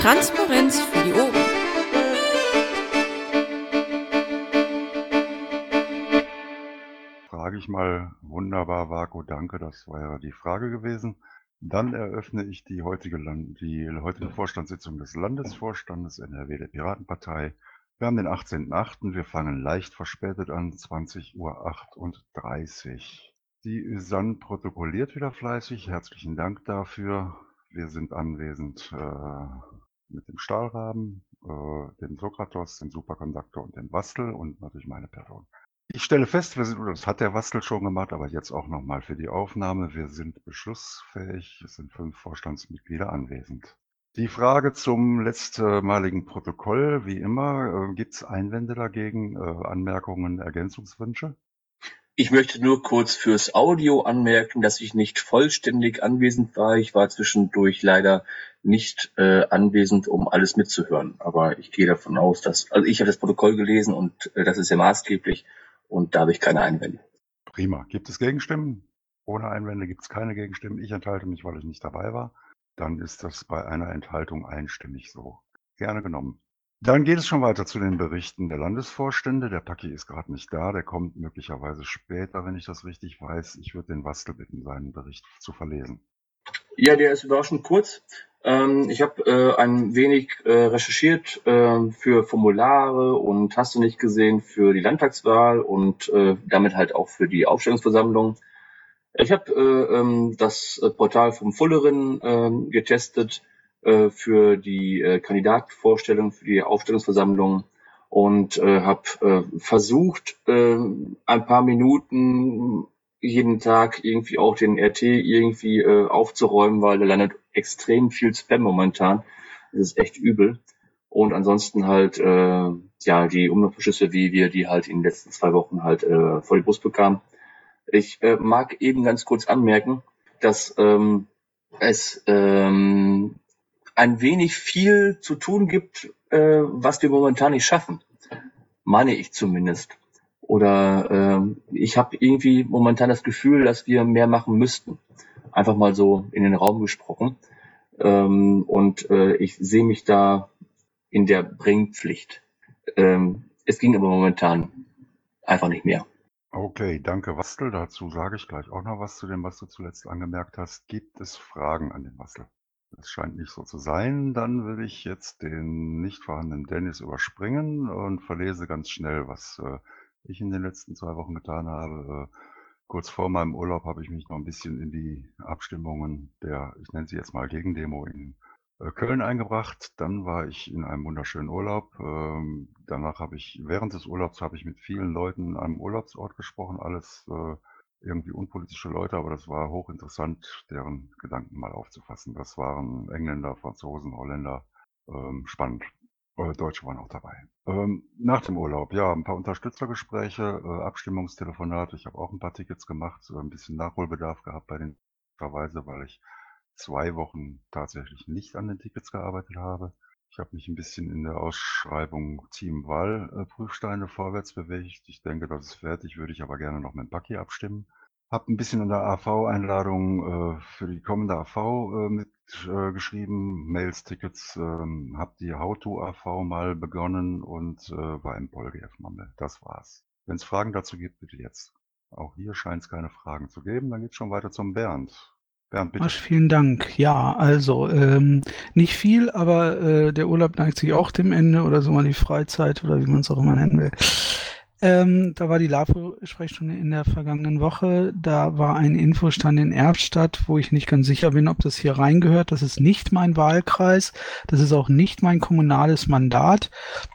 Transparenz für die Ohren. Frage ich mal, wunderbar, Vaku, danke, das war ja die Frage gewesen. Dann eröffne ich die heutige, Land die heutige Vorstandssitzung des Landesvorstandes NRW der Piratenpartei. Wir haben den 18.08. Wir fangen leicht verspätet an, 20.38 Uhr. Die Üsan protokolliert wieder fleißig. Herzlichen Dank dafür. Wir sind anwesend äh, mit dem Stahlrahmen, äh, dem Sokratos, dem Superkonduktor und dem Bastel und natürlich meine Person. Ich stelle fest, wir sind, das hat der Bastel schon gemacht, aber jetzt auch nochmal für die Aufnahme. Wir sind beschlussfähig. Es sind fünf Vorstandsmitglieder anwesend. Die Frage zum letztmaligen Protokoll, wie immer, äh, gibt es Einwände dagegen, äh, Anmerkungen, Ergänzungswünsche? Ich möchte nur kurz fürs Audio anmerken, dass ich nicht vollständig anwesend war. Ich war zwischendurch leider nicht äh, anwesend, um alles mitzuhören. Aber ich gehe davon aus, dass, also ich habe das Protokoll gelesen und äh, das ist ja maßgeblich und da habe ich keine Einwände. Prima. Gibt es Gegenstimmen? Ohne Einwände gibt es keine Gegenstimmen. Ich enthalte mich, weil ich nicht dabei war. Dann ist das bei einer Enthaltung einstimmig so. Gerne genommen. Dann geht es schon weiter zu den Berichten der Landesvorstände. Der Paki ist gerade nicht da, der kommt möglicherweise später, wenn ich das richtig weiß. Ich würde den Wastel bitten, seinen Bericht zu verlesen. Ja, der ist überraschend kurz. Ähm, ich habe äh, ein wenig äh, recherchiert äh, für Formulare und hast du nicht gesehen für die Landtagswahl und äh, damit halt auch für die Aufstellungsversammlung. Ich habe äh, ähm, das Portal vom Fullerin getestet äh, für die äh, Kandidatenvorstellung, für die Aufstellungsversammlung und äh, habe äh, versucht, äh, ein paar Minuten jeden Tag irgendwie auch den RT irgendwie äh, aufzuräumen, weil da landet extrem viel Spam momentan. Das ist echt übel. Und ansonsten halt äh, ja die Umlaufbeschlüsse, wie wir die halt in den letzten zwei Wochen halt äh, vor die Brust bekamen. Ich äh, mag eben ganz kurz anmerken, dass ähm, es ähm, ein wenig viel zu tun gibt, äh, was wir momentan nicht schaffen. Meine ich zumindest. Oder äh, ich habe irgendwie momentan das Gefühl, dass wir mehr machen müssten. Einfach mal so in den Raum gesprochen. Ähm, und äh, ich sehe mich da in der Bringpflicht. Ähm, es ging aber momentan einfach nicht mehr. Okay, danke Wastel. Dazu sage ich gleich auch noch was zu dem, was du zuletzt angemerkt hast. Gibt es Fragen an den Wastel? Das scheint nicht so zu sein. Dann würde ich jetzt den nicht vorhandenen Dennis überspringen und verlese ganz schnell, was äh, ich in den letzten zwei Wochen getan habe. Äh, kurz vor meinem Urlaub habe ich mich noch ein bisschen in die Abstimmungen der, ich nenne sie jetzt mal Gegendemo in äh, Köln eingebracht. Dann war ich in einem wunderschönen Urlaub. Ähm, danach habe ich, während des Urlaubs habe ich mit vielen Leuten am Urlaubsort gesprochen, alles äh, irgendwie unpolitische Leute, aber das war hochinteressant, deren Gedanken mal aufzufassen. Das waren Engländer, Franzosen, Holländer, ähm, spannend. Äh, Deutsche waren auch dabei. Ähm, nach dem Urlaub, ja, ein paar Unterstützergespräche, äh, Abstimmungstelefonate. Ich habe auch ein paar Tickets gemacht, so ein bisschen Nachholbedarf gehabt bei den Verweise, weil ich zwei Wochen tatsächlich nicht an den Tickets gearbeitet habe. Ich habe mich ein bisschen in der Ausschreibung Team Wahl äh, Prüfsteine vorwärts bewegt. Ich denke, das ist fertig, würde ich aber gerne noch mit Bucky abstimmen. Habe ein bisschen an der AV-Einladung äh, für die kommende AV äh, mitgeschrieben, äh, Mails, Tickets, ähm, habe die How-to-AV mal begonnen und äh, war im PolGF-Mammel. Das war's. Wenn es Fragen dazu gibt, bitte jetzt. Auch hier scheint es keine Fragen zu geben. Dann geht's schon weiter zum Bernd. Bernd, bitte. Asch, vielen Dank. Ja, also ähm, nicht viel, aber äh, der Urlaub neigt sich auch dem Ende oder so mal die Freizeit oder wie man es auch immer nennen will. Ähm, da war die LAFO-Sprechstunde in der vergangenen Woche. Da war ein Infostand in Erbstadt, wo ich nicht ganz sicher bin, ob das hier reingehört. Das ist nicht mein Wahlkreis. Das ist auch nicht mein kommunales Mandat.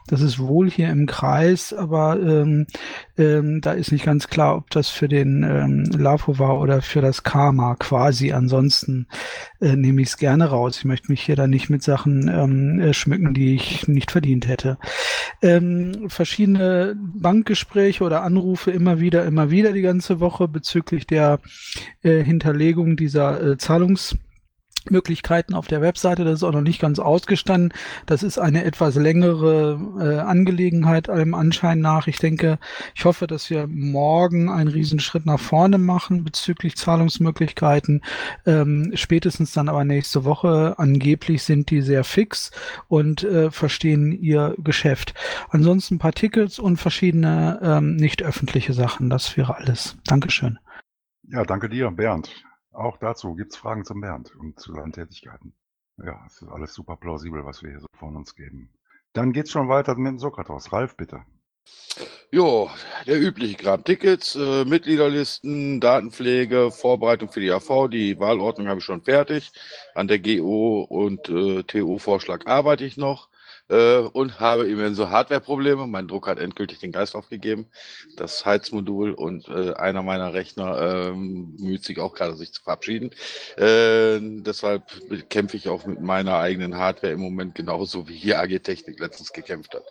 Das ist wohl hier im Kreis, aber ähm, ähm, da ist nicht ganz klar, ob das für den ähm, LAFO war oder für das Karma quasi. Ansonsten äh, nehme ich es gerne raus. Ich möchte mich hier da nicht mit Sachen ähm, äh, schmücken, die ich nicht verdient hätte. Ähm, verschiedene Bankgespräche oder Anrufe immer wieder, immer wieder die ganze Woche bezüglich der äh, Hinterlegung dieser äh, Zahlungs Möglichkeiten auf der Webseite. Das ist auch noch nicht ganz ausgestanden. Das ist eine etwas längere äh, Angelegenheit allem Anschein nach. Ich denke, ich hoffe, dass wir morgen einen Riesenschritt nach vorne machen bezüglich Zahlungsmöglichkeiten. Ähm, spätestens dann aber nächste Woche. Angeblich sind die sehr fix und äh, verstehen ihr Geschäft. Ansonsten ein paar Tickets und verschiedene ähm, nicht öffentliche Sachen. Das wäre alles. Dankeschön. Ja, danke dir, Bernd. Auch dazu gibt's Fragen zum Bernd und zu seinen Tätigkeiten. Ja, es ist alles super plausibel, was wir hier so von uns geben. Dann geht's schon weiter mit dem Sokratos. Ralf, bitte. Jo, der übliche Kram. Tickets, äh, Mitgliederlisten, Datenpflege, Vorbereitung für die AV. Die Wahlordnung habe ich schon fertig. An der GO und äh, TU-Vorschlag arbeite ich noch äh, und habe so Hardware-Probleme. Mein Druck hat endgültig den Geist aufgegeben. Das Heizmodul und äh, einer meiner Rechner ähm, müht sich auch gerade, sich zu verabschieden. Äh, deshalb kämpfe ich auch mit meiner eigenen Hardware im Moment genauso wie hier AG Technik letztens gekämpft hat.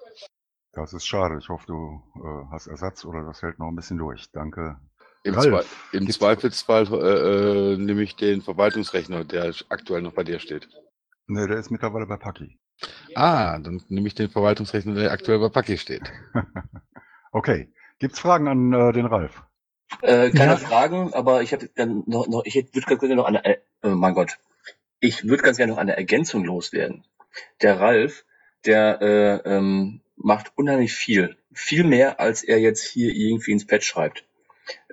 Das ist schade. Ich hoffe, du äh, hast Ersatz oder das hält noch ein bisschen durch. Danke. Im, Zwe im Zweifelsfall äh, äh, nehme ich den Verwaltungsrechner, der aktuell noch bei dir steht. Ne, der ist mittlerweile bei Paki. Ah, dann nehme ich den Verwaltungsrechner, der aktuell bei Paki steht. okay. Gibt's Fragen an äh, den Ralf? Äh, keine ja. Fragen, aber ich hätte dann noch, noch ich würde ganz gerne noch eine, äh, mein Gott, ich würde ganz gerne noch eine Ergänzung loswerden. Der Ralf, der äh, ähm, macht unheimlich viel, viel mehr, als er jetzt hier irgendwie ins Pad schreibt.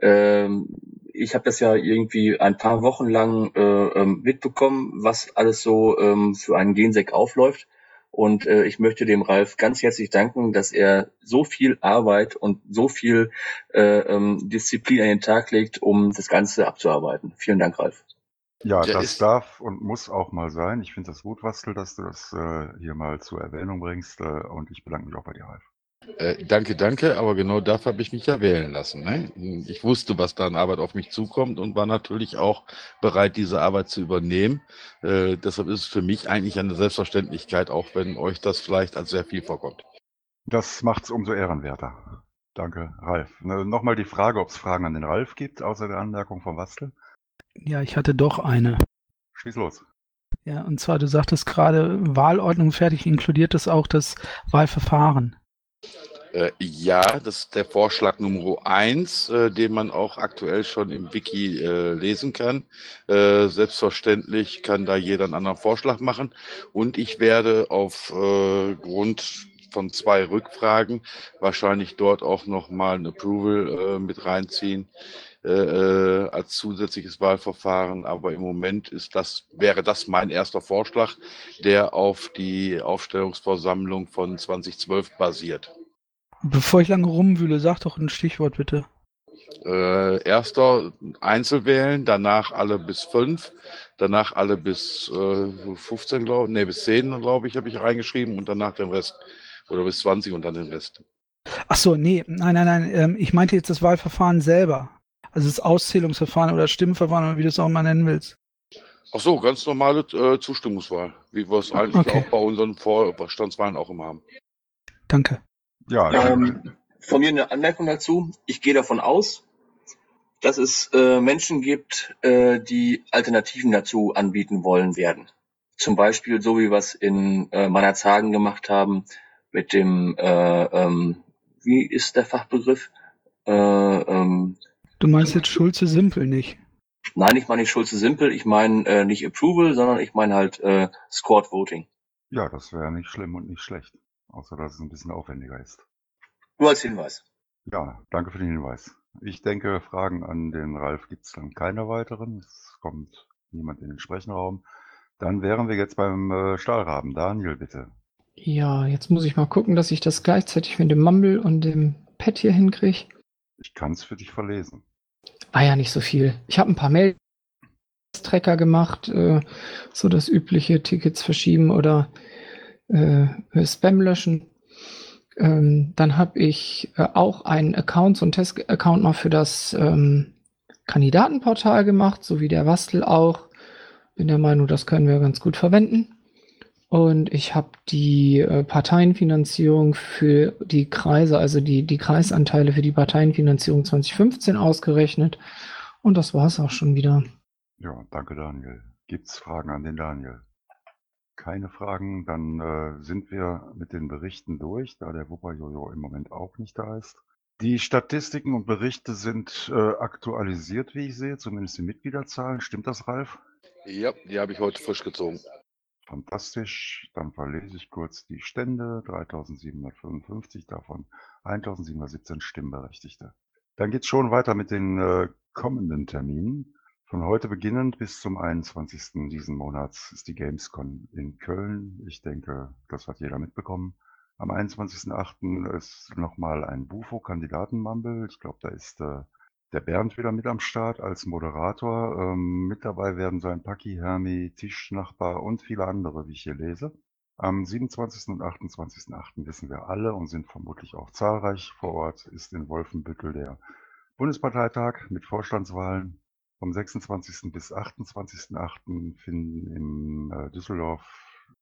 Ähm, ich habe das ja irgendwie ein paar Wochen lang äh, ähm, mitbekommen, was alles so ähm, für einen Gensek aufläuft. Und äh, ich möchte dem Ralf ganz herzlich danken, dass er so viel Arbeit und so viel äh, ähm, Disziplin an den Tag legt, um das Ganze abzuarbeiten. Vielen Dank, Ralf. Ja, Der das darf und muss auch mal sein. Ich finde das gut, Wastel, dass du das äh, hier mal zur Erwähnung bringst. Äh, und ich bedanke mich auch bei dir, Ralf. Äh, danke, danke, aber genau dafür habe ich mich ja wählen lassen. Ne? Ich wusste, was da an Arbeit auf mich zukommt und war natürlich auch bereit, diese Arbeit zu übernehmen. Äh, deshalb ist es für mich eigentlich eine Selbstverständlichkeit, auch wenn euch das vielleicht als sehr viel vorkommt. Das macht es umso ehrenwerter. Danke, Ralf. Ne, Nochmal die Frage, ob es Fragen an den Ralf gibt, außer der Anmerkung von Wastel. Ja, ich hatte doch eine. Schieß los. Ja, und zwar, du sagtest gerade, Wahlordnung fertig, inkludiert das auch das Wahlverfahren? Äh, ja, das ist der Vorschlag Nummer eins, äh, den man auch aktuell schon im Wiki äh, lesen kann. Selbstverständlich kann da jeder einen anderen Vorschlag machen. Und ich werde aufgrund von zwei Rückfragen wahrscheinlich dort auch nochmal ein Approval mit reinziehen als zusätzliches Wahlverfahren. Aber im Moment ist das, wäre das mein erster Vorschlag, der auf die Aufstellungsversammlung von 2012 basiert. Bevor ich lange rumwühle, sag doch ein Stichwort bitte. Äh, erster Einzelwählen, danach alle bis fünf, danach alle bis äh, 15, glaube ich, nee, bis 10, glaube ich, habe ich reingeschrieben und danach den Rest. Oder bis 20 und dann den Rest. Ach so, nee, nein, nein, nein. Ähm, ich meinte jetzt das Wahlverfahren selber. Also das Auszählungsverfahren oder Stimmverfahren oder wie du es auch mal nennen willst. Ach so, ganz normale äh, Zustimmungswahl, wie wir es eigentlich okay. auch bei unseren Vorstandswahlen auch immer haben. Danke. Ja, ähm, von mir eine Anmerkung dazu. Ich gehe davon aus, dass es äh, Menschen gibt, äh, die Alternativen dazu anbieten wollen werden. Zum Beispiel so wie wir es in äh, Mannershagen gemacht haben mit dem, äh, ähm, wie ist der Fachbegriff? Äh, ähm, du meinst jetzt Schulze Simpel nicht? Nein, ich meine nicht Schulze Simpel, ich meine äh, nicht Approval, sondern ich meine halt äh, Squad Voting. Ja, das wäre nicht schlimm und nicht schlecht. Außer dass es ein bisschen aufwendiger ist. Nur als Hinweis. Ja, danke für den Hinweis. Ich denke, Fragen an den Ralf gibt es dann keine weiteren. Es kommt niemand in den Sprechenraum. Dann wären wir jetzt beim äh, Stahlraben. Daniel, bitte. Ja, jetzt muss ich mal gucken, dass ich das gleichzeitig mit dem Mumble und dem Pad hier hinkriege. Ich kann es für dich verlesen. War ja nicht so viel. Ich habe ein paar Mail Tracker gemacht, äh, so das übliche Tickets verschieben oder äh, Spam löschen. Ähm, dann habe ich äh, auch einen Account, so einen Test-Account noch für das ähm, Kandidatenportal gemacht, so wie der Wastel auch. Bin der Meinung, das können wir ganz gut verwenden. Und ich habe die äh, Parteienfinanzierung für die Kreise, also die, die Kreisanteile für die Parteienfinanzierung 2015 ausgerechnet. Und das war es auch schon wieder. Ja, danke Daniel. Gibt's Fragen an den Daniel? Keine Fragen, dann äh, sind wir mit den Berichten durch, da der Wupperjojo im Moment auch nicht da ist. Die Statistiken und Berichte sind äh, aktualisiert, wie ich sehe, zumindest die Mitgliederzahlen. Stimmt das, Ralf? Ja, die habe ich heute frisch gezogen. Fantastisch. Dann verlese ich kurz die Stände. 3755, davon 1717 Stimmberechtigte. Dann geht's schon weiter mit den äh, kommenden Terminen. Von heute beginnend bis zum 21. diesen Monats ist die Gamescom in Köln. Ich denke, das hat jeder mitbekommen. Am 21.08. ist nochmal ein Bufo-Kandidatenmumble. Ich glaube, da ist äh, der Bernd wieder mit am Start als Moderator. Ähm, mit dabei werden sein Paki, Hermi, Tischnachbar und viele andere, wie ich hier lese. Am 27. und 28.08. wissen wir alle und sind vermutlich auch zahlreich vor Ort, ist in Wolfenbüttel der Bundesparteitag mit Vorstandswahlen. Vom 26. bis 28.08. finden in äh, Düsseldorf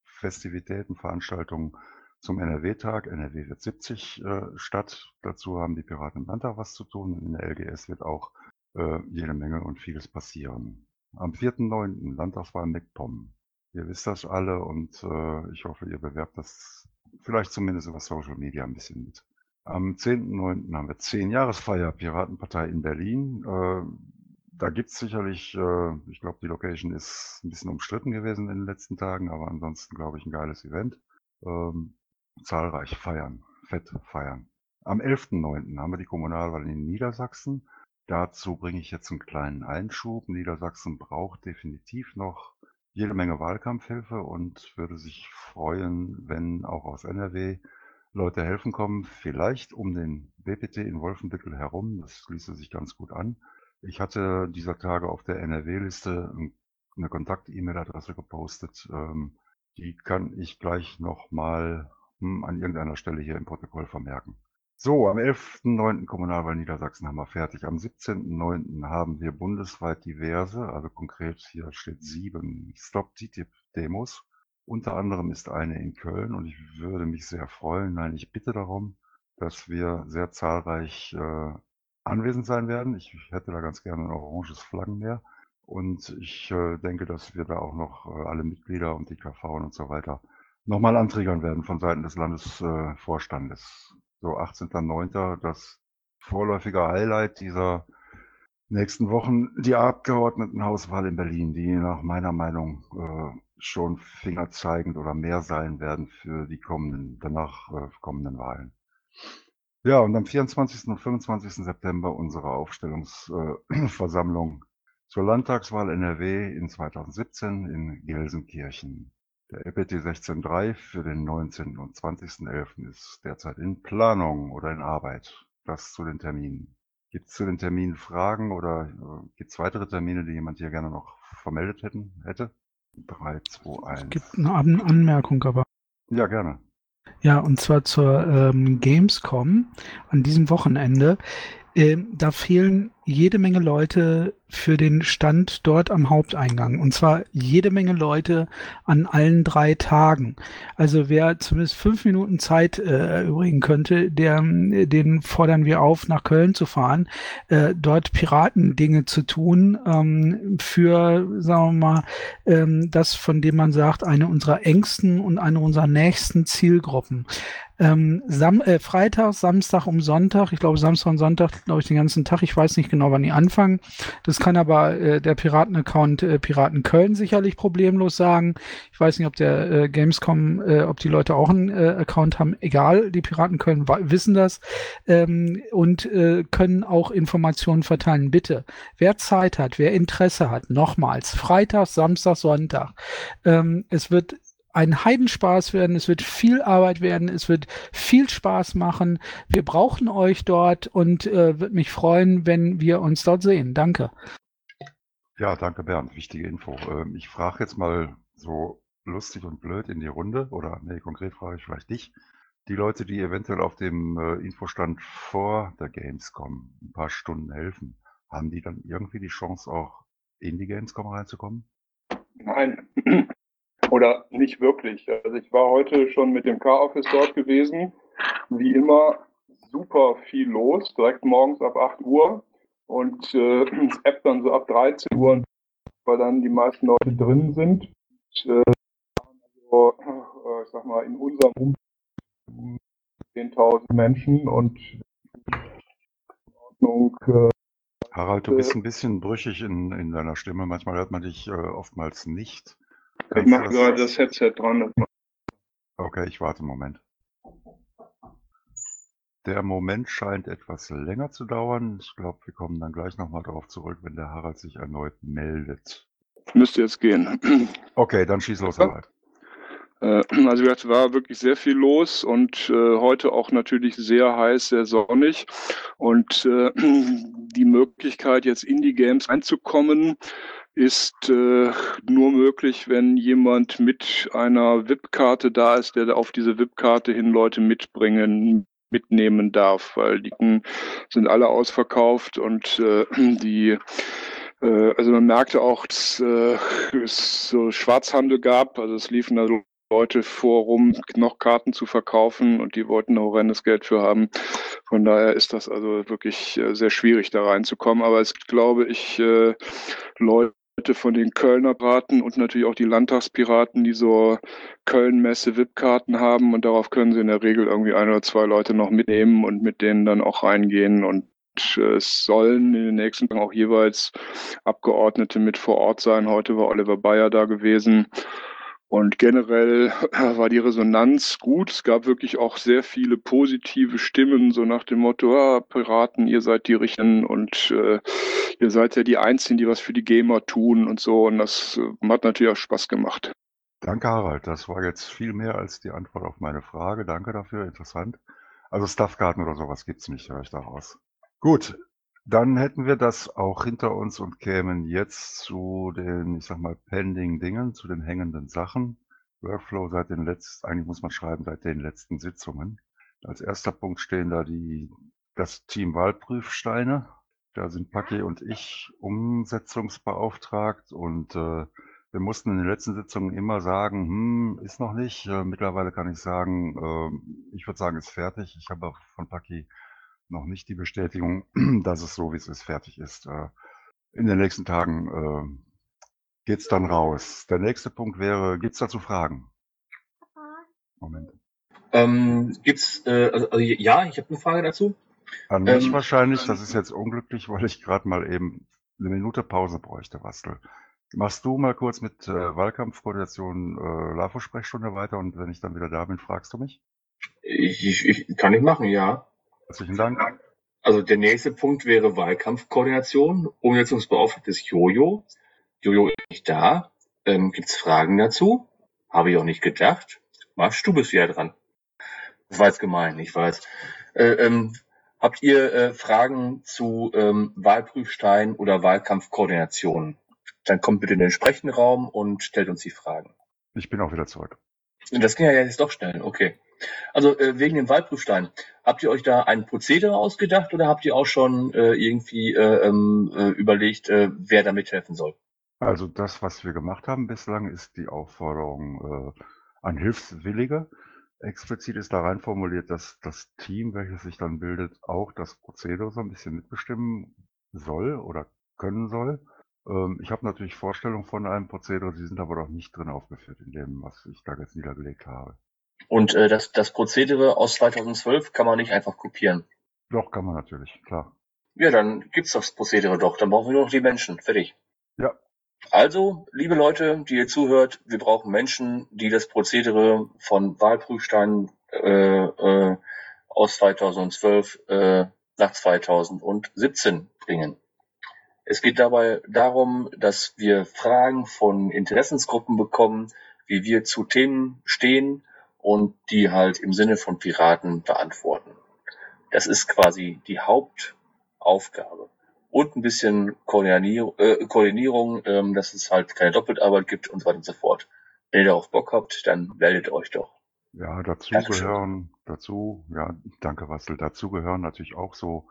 Festivitäten, Veranstaltungen zum NRW-Tag. NRW wird 70 äh, statt. Dazu haben die Piraten im Landtag was zu tun. In der LGS wird auch äh, jede Menge und vieles passieren. Am 4.9. Landtagswahl MacPom. Ihr wisst das alle und äh, ich hoffe, ihr bewerbt das vielleicht zumindest über Social Media ein bisschen mit. Am 10.9. haben wir 10 Jahresfeier Piratenpartei in Berlin. Äh, da gibt's sicherlich, äh, ich glaube, die Location ist ein bisschen umstritten gewesen in den letzten Tagen, aber ansonsten glaube ich ein geiles Event. Ähm, zahlreich feiern, fett feiern. Am 11.9. haben wir die Kommunalwahl in Niedersachsen. Dazu bringe ich jetzt einen kleinen Einschub. Niedersachsen braucht definitiv noch jede Menge Wahlkampfhilfe und würde sich freuen, wenn auch aus NRW Leute helfen kommen, vielleicht um den BPT in Wolfenbüttel herum. Das ließe sich ganz gut an. Ich hatte dieser Tage auf der NRW-Liste eine Kontakt-E-Mail-Adresse gepostet. Ähm, die kann ich gleich nochmal hm, an irgendeiner Stelle hier im Protokoll vermerken. So, am 11.9. Kommunalwahl Niedersachsen haben wir fertig. Am 17.9. haben wir bundesweit diverse, also konkret hier steht sieben Stop-TTIP-Demos. Unter anderem ist eine in Köln und ich würde mich sehr freuen, nein, ich bitte darum, dass wir sehr zahlreich äh, anwesend sein werden. Ich hätte da ganz gerne ein oranges Flaggenmeer. Und ich äh, denke, dass wir da auch noch äh, alle Mitglieder und die KV und so weiter nochmal anträgern werden von Seiten des Landesvorstandes. Äh, so 18.09. das vorläufige Highlight dieser nächsten Wochen, die Abgeordnetenhauswahl in Berlin, die nach meiner Meinung äh, schon fingerzeigend oder mehr sein werden für die kommenden, danach äh, kommenden Wahlen. Ja, und am 24. und 25. September unsere Aufstellungsversammlung zur Landtagswahl NRW in 2017 in Gelsenkirchen. Der LPT 16.3 für den 19. und 20.11. ist derzeit in Planung oder in Arbeit. Das zu den Terminen. Gibt es zu den Terminen Fragen oder äh, gibt es weitere Termine, die jemand hier gerne noch vermeldet hätten, hätte? 3, 2, 1. Es gibt eine An Anmerkung, aber. Ja, gerne. Ja, und zwar zur ähm, Gamescom an diesem Wochenende. Ähm, da fehlen jede Menge Leute für den Stand dort am Haupteingang. Und zwar jede Menge Leute an allen drei Tagen. Also wer zumindest fünf Minuten Zeit äh, erübrigen könnte, der, den fordern wir auf, nach Köln zu fahren, äh, dort Piratendinge zu tun, ähm, für, sagen wir mal, ähm, das, von dem man sagt, eine unserer engsten und eine unserer nächsten Zielgruppen. Ähm, Sam äh, Freitag, Samstag um Sonntag, ich glaube Samstag und Sonntag, glaube ich, den ganzen Tag, ich weiß nicht genau, wann die anfangen. Das kann aber äh, der Piraten-Account äh, Piraten Köln sicherlich problemlos sagen. Ich weiß nicht, ob der äh, Gamescom, äh, ob die Leute auch einen äh, Account haben. Egal, die Piraten Köln wissen das ähm, und äh, können auch Informationen verteilen. Bitte, wer Zeit hat, wer Interesse hat, nochmals, Freitag, Samstag, Sonntag. Ähm, es wird ein Heidenspaß werden, es wird viel Arbeit werden, es wird viel Spaß machen. Wir brauchen euch dort und äh, würde mich freuen, wenn wir uns dort sehen. Danke. Ja, danke Bernd, wichtige Info. Ähm, ich frage jetzt mal so lustig und blöd in die Runde oder nee, konkret frage ich vielleicht dich. Die Leute, die eventuell auf dem äh, Infostand vor der Gamescom ein paar Stunden helfen, haben die dann irgendwie die Chance auch in die Gamescom reinzukommen? Nein, oder nicht wirklich. Also ich war heute schon mit dem Car-Office dort gewesen. Wie immer super viel los, direkt morgens ab 8 Uhr und äh, das App dann so ab 13 Uhr weil dann die meisten Leute drin sind. Und, äh, also, äh, ich sag mal, in unserem Umfeld 10.000 Menschen und in Ordnung. Äh, Harald, du bist ein bisschen brüchig in, in deiner Stimme. Manchmal hört man dich äh, oftmals nicht. Ich mache gerade das Headset dran. Okay, ich warte einen Moment. Der Moment scheint etwas länger zu dauern. Ich glaube, wir kommen dann gleich nochmal darauf zurück, wenn der Harald sich erneut meldet. Müsste jetzt gehen. Okay, dann schieß los. Harald. Äh, Also gesagt, war wirklich sehr viel los und äh, heute auch natürlich sehr heiß, sehr sonnig. Und äh, die Möglichkeit, jetzt in die Games einzukommen, ist äh, nur möglich, wenn jemand mit einer VIP-Karte da ist, der auf diese VIP-Karte hin Leute mitbringen, mitnehmen darf, weil die sind alle ausverkauft und äh, die äh, also man merkte auch, dass äh, es so Schwarzhandel gab, also es liefen da Leute vor, rum noch Karten zu verkaufen und die wollten horrendes Geld für haben. Von daher ist das also wirklich äh, sehr schwierig, da reinzukommen. Aber es gibt, glaube ich, äh, Leute von den Kölner Piraten und natürlich auch die Landtagspiraten, die so Köln-Messe VIP-Karten haben und darauf können sie in der Regel irgendwie ein oder zwei Leute noch mitnehmen und mit denen dann auch reingehen und äh, es sollen in den nächsten Tagen auch jeweils Abgeordnete mit vor Ort sein. Heute war Oliver Bayer da gewesen. Und generell war die Resonanz gut. Es gab wirklich auch sehr viele positive Stimmen, so nach dem Motto, ah, Piraten, ihr seid die Richten und äh, ihr seid ja die Einzigen, die was für die Gamer tun und so. Und das äh, hat natürlich auch Spaß gemacht. Danke, Harald. Das war jetzt viel mehr als die Antwort auf meine Frage. Danke dafür, interessant. Also Stuffkarten oder sowas gibt's nicht, höre ich daraus. Gut, dann hätten wir das auch hinter uns und kämen jetzt zu den, ich sag mal, pending Dingen, zu den hängenden Sachen. Workflow seit den letzten, eigentlich muss man schreiben, seit den letzten Sitzungen. Als erster Punkt stehen da die, das Team Wahlprüfsteine. Da sind Paki und ich umsetzungsbeauftragt und äh, wir mussten in den letzten Sitzungen immer sagen, hm, ist noch nicht. Äh, mittlerweile kann ich sagen, äh, ich würde sagen, ist fertig. Ich habe von Paki noch nicht die Bestätigung, dass es so, wie es ist, fertig ist. Äh, in den nächsten Tagen äh, geht's dann raus. Der nächste Punkt wäre, gibt's dazu Fragen? Moment. Ähm, gibt's, äh, also, also ja, ich habe eine Frage dazu. An mich Ähm, wahrscheinlich, das ist jetzt unglücklich, weil ich gerade mal eben eine Minute Pause bräuchte, Bastel. Machst du mal kurz mit äh, Wahlkampfkoordination äh, LAFO-Sprechstunde weiter und wenn ich dann wieder da bin, fragst du mich? Ich, ich, ich kann ich machen, ja. Herzlichen Dank. Also der nächste Punkt wäre Wahlkampfkoordination. Umsetzungsbeauftragtes Jojo. Jojo ist nicht da. Ähm, gibt's Fragen dazu? Habe ich auch nicht gedacht. Marsch, du bist wieder dran. Das war jetzt gemein, ich weiß. Äh, ähm, habt ihr äh, Fragen zu ähm, Wahlprüfstein oder Wahlkampfkoordination? Dann kommt bitte in den sprechenden Raum und stellt uns die Fragen. Ich bin auch wieder zurück. Das ging ja jetzt doch schnell, okay. Also äh, wegen dem Wahlprüfstein, habt ihr euch da ein Prozedere ausgedacht oder habt ihr auch schon äh, irgendwie äh, ähm, äh, überlegt, äh, wer da mithelfen soll? Also das, was wir gemacht haben bislang, ist die Aufforderung äh, an Hilfswillige. Explizit ist da rein formuliert, dass das Team, welches sich dann bildet, auch das Prozedere so ein bisschen mitbestimmen soll oder können soll. Ähm, ich habe natürlich Vorstellungen von einem Prozedere, die sind aber noch nicht drin aufgeführt in dem, was ich da jetzt niedergelegt habe. Und äh, das, das Prozedere aus 2012 kann man nicht einfach kopieren. Doch, kann man natürlich, klar. Ja, dann gibt's das Prozedere doch. Dann brauchen wir nur noch die Menschen. Fertig. Ja. Also, liebe Leute, die ihr zuhört, wir brauchen Menschen, die das Prozedere von Wahlprüfsteinen äh, äh, aus 2012 äh, nach 2017 bringen. Es geht dabei darum, dass wir Fragen von Interessensgruppen bekommen, wie wir zu Themen stehen und die halt im Sinne von Piraten beantworten. Das ist quasi die Hauptaufgabe. Und ein bisschen Koordinierung, äh, Koordinierung ähm, dass es halt keine Doppelarbeit gibt und so weiter und so fort. Wenn ihr darauf Bock habt, dann meldet euch doch. Ja, dazu Dankeschön. gehören, dazu, ja, danke Wastel, dazu gehören natürlich auch so,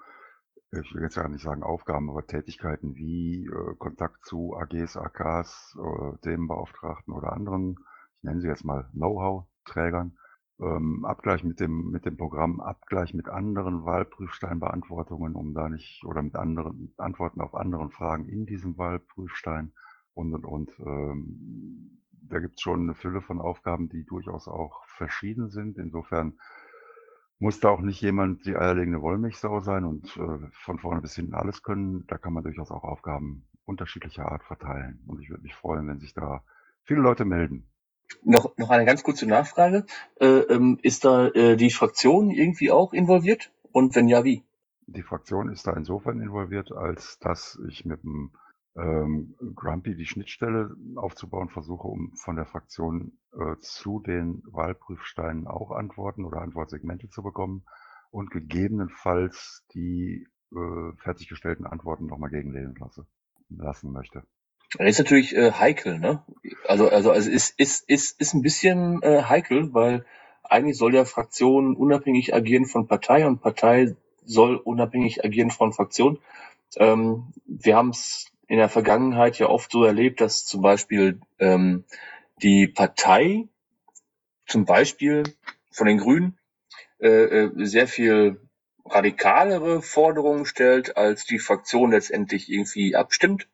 ich will jetzt ja nicht sagen Aufgaben, aber Tätigkeiten wie äh, Kontakt zu AGs, AKs, äh, Themenbeauftragten oder anderen, ich nenne sie jetzt mal Know-how-Trägern, ähm, Abgleich mit dem, mit dem Programm, Abgleich mit anderen Wahlprüfsteinbeantwortungen, um da nicht, oder mit anderen Antworten auf anderen Fragen in diesem Wahlprüfstein und und und. Ähm, da gibt es schon eine Fülle von Aufgaben, die durchaus auch verschieden sind. Insofern muss da auch nicht jemand die eierlegende Wollmilchsau sein und äh, von vorne bis hinten alles können. Da kann man durchaus auch Aufgaben unterschiedlicher Art verteilen. Und ich würde mich freuen, wenn sich da viele Leute melden. Noch, noch eine ganz kurze Nachfrage. Äh, ähm, ist da äh, die Fraktion irgendwie auch involviert? Und wenn ja, wie? Die Fraktion ist da insofern involviert, als dass ich mit dem ähm, Grumpy die Schnittstelle aufzubauen versuche, um von der Fraktion äh, zu den Wahlprüfsteinen auch Antworten oder Antwortsegmente zu bekommen und gegebenenfalls die äh, fertiggestellten Antworten nochmal gegenlesen lasse, lassen möchte. Das ist natürlich äh, heikel, ne? Also, also, also ist, ist, ist, ist ein bisschen äh, heikel, weil eigentlich soll ja Fraktion unabhängig agieren von Partei und Partei soll unabhängig agieren von Fraktion. Ähm, wir haben es in der Vergangenheit ja oft so erlebt, dass zum Beispiel ähm, die Partei, zum Beispiel von den Grünen, äh, äh, sehr viel radikalere Forderungen stellt, als die Fraktion letztendlich irgendwie abstimmt.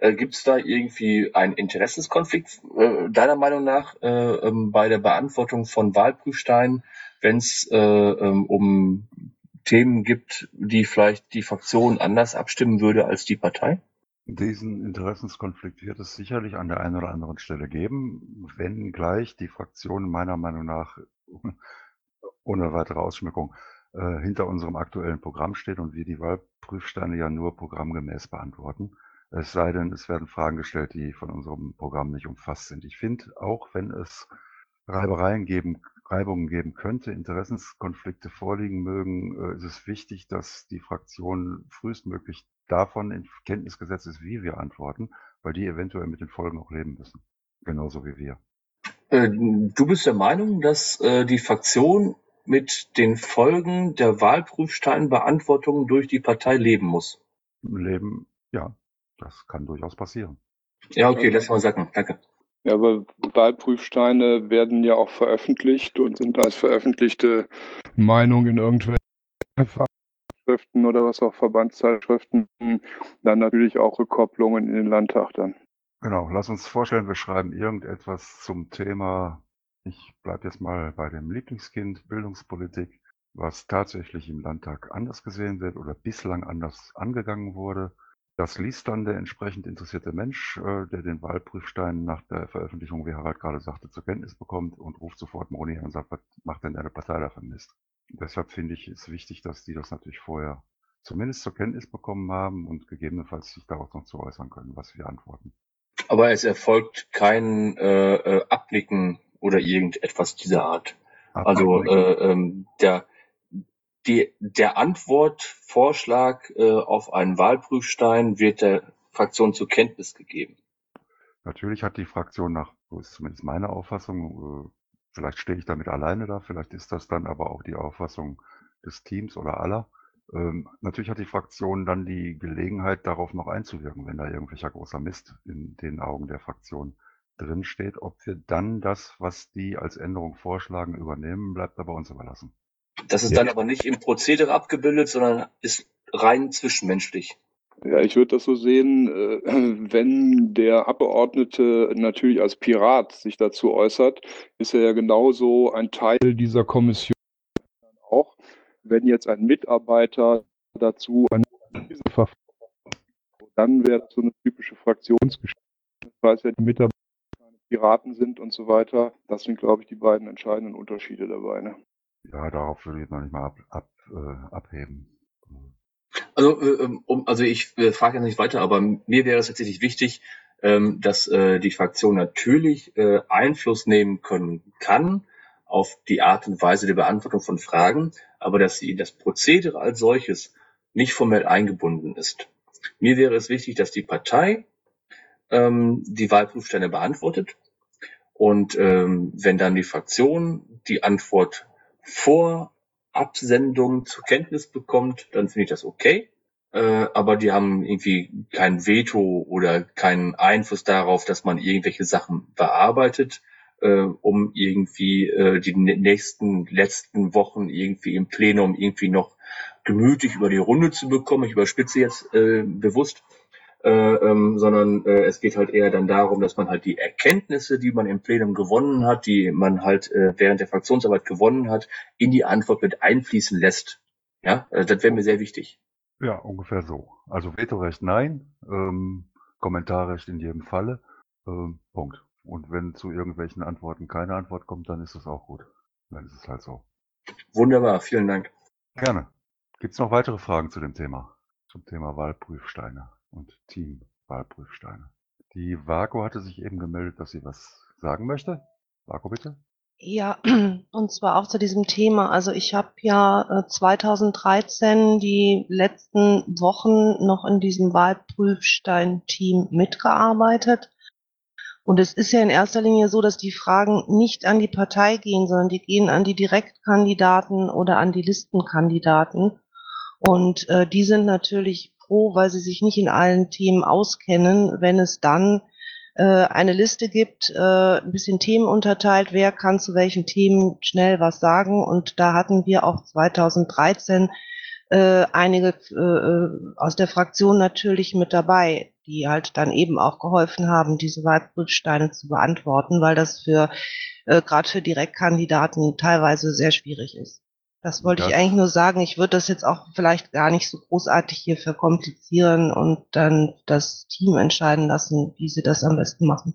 Äh, Gibt es da irgendwie einen Interessenskonflikt äh, deiner Meinung nach äh, ähm, bei der Beantwortung von Wahlprüfsteinen, wenn es äh, ähm, um Themen gibt, die vielleicht die Fraktion anders abstimmen würde als die Partei? Diesen Interessenskonflikt wird es sicherlich an der einen oder anderen Stelle geben, wenngleich die Fraktion meiner Meinung nach ohne weitere Ausschmückung äh, hinter unserem aktuellen Programm steht und wir die Wahlprüfsteine ja nur programmgemäß beantworten. Es sei denn, es werden Fragen gestellt, die von unserem Programm nicht umfasst sind. Ich finde, auch wenn es Reibereien geben, Reibungen geben könnte, Interessenskonflikte vorliegen mögen, äh, ist es wichtig, dass die Fraktion frühestmöglich davon in Kenntnis gesetzt ist, wie wir antworten, weil die eventuell mit den Folgen auch leben müssen. Genauso wie wir. Äh, du bist der Meinung, dass äh, die Fraktion mit den Folgen der Wahlprüfsteinbeantwortung durch die Partei leben muss? Leben, ja, das kann durchaus passieren. Ja, okay, lass mal sagen. Danke. Ja, aber Wahlprüfsteine werden ja auch veröffentlicht und sind als veröffentlichte Meinung in irgendwelchen Zeitschriften oder was auch Verbandszeitschriften, dann natürlich auch Rückkopplungen in den Landtag dann. Genau, lass uns vorstellen, wir schreiben irgendetwas zum Thema, ich bleibe jetzt mal bei dem Lieblingskind, Bildungspolitik, was tatsächlich im Landtag anders gesehen wird oder bislang anders angegangen wurde. Das liest dann der entsprechend interessierte Mensch, äh, der den Wahlprüfstein nach der Veröffentlichung, wie Harald gerade sagte, zur Kenntnis bekommt und ruft sofort Moni an und sagt, was macht denn deine Partei da Mist? Deshalb finde ich es wichtig, dass die das natürlich vorher zumindest zur Kenntnis bekommen haben und gegebenenfalls sich darauf noch zu äußern können, was wir antworten. Aber es erfolgt kein äh, äh, Abnicken oder irgendetwas dieser Art. Also äh, ähm, der, die, der Antwortvorschlag äh, auf einen Wahlprüfstein wird der Fraktion zur Kenntnis gegeben. Natürlich hat die Fraktion nach, ist zumindest meine Auffassung, äh, Vielleicht stehe ich damit alleine da, vielleicht ist das dann aber auch die Auffassung des Teams oder aller. Ähm, natürlich hat die Fraktion dann die Gelegenheit, darauf noch einzuwirken, wenn da irgendwelcher großer Mist in den Augen der Fraktion drinsteht. Ob wir dann das, was die als Änderung vorschlagen, übernehmen, bleibt aber uns überlassen. Das ist ja. dann aber nicht im Prozedere abgebildet, sondern ist rein zwischenmenschlich. Ja, ich würde das so sehen, äh, wenn der Abgeordnete natürlich als Pirat sich dazu äußert, ist er ja genauso ein Teil dieser Kommission auch. Wenn jetzt ein Mitarbeiter dazu eine dann wäre das so eine typische Fraktionsgeschichte. Das heißt ja, die Mitarbeiter Piraten sind und so weiter. Das sind, glaube ich, die beiden entscheidenden Unterschiede dabei. Ne? Ja, darauf würde ich noch nicht mal ab, ab, äh, abheben. Also, äh, ähm, um, also ich äh, frage jetzt nicht weiter, aber mir wäre es tatsächlich wichtig, ähm, dass äh, die Fraktion natürlich äh, Einfluss nehmen können kann auf die Art und Weise der Beantwortung von Fragen, aber dass sie in das Prozedere als solches nicht formell eingebunden ist. Mir wäre es wichtig, dass die Partei ähm, die Wahlprüfsteine beantwortet und ähm, wenn dann die Fraktion die Antwort vor Absendung zur Kenntnis bekommt, dann finde ich das okay. Äh, aber die haben irgendwie kein Veto oder keinen Einfluss darauf, dass man irgendwelche Sachen bearbeitet, äh, um irgendwie äh, die nächsten letzten Wochen irgendwie im Plenum irgendwie noch gemütlich über die Runde zu bekommen. Ich überspitze jetzt äh, bewusst. Äh, ähm, sondern äh, es geht halt eher dann darum, dass man halt die Erkenntnisse, die man im Plenum gewonnen hat, die man halt äh, während der Fraktionsarbeit gewonnen hat, in die Antwort mit einfließen lässt. Ja, äh, das wäre mir sehr wichtig. Ja, ungefähr so. Also Vetorecht nein, ähm, Kommentarrecht in jedem Falle. Ähm, Punkt. Und wenn zu irgendwelchen Antworten keine Antwort kommt, dann ist es auch gut. Dann ist es halt so. Wunderbar, vielen Dank. Gerne. Gibt es noch weitere Fragen zu dem Thema? Zum Thema Wahlprüfsteine und Team-Wahlprüfsteine. Die Vago hatte sich eben gemeldet, dass sie was sagen möchte. Vago, bitte. Ja, und zwar auch zu diesem Thema. Also ich habe ja äh, 2013 die letzten Wochen noch in diesem Wahlprüfstein-Team mitgearbeitet. Und es ist ja in erster Linie so, dass die Fragen nicht an die Partei gehen, sondern die gehen an die Direktkandidaten oder an die Listenkandidaten. Und äh, die sind natürlich froh, weil sie sich nicht in allen Themen auskennen, wenn es dann äh, eine Liste gibt, äh, ein bisschen Themen unterteilt, wer kann zu welchen Themen schnell was sagen. Und da hatten wir auch 2013 äh, einige äh, aus der Fraktion natürlich mit dabei, die halt dann eben auch geholfen haben, diese Wahlprüfsteine zu beantworten, weil das für äh, gerade für Direktkandidaten teilweise sehr schwierig ist. Das wollte Das- ich eigentlich nur sagen. Ich würde das jetzt auch vielleicht gar nicht so großartig hier verkomplizieren und dann das Team entscheiden lassen, wie sie das am besten machen.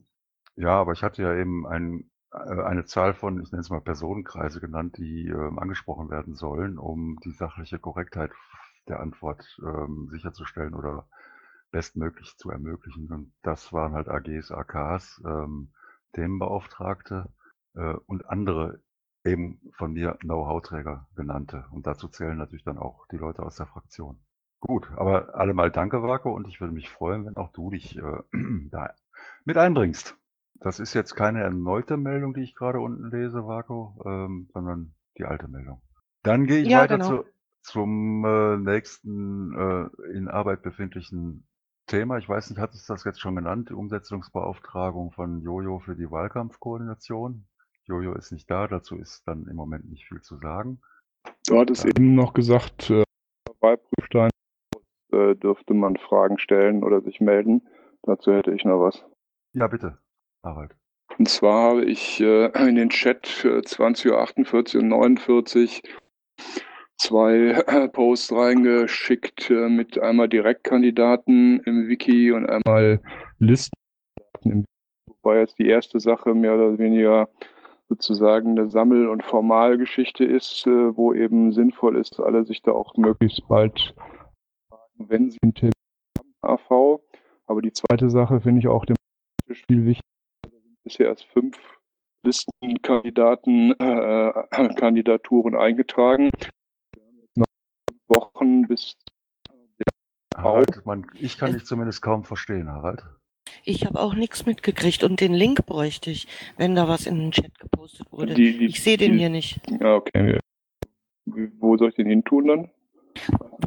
Ja, aber ich hatte ja eben ein, äh, eine Zahl von, ich nenne es mal Personenkreise genannt, die ähm, angesprochen werden sollen, um die sachliche Korrektheit der Antwort ähm, sicherzustellen oder bestmöglich zu ermöglichen. Und das waren halt AGs, AKs, ähm, Themenbeauftragte äh, und andere eben von mir Know-how-Träger genannte. Und dazu zählen natürlich dann auch die Leute aus der Fraktion. Gut, aber allemal danke, Vako, und ich würde mich freuen, wenn auch du dich äh, da mit einbringst. Das ist jetzt keine erneute Meldung, die ich gerade unten lese, Vako, ähm, sondern die alte Meldung. Dann gehe ich Ja, weiter genau. zu, zum äh, nächsten äh, in Arbeit befindlichen Thema. Ich weiß nicht, hat es das jetzt schon genannt? Die Umsetzungsbeauftragung von Jojo für die Wahlkampfkoordination. Jojo ist nicht da, dazu ist dann im Moment nicht viel zu sagen. Du hattest Ja. eben noch gesagt, äh, Wahlprüfstein äh, dürfte man Fragen stellen oder sich melden. Dazu hätte ich noch was. Ja, bitte, Harald. Und zwar habe ich äh, in den Chat äh, 20.48 Uhr und 49 zwei äh, Posts reingeschickt äh, mit einmal Direktkandidaten im Wiki und einmal Listenkandidaten im Wiki. Wobei jetzt die erste Sache mehr oder weniger sozusagen eine Sammel- und Formalgeschichte ist, äh, wo eben sinnvoll ist, alle sich da auch möglichst bald fragen, wenn sie einen Termin haben, AV. Aber die zweite Sache finde ich auch dem viel wichtiger bisher erst fünf Listenkandidaten äh, Kandidaturen eingetragen. Wir haben jetzt noch Wochen bis Harald, man, ich kann dich zumindest kaum verstehen, Harald. Ich habe auch nichts mitgekriegt und den Link bräuchte ich, wenn da was in den Chat gepostet wurde. Die- die- ich sehe den die- hier nicht. Ja, okay. Wo soll ich den hin tun dann?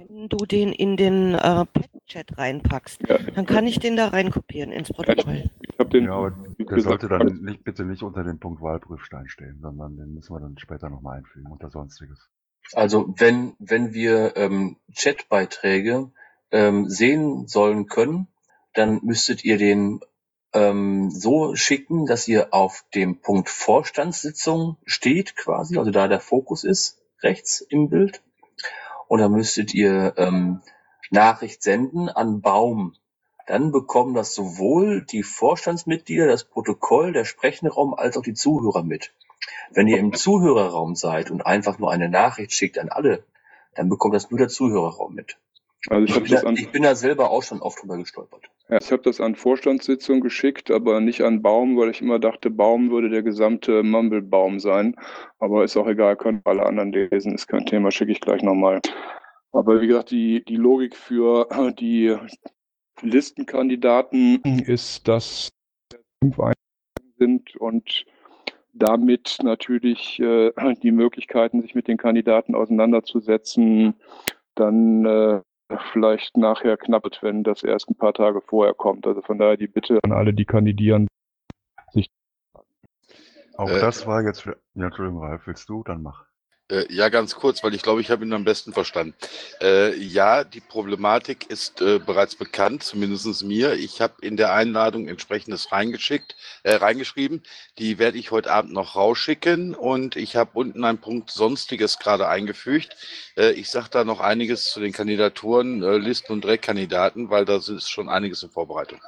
Wenn du den in den äh, Pad-Chat reinpackst, Ja, dann kann ich den da reinkopieren ins Protokoll. ich habe den. Ja, aber der gesagt, sollte dann nicht, bitte nicht unter dem Punkt Wahlprüfstein stehen, sondern den müssen wir dann später nochmal einfügen unter Sonstiges. Also wenn, wenn wir ähm, Chatbeiträge ähm, sehen sollen können, dann müsstet ihr den ähm, so schicken, dass ihr auf dem Punkt Vorstandssitzung steht quasi, also da der Fokus ist, rechts im Bild. Und dann müsstet ihr ähm, Nachricht senden an Baum. Dann bekommen das sowohl die Vorstandsmitglieder, das Protokoll, der sprechende Raum als auch die Zuhörer mit. Wenn ihr im Zuhörerraum seid und einfach nur eine Nachricht schickt an alle, dann bekommt das nur der Zuhörerraum mit. Also ich Ich bin, da, an ich bin da selber auch schon oft drüber gestolpert. Ja, ich habe das an Vorstandssitzung geschickt, aber nicht an Baum, weil ich immer dachte, Baum würde der gesamte Mumblebaum sein. Aber ist auch egal, können alle anderen lesen, ist kein Thema, schicke ich gleich nochmal. Aber wie gesagt, die, die Logik für die Listenkandidaten ist, dass fünf sind und damit natürlich äh, die Möglichkeiten, sich mit den Kandidaten auseinanderzusetzen, dann äh, vielleicht nachher knappet, wenn das erst ein paar Tage vorher kommt. Also von daher die Bitte an alle, die kandidieren, sich Auch Äh, das war jetzt für, ja, Entschuldigung, Ralf, willst du? Dann mach. Äh, ja, ganz kurz, weil ich glaube, ich habe ihn am besten verstanden. Äh, ja, die Problematik ist äh, bereits bekannt, zumindest mir. Ich habe in der Einladung entsprechendes reingeschickt, äh, reingeschrieben. Die werde ich heute Abend noch rausschicken und ich habe unten einen Punkt Sonstiges gerade eingefügt. Äh, ich sage da noch einiges zu den Kandidaturen, äh, Listen und Direktkandidaten, weil da ist schon einiges in Vorbereitung.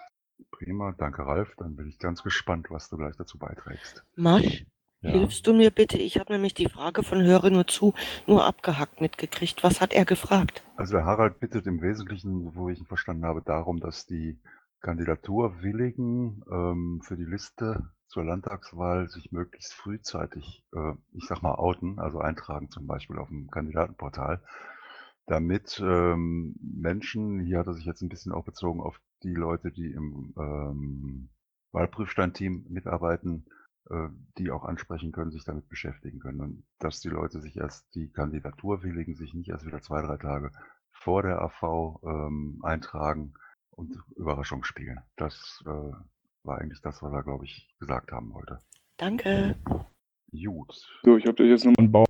Prima, danke Ralf. Dann bin ich ganz gespannt, was du gleich dazu beiträgst. Masch, Ja. hilfst du mir bitte? Ich habe nämlich die Frage von Höre nur zu nur abgehackt mitgekriegt. Was hat er gefragt? Also der Harald bittet im Wesentlichen, wo ich ihn verstanden habe, darum, dass die Kandidaturwilligen ähm, für die Liste zur Landtagswahl sich möglichst frühzeitig, äh, ich sag mal, outen, also eintragen zum Beispiel auf dem Kandidatenportal, damit ähm, Menschen, hier hat er sich jetzt ein bisschen auch bezogen auf die Leute, die im ähm, Wahlprüfsteinteam mitarbeiten, die auch ansprechen können, sich damit beschäftigen können. Und dass die Leute sich erst, die Kandidaturwilligen sich nicht erst wieder zwei, drei Tage vor der AV ähm, eintragen und Überraschung spielen. Das äh, war eigentlich das, was er, glaube ich, gesagt haben wollte. Danke. Gut, So, ich habe jetzt nochmal bauen.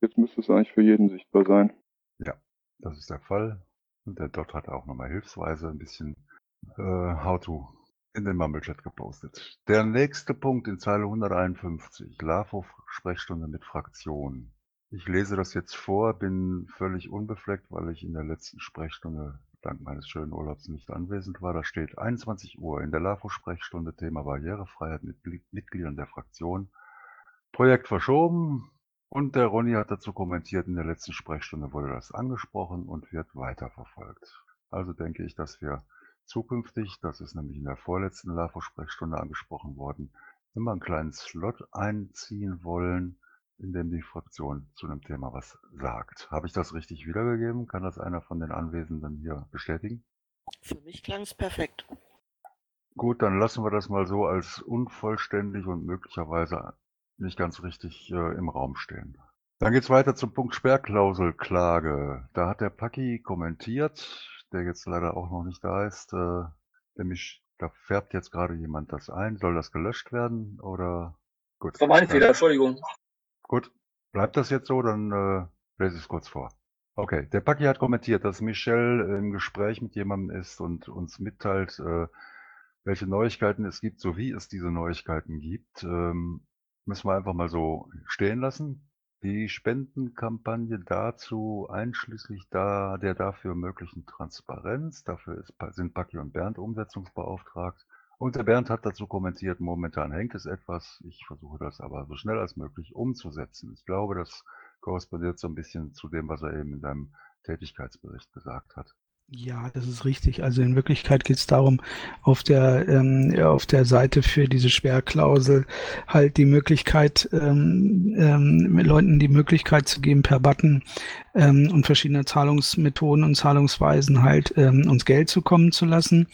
Jetzt müsste es eigentlich für jeden sichtbar sein. das ist der Fall. Und der Dot hat auch nochmal hilfsweise ein bisschen äh, How-to in den Mumble-Chat gepostet. Der nächste Punkt in Zeile 151, LAFO-Sprechstunde mit Fraktionen. Ich lese das jetzt vor, bin völlig unbefleckt, weil ich in der letzten Sprechstunde dank meines schönen Urlaubs nicht anwesend war. Da steht 21 Uhr in der LAFO-Sprechstunde Thema Barrierefreiheit mit Gli- Mitgliedern der Fraktion. Projekt verschoben und der Ronny hat dazu kommentiert, in der letzten Sprechstunde wurde das angesprochen und wird weiterverfolgt. Also denke ich, dass wir zukünftig, das ist nämlich in der vorletzten LAFO-Sprechstunde angesprochen worden, immer einen kleinen Slot einziehen wollen, in dem die Fraktion zu einem Thema was sagt. Habe ich das richtig wiedergegeben? Kann das einer von den Anwesenden hier bestätigen? Für mich klang es perfekt. Gut, dann lassen wir das mal so als unvollständig und möglicherweise nicht ganz richtig äh, im Raum stehen. Dann geht's weiter zum Punkt Sperrklauselklage. Da hat der Paki kommentiert, der jetzt leider auch noch nicht da ist, äh, nämlich da färbt jetzt gerade jemand das ein. Soll das gelöscht werden oder gut? Das war mein Fehler, Entschuldigung. Gut, bleibt das jetzt so, dann äh, lese ich es kurz vor. Okay, der Paki hat kommentiert, dass Michelle im Gespräch mit jemandem ist und uns mitteilt, äh, welche Neuigkeiten es gibt, sowie es diese Neuigkeiten gibt. Ähm, müssen wir einfach mal so stehen lassen. Die Spendenkampagne dazu, einschließlich da, der dafür möglichen Transparenz, dafür ist, sind Paki und Bernd umsetzungsbeauftragt. Und der Bernd hat dazu kommentiert, momentan hängt es etwas. Ich versuche das aber so schnell als möglich umzusetzen. Ich glaube, das korrespondiert so ein bisschen zu dem, was er eben in seinem Tätigkeitsbericht gesagt hat. Ja, das ist richtig. Also in Wirklichkeit geht es darum, auf der ähm, auf der Seite für diese Sperrklausel halt die Möglichkeit, ähm, ähm, Leuten die Möglichkeit zu geben, per Button ähm, und verschiedene Zahlungsmethoden und Zahlungsweisen halt ähm, uns Geld zukommen zu lassen.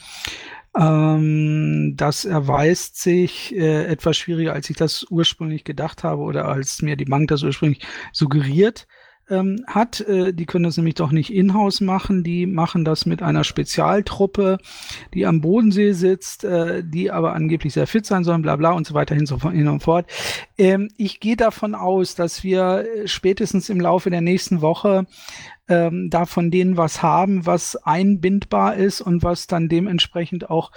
Ähm, das erweist sich äh, etwas schwieriger, als ich das ursprünglich gedacht habe oder als mir die Bank das ursprünglich suggeriert ähm, hat. Äh, die können das nämlich doch nicht in-house machen. Die machen das mit einer Spezialtruppe, die am Bodensee sitzt, äh, die aber angeblich sehr fit sein sollen, bla bla und so weiter hin, so hin und fort. Ähm, ich gehe davon aus, dass wir äh, spätestens im Laufe der nächsten Woche ähm, da von denen was haben, was einbindbar ist und was dann dementsprechend auch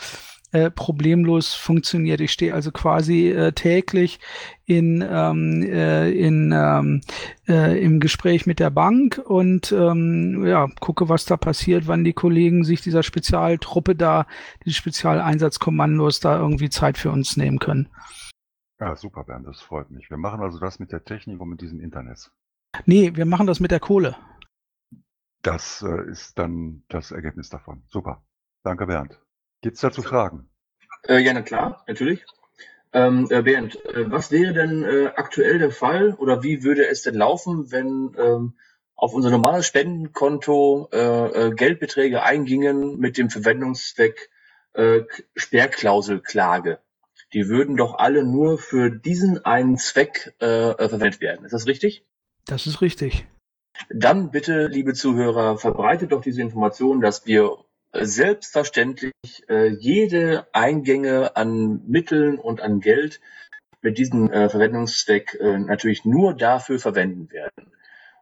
äh, problemlos funktioniert. Ich stehe also quasi äh, täglich in, ähm, äh, in, ähm, äh, im Gespräch mit der Bank und ähm, ja, gucke, was da passiert, wann die Kollegen sich dieser Spezialtruppe da, die Spezialeinsatzkommandos da irgendwie Zeit für uns nehmen können. Ja, super, Bernd, das freut mich. Wir machen also das mit der Technik und mit diesem Internet. Nee, wir machen das mit der Kohle. Das äh, ist dann das Ergebnis davon. Super. Danke, Bernd. Gibt's dazu Fragen? Äh, ja, na klar, natürlich. Ähm, äh, Bernd, äh, was wäre denn äh, aktuell der Fall oder wie würde es denn laufen, wenn ähm, auf unser normales Spendenkonto äh, äh, Geldbeträge eingingen mit dem Verwendungszweck äh, Sperrklauselklage? Die würden doch alle nur für diesen einen Zweck äh, verwendet werden. Ist das richtig? Das ist richtig. Dann bitte, liebe Zuhörer, verbreitet doch diese Information, dass wir selbstverständlich äh, jede Eingänge an Mitteln und an Geld mit diesem äh, Verwendungszweck äh, natürlich nur dafür verwenden werden.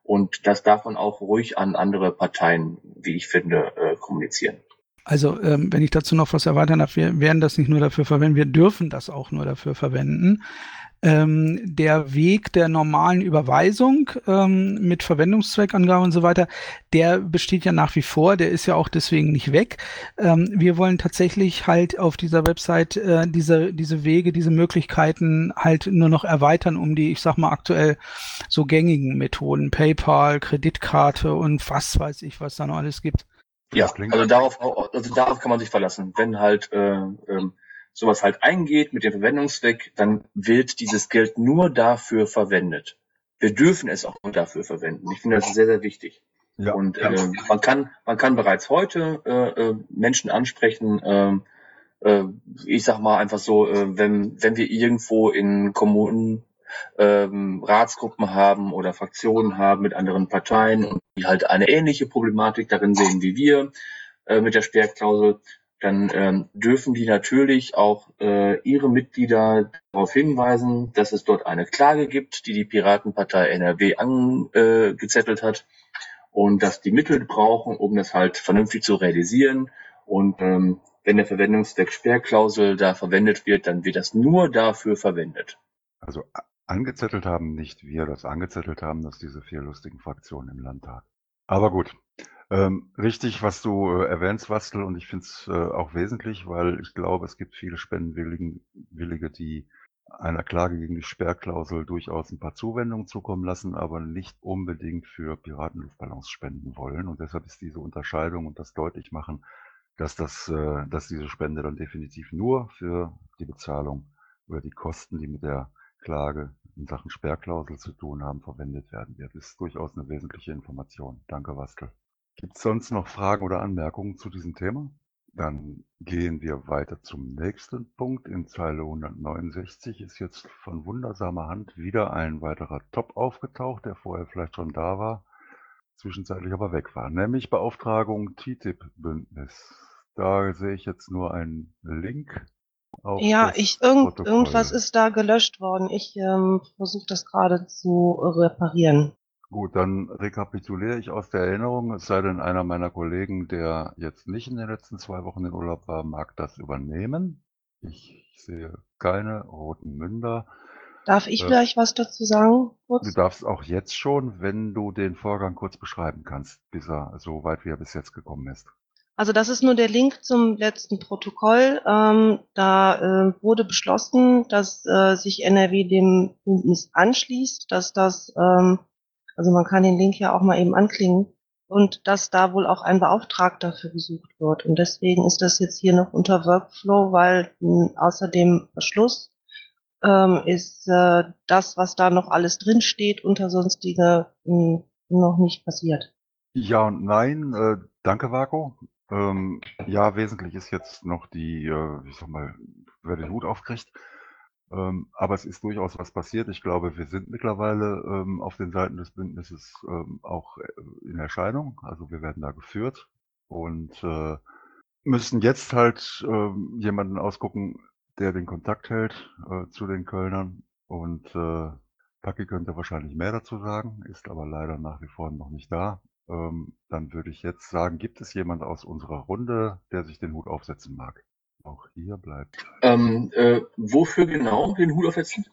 Und das darf man auch ruhig an andere Parteien, wie ich finde, kommunizieren. Also, ähm, wenn ich dazu noch was erweitern darf, wir werden das nicht nur dafür verwenden, wir dürfen das auch nur dafür verwenden. Ähm, der Weg der normalen Überweisung ähm, mit Verwendungszweckangabe und so weiter, der besteht ja nach wie vor, der ist ja auch deswegen nicht weg. Ähm, wir wollen tatsächlich halt auf dieser Website äh, diese, diese Wege, diese Möglichkeiten halt nur noch erweitern um die, ich sag mal, aktuell so gängigen Methoden, PayPal, Kreditkarte und was weiß ich, was da noch alles gibt. Ja, also darauf, also darauf kann man sich verlassen. Wenn halt äh, ähm, sowas halt eingeht mit dem Verwendungszweck, dann wird dieses Geld nur dafür verwendet. Wir dürfen es auch nur dafür verwenden. Ich finde das sehr, sehr wichtig. Ja, und äh, man kann man kann bereits heute äh, äh, Menschen ansprechen. Äh, äh, ich sag mal einfach so, äh, wenn wenn wir irgendwo in Kommunen ähm, Ratsgruppen haben oder Fraktionen haben mit anderen Parteien und die halt eine ähnliche Problematik darin sehen wie wir äh, mit der Sperrklausel, dann ähm, dürfen die natürlich auch äh, ihre Mitglieder darauf hinweisen, dass es dort eine Klage gibt, die die Piratenpartei NRW angezettelt hat und dass die Mittel brauchen, um das halt vernünftig zu realisieren. Und ähm, wenn der Verwendungszweck Sperrklausel da verwendet wird, dann wird das nur dafür verwendet. Also Angezettelt haben nicht wir das angezettelt haben, dass diese vier lustigen Fraktionen im Landtag. Aber gut. Ähm, richtig, was du äh, erwähnst, Wastel, und ich finde es äh, auch wesentlich, weil ich glaube, es gibt viele Spendenwillige, die einer Klage gegen die Sperrklausel durchaus ein paar Zuwendungen zukommen lassen, aber nicht unbedingt für Piratenluftballons spenden wollen. Und deshalb ist diese Unterscheidung und das deutlich machen, dass das, äh, dass diese Spende dann definitiv nur für die Bezahlung über die Kosten, die mit der Klage in Sachen Sperrklausel zu tun haben, verwendet werden wird. Das ist durchaus eine wesentliche Information. Danke, Wastel. Gibt es sonst noch Fragen oder Anmerkungen zu diesem Thema? Dann gehen wir weiter zum nächsten Punkt. In Zeile 169 ist jetzt von wundersamer Hand wieder ein weiterer Top aufgetaucht, der vorher vielleicht schon da war, zwischenzeitlich aber weg war, nämlich Beauftragung TTIP-Bündnis. Da sehe ich jetzt nur einen Link ja, ich irgend, irgendwas ist da gelöscht worden. Ich ähm, versuche das gerade zu reparieren. Gut, dann rekapituliere ich aus der Erinnerung, es sei denn, einer meiner Kollegen, der jetzt nicht in den letzten zwei Wochen in Urlaub war, mag das übernehmen. Ich sehe keine roten Münder. Darf ich äh, gleich was dazu sagen? Kurz? Du darfst auch jetzt schon, wenn du den Vorgang kurz beschreiben kannst, bis er so weit wie er bis jetzt gekommen ist. Also das ist nur der Link zum letzten Protokoll. Ähm, da äh, wurde beschlossen, dass äh, sich NRW dem Bündnis anschließt, dass das, ähm, also man kann den Link ja auch mal eben anklingen, und dass da wohl auch ein Beauftragter für gesucht wird. Und deswegen ist das jetzt hier noch unter Workflow, weil mh, außer dem Beschluss ähm, ist äh, das, was da noch alles drin steht, unter sonstige mh, noch nicht passiert. Ja und nein. Äh, danke, Vako. Ähm, ja, wesentlich ist jetzt noch die, äh, ich sag mal, wer den Hut aufkriegt. Ähm, aber es ist durchaus was passiert. Ich glaube, wir sind mittlerweile ähm, auf den Seiten des Bündnisses ähm, auch äh, in Erscheinung. Also wir werden da geführt und äh, müssen jetzt halt äh, jemanden ausgucken, der den Kontakt hält äh, zu den Kölnern. Und äh, Paki könnte wahrscheinlich mehr dazu sagen, ist aber leider nach wie vor noch nicht da. Ähm, dann würde ich jetzt sagen, gibt es jemand aus unserer Runde, der sich den Hut aufsetzen mag? Auch hier bleibt. Ähm, äh, wofür genau den Hut aufsetzen?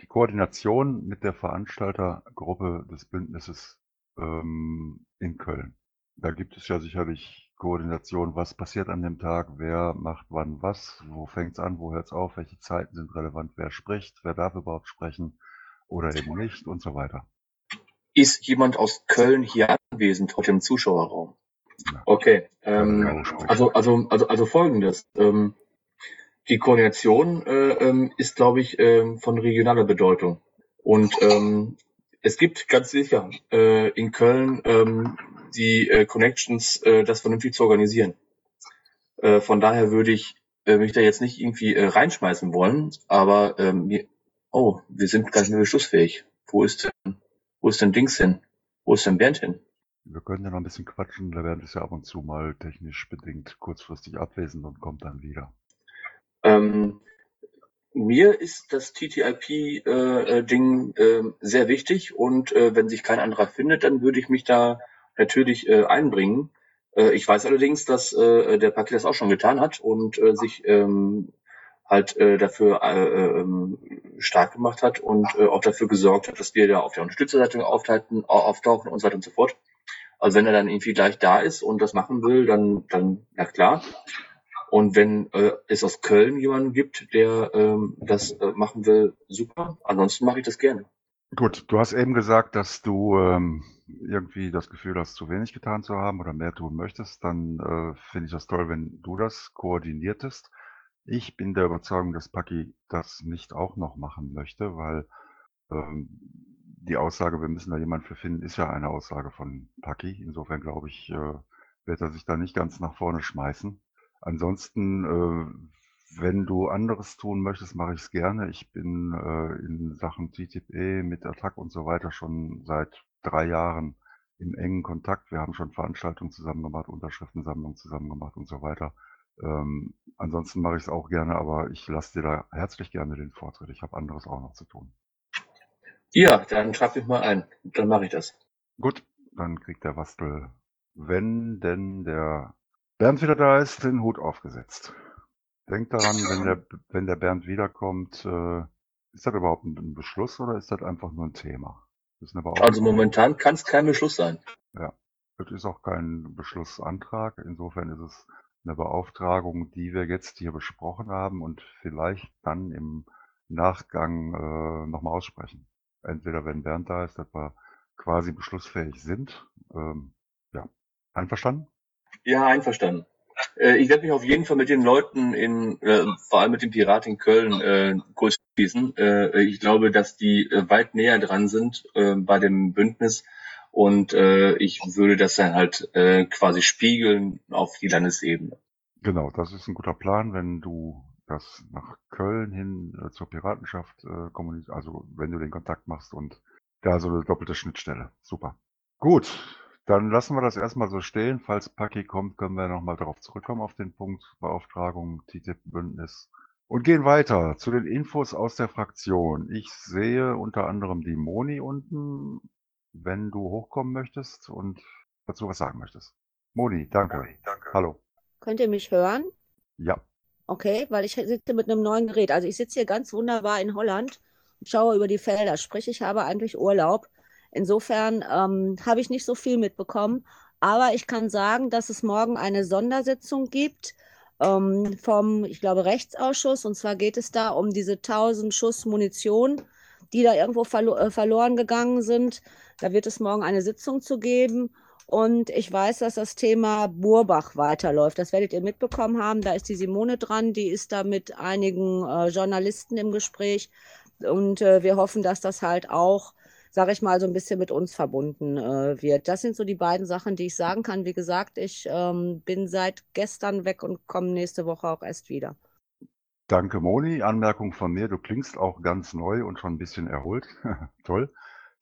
Die Koordination mit der Veranstaltergruppe des Bündnisses ähm, in Köln. Da gibt es ja sicherlich Koordination, was passiert an dem Tag, wer macht wann was, wo fängt es an, wo hört es auf, welche Zeiten sind relevant, wer spricht, wer darf überhaupt sprechen oder eben nicht und so weiter. Ist jemand aus Köln hier anwesend, heute im Zuschauerraum? Okay, ähm, also, also, also, also folgendes. Ähm, die Koordination äh, ähm, ist, glaube ich, äh, von regionaler Bedeutung. Und ähm, es gibt ganz sicher äh, in Köln ähm, die äh, Connections, äh, das vernünftig zu organisieren. Äh, von daher würde ich äh, mich da jetzt nicht irgendwie äh, reinschmeißen wollen, aber ähm, oh, wir sind gar nicht mehr beschlussfähig. Wo ist denn wo ist denn Dings hin? Wo ist denn Bernd hin? Wir können ja noch ein bisschen quatschen, der Bernd ist ja ab und zu mal technisch bedingt kurzfristig abwesend und kommt dann wieder. Ähm, Mir ist das TTIP-Ding äh, äh, sehr wichtig und äh, wenn sich kein anderer findet, dann würde ich mich da natürlich äh, einbringen. Äh, ich weiß allerdings, dass äh, der Paket das auch schon getan hat und sich ähm, halt dafür äh, ähm, stark gemacht hat und auch dafür gesorgt hat, dass wir da auf der Unterstützerseite auftauchen und so weiter und so fort. Also wenn er dann irgendwie gleich da ist und das machen will, dann, dann na klar. Und wenn äh, es aus Köln jemanden gibt, der ähm, das äh, machen will, super. Ansonsten mache ich das gerne. Gut, du hast eben gesagt, dass du ähm, irgendwie das Gefühl hast, zu wenig getan zu haben oder mehr tun möchtest. Dann äh, finde ich das toll, wenn du das koordiniertest. Ich bin der Überzeugung, dass Paki das nicht auch noch machen möchte, weil ähm, die Aussage, wir müssen da jemanden für finden, ist ja eine Aussage von Paki. Insofern glaube ich, äh, wird er sich da nicht ganz nach vorne schmeißen. Ansonsten, äh, wenn du anderes tun möchtest, mache ich es gerne. Ich bin äh, in Sachen TTP mit Attack und so weiter schon seit drei Jahren im engen Kontakt. Wir haben schon Veranstaltungen zusammen gemacht, Unterschriftensammlungen zusammen gemacht und so weiter. Ähm, ansonsten mache ich es auch gerne, aber ich lasse dir da herzlich gerne den Vortritt. Ich habe anderes auch noch zu tun. Ja, dann trag mich mal ein. Dann mache ich das. Gut, dann kriegt der Wastel, wenn denn der Bernd wieder da ist, den Hut aufgesetzt. Denkt daran, wenn der, wenn der Bernd wiederkommt, äh, ist das überhaupt ein Beschluss oder ist das einfach nur ein Thema? also momentan kann es kein Beschluss sein. Ja, es ist auch kein Beschlussantrag. Insofern ist es eine Beauftragung, die wir jetzt hier besprochen haben und vielleicht dann im Nachgang äh, nochmal aussprechen. Entweder wenn Bernd da ist, dass wir quasi beschlussfähig sind. Ähm, ja, einverstanden? Ja, einverstanden. Äh, ich werde mich auf jeden Fall mit den Leuten in, äh, vor allem mit dem Pirat in Köln, äh, kurz schließen. Äh, ich glaube, dass die äh, weit näher dran sind äh, bei dem Bündnis und äh, ich würde das dann halt quasi spiegeln auf die Landesebene. Genau, das ist ein guter Plan, wenn du das nach Köln hin äh, zur Piratenschaft äh, kommunizierst, also wenn du den Kontakt machst und da so eine doppelte Schnittstelle. Super. Gut, dann lassen wir das erstmal so stehen. Falls Paki kommt, können wir nochmal darauf zurückkommen auf den Punkt Beauftragung, TTIP-Bündnis. Und gehen weiter zu den Infos aus der Fraktion. Ich sehe unter anderem die Moni unten, wenn du hochkommen möchtest und dazu was sagen möchtest. Moni, danke. Moni, danke. Hallo. Könnt ihr mich hören? Ja. Okay, weil ich sitze mit einem neuen Gerät. Also ich sitze hier ganz wunderbar in Holland und schaue über die Felder. Sprich, ich habe eigentlich Urlaub. Insofern ähm, habe ich nicht so viel mitbekommen. Aber ich kann sagen, dass es morgen eine Sondersitzung gibt ähm, vom, ich glaube, Rechtsausschuss. Und zwar geht es da um diese 1000 Schuss Munition, die da irgendwo verlo äh, verloren gegangen sind. Da wird es morgen eine Sitzung zu geben. Und ich weiß, dass das Thema Burbach weiterläuft. Das werdet ihr mitbekommen haben. Da ist die Simone dran. Die ist da mit einigen äh, Journalisten im Gespräch. Und äh, wir hoffen, dass das halt auch sage ich mal, so ein bisschen mit uns verbunden äh, wird. Das sind so die beiden Sachen, die ich sagen kann. Wie gesagt, ich ähm, bin seit gestern weg und komme nächste Woche auch erst wieder. Danke, Moni. Anmerkung von mir, du klingst auch ganz neu und schon ein bisschen erholt. Toll.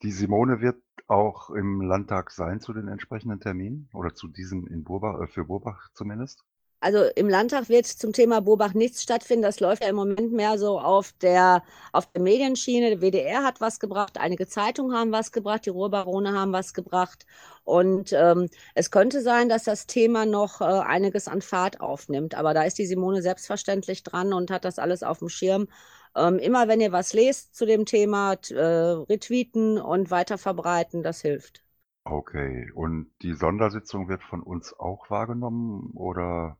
Die Simone wird auch im Landtag sein zu den entsprechenden Terminen oder zu diesem in Burbach, äh, für Burbach zumindest? Also im Landtag wird zum Thema Burbach nichts stattfinden. Das läuft ja im Moment mehr so auf der, auf der Medienschiene. Der WDR hat was gebracht, einige Zeitungen haben was gebracht, die Ruhrbarone haben was gebracht. Und ähm, es könnte sein, dass das Thema noch äh, einiges an Fahrt aufnimmt. Aber da ist die Simone selbstverständlich dran und hat das alles auf dem Schirm. Ähm, immer wenn ihr was lest zu dem Thema, äh, retweeten und weiter verbreiten, das hilft. Okay, und die Sondersitzung wird von uns auch wahrgenommen oder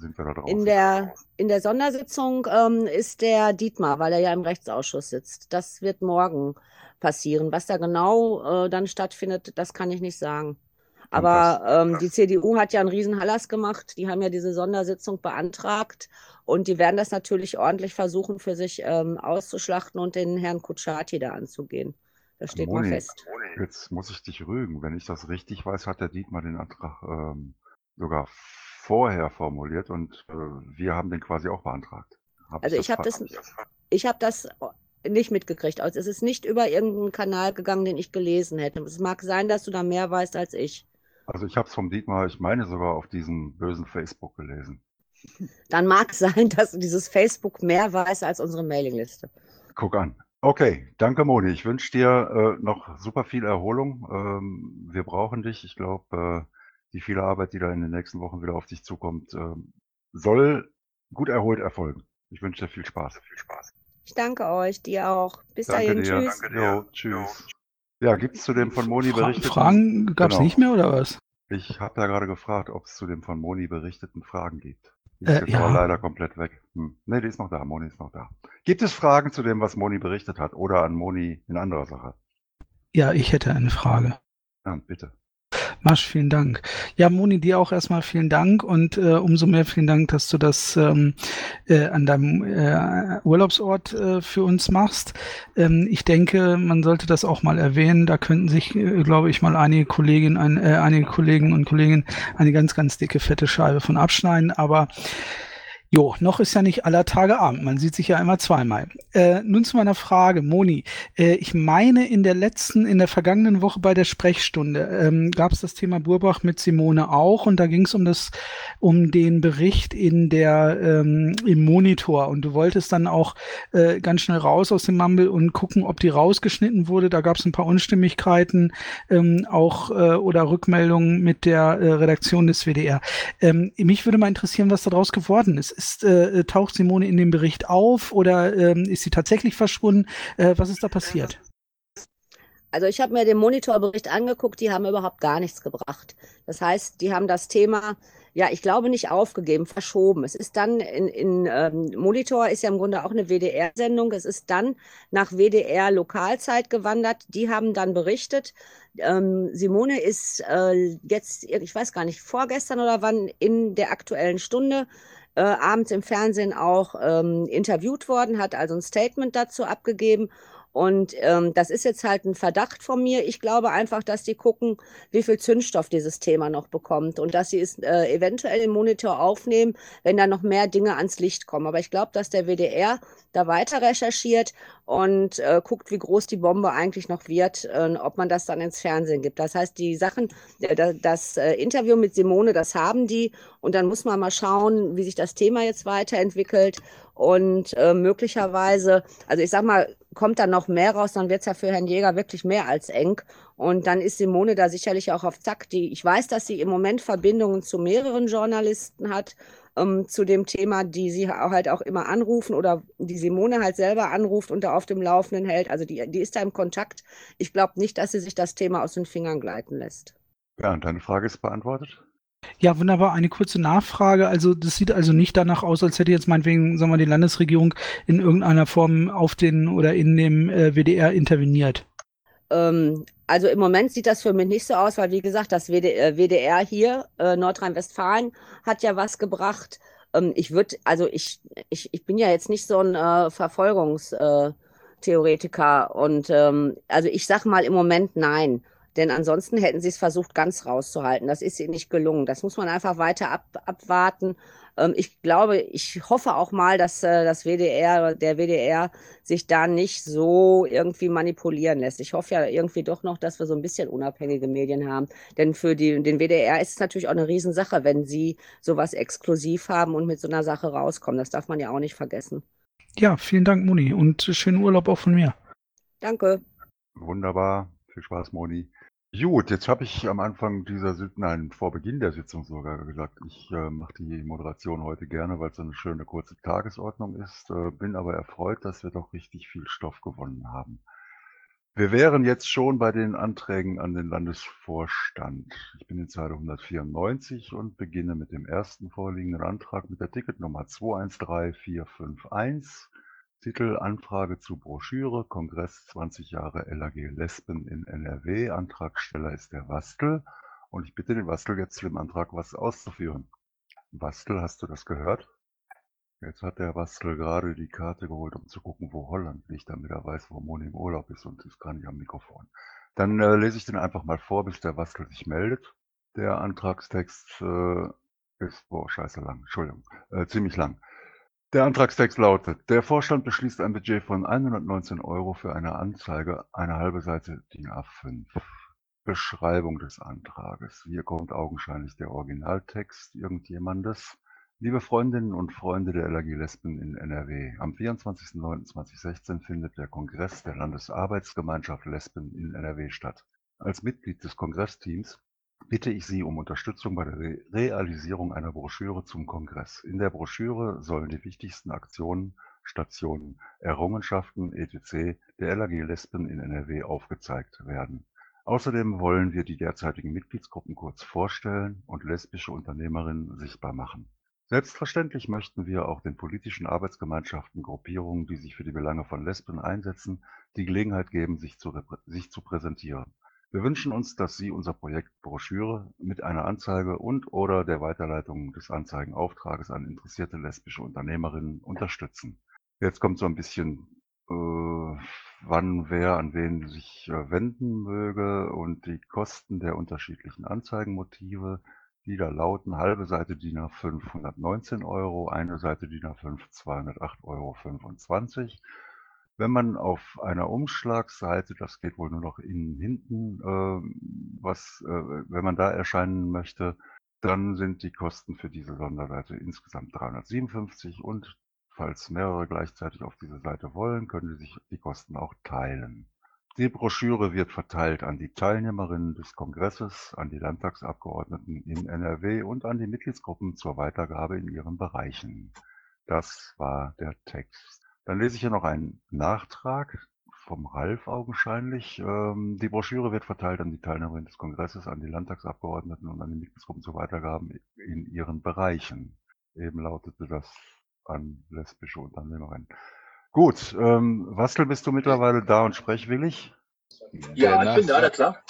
sind wir da drauf? In der, in der Sondersitzung ähm, ist der Dietmar, weil er ja im Rechtsausschuss sitzt. Das wird morgen passieren. Was da genau äh, dann stattfindet, das kann ich nicht sagen. Aber das, ähm, die CDU hat ja einen Riesenhallas gemacht. Die haben ja diese Sondersitzung beantragt und die werden das natürlich ordentlich versuchen, für sich ähm, auszuschlachten und den Herrn Kutschaty da anzugehen. Das steht Moni, mal fest. Jetzt muss ich dich rügen. Wenn ich das richtig weiß, hat der Dietmar den Antrag ähm, sogar vorher formuliert und äh, wir haben den quasi auch beantragt. Hab also ich habe das, ich habe das nicht mitgekriegt. Also es ist nicht über irgendeinen Kanal gegangen, den ich gelesen hätte. Es mag sein, dass du da mehr weißt als ich. Also ich habe es vom Dietmar, ich meine sogar auf diesem bösen Facebook gelesen. dann mag es sein, dass dieses Facebook mehr weiß als unsere Mailingliste. Guck an. Okay, danke Moni. Ich wünsche dir äh, noch super viel Erholung. Ähm, wir brauchen dich. Ich glaube, äh, die viele Arbeit, die da in den nächsten Wochen wieder auf dich zukommt, äh, soll gut erholt erfolgen. Ich wünsche dir viel Spaß. Viel Spaß. Ich danke euch, dir auch. Bis Danke dahin, dir. tschüss. Danke dir. Jo, tschüss. Ja, gibt es zu dem von Moni Fra berichteten... Fragen gab es Genau. nicht mehr oder was? Ich habe ja gerade gefragt, ob es zu dem von Moni berichteten Fragen gibt. Die Äh, ist jetzt aber ja. leider komplett weg. Hm. Nee, die ist noch da. Moni ist noch da. Gibt es Fragen zu dem, was Moni berichtet hat oder an Moni in anderer Sache? Ja, ich hätte eine Frage. Ja, bitte. Marsch, vielen Dank. Ja, Moni, dir auch erstmal vielen Dank und äh, umso mehr vielen Dank, dass du das ähm, äh, an deinem äh, Urlaubsort äh, für uns machst. Ähm, ich denke, man sollte das auch mal erwähnen. Da könnten sich, äh, glaube ich, mal einige Kolleginnen, ein, äh, einige Kollegen und Kolleginnen eine ganz, ganz dicke, fette Scheibe von abschneiden. Aber Jo, noch ist ja nicht aller Tage Abend. Man sieht sich ja immer zweimal. Äh, nun zu meiner Frage, Moni. Äh, ich meine, in der letzten, in der vergangenen Woche bei der Sprechstunde ähm, gab es das Thema Burbach mit Simone auch und da ging es um das, um den Bericht in der ähm, im Monitor und du wolltest dann auch äh, ganz schnell raus aus dem Mumble und gucken, ob die rausgeschnitten wurde. Da gab es ein paar Unstimmigkeiten ähm, auch äh, oder Rückmeldungen mit der äh, Redaktion des WDR. Ähm, mich würde mal interessieren, was daraus geworden ist. Ist äh, taucht Simone in dem Bericht auf oder ähm, ist sie tatsächlich verschwunden? Äh, was ist da passiert? Also ich habe mir den Monitorbericht angeguckt, die haben überhaupt gar nichts gebracht. Das heißt, die haben das Thema, ja, ich glaube nicht aufgegeben, verschoben. Es ist dann in, in ähm, Monitor ist ja im Grunde auch eine WDR-Sendung. Es ist dann nach WDR Lokalzeit gewandert. Die haben dann berichtet. Ähm, Simone ist äh, jetzt, ich weiß gar nicht, vorgestern oder wann in der aktuellen Stunde äh, abends im Fernsehen auch ähm, interviewt worden, hat also ein Statement dazu abgegeben. Und ähm, das ist jetzt halt ein Verdacht von mir. Ich glaube einfach, dass die gucken, wie viel Zündstoff dieses Thema noch bekommt und dass sie es äh, eventuell im Monitor aufnehmen, wenn da noch mehr Dinge ans Licht kommen. Aber ich glaube, dass der WDR da weiter recherchiert und äh, guckt, wie groß die Bombe eigentlich noch wird, äh, ob man das dann ins Fernsehen gibt. Das heißt, die Sachen, äh, das, das äh, Interview mit Simone, das haben die und dann muss man mal schauen, wie sich das Thema jetzt weiterentwickelt und äh, möglicherweise, also ich sag mal, kommt da noch mehr raus, dann wird's ja für Herrn Jäger wirklich mehr als eng. Und dann ist Simone da sicherlich auch auf Zack. Die, ich weiß, dass sie im Moment Verbindungen zu mehreren Journalisten hat, ähm, zu dem Thema, die sie auch halt auch immer anrufen oder die Simone halt selber anruft und da auf dem Laufenden hält. Also die, die ist da im Kontakt. Ich glaube nicht, dass sie sich das Thema aus den Fingern gleiten lässt. Ja, und deine Frage ist beantwortet? Ja, wunderbar. Eine kurze Nachfrage. Also das sieht also nicht danach aus, als hätte jetzt meinetwegen, sagen wir, die Landesregierung in irgendeiner Form auf den oder in dem äh, WDR interveniert. Ähm, also im Moment sieht das für mich nicht so aus, weil wie gesagt, das WD, äh, WDR hier, äh, Nordrhein-Westfalen, hat ja was gebracht. Ähm, ich würde, also ich, ich, ich bin ja jetzt nicht so ein äh, Verfolgungstheoretiker und ähm, also ich sag mal im Moment nein. Denn ansonsten hätten sie es versucht, ganz rauszuhalten. Das ist ihnen nicht gelungen. Das muss man einfach weiter ab, abwarten. Ähm, ich glaube, ich hoffe auch mal, dass äh, das WDR, der WDR sich da nicht so irgendwie manipulieren lässt. Ich hoffe ja irgendwie doch noch, dass wir so ein bisschen unabhängige Medien haben. Denn für die, den WDR ist es natürlich auch eine Riesensache, wenn sie sowas exklusiv haben und mit so einer Sache rauskommen. Das darf man ja auch nicht vergessen. Ja, vielen Dank, Moni. Und schönen Urlaub auch von mir. Danke. Wunderbar. Viel Spaß, Moni. Gut, jetzt habe ich am Anfang dieser Sitzung, nein, vor Beginn der Sitzung sogar gesagt, ich äh, mache die Moderation heute gerne, weil es so eine schöne kurze Tagesordnung ist, äh, bin aber erfreut, dass wir doch richtig viel Stoff gewonnen haben. Wir wären jetzt schon bei den Anträgen an den Landesvorstand. Ich bin in Zeile 194 und beginne mit dem ersten vorliegenden Antrag mit der Ticketnummer 213451. Titel Anfrage zu Broschüre, Kongress 20 Jahre LAG Lesben in NRW. Antragsteller ist der Wastel. Und ich bitte den Wastel jetzt zu dem Antrag was auszuführen. Wastel, hast du das gehört? Jetzt hat der Wastel gerade die Karte geholt, um zu gucken, wo Holland liegt, damit er weiß, wo Moni im Urlaub ist und ist gar nicht am Mikrofon. Dann äh, lese ich den einfach mal vor, bis der Wastel sich meldet. Der Antragstext äh, ist, boah, scheiße lang, Entschuldigung, äh, ziemlich lang. Der Antragstext lautet, der Vorstand beschließt ein Budget von 119 Euro für eine Anzeige, eine halbe Seite DIN A5. Beschreibung des Antrages. Hier kommt augenscheinlich der Originaltext irgendjemandes. Liebe Freundinnen und Freunde der LAG Lesben in NRW, am 24.09.2016 findet der Kongress der Landesarbeitsgemeinschaft Lesben in NRW statt. Als Mitglied des Kongressteams bitte ich Sie um Unterstützung bei der Re Realisierung einer Broschüre zum Kongress. In der Broschüre sollen die wichtigsten Aktionen, Stationen, Errungenschaften etc. der LAG Lesben in NRW aufgezeigt werden. Außerdem wollen wir die derzeitigen Mitgliedsgruppen kurz vorstellen und lesbische Unternehmerinnen sichtbar machen. Selbstverständlich möchten wir auch den politischen Arbeitsgemeinschaften, Gruppierungen, die sich für die Belange von Lesben einsetzen, die Gelegenheit geben, sich zu, sich zu präsentieren. Wir wünschen uns, dass Sie unser Projekt Broschüre mit einer Anzeige und/oder der Weiterleitung des Anzeigenauftrages an interessierte lesbische Unternehmerinnen unterstützen. Jetzt kommt so ein bisschen, äh, wann wer an wen sich äh, wenden möge und die Kosten der unterschiedlichen Anzeigenmotive. Die da lauten halbe Seite DIN A5 119 Euro, eine Seite DIN A5 208,25 Euro. Wenn man auf einer Umschlagseite, das geht wohl nur noch innen hinten, äh, was, äh, wenn man da erscheinen möchte, dann sind die Kosten für diese Sonderseite insgesamt 357 und falls mehrere gleichzeitig auf diese Seite wollen, können sie sich die Kosten auch teilen. Die Broschüre wird verteilt an die Teilnehmerinnen des Kongresses, an die Landtagsabgeordneten in NRW und an die Mitgliedsgruppen zur Weitergabe in ihren Bereichen. Das war der Text. Dann lese ich hier noch einen Nachtrag vom Ralf augenscheinlich. Ähm, die Broschüre wird verteilt an die Teilnehmerinnen des Kongresses, an die Landtagsabgeordneten und an die Mitgliedsgruppen zur Weitergabe in ihren Bereichen. Eben lautete das an lesbische Unternehmerinnen. Gut, ähm, Wastel, bist du mittlerweile da und sprechwillig? Ja, ich bin da, na klar.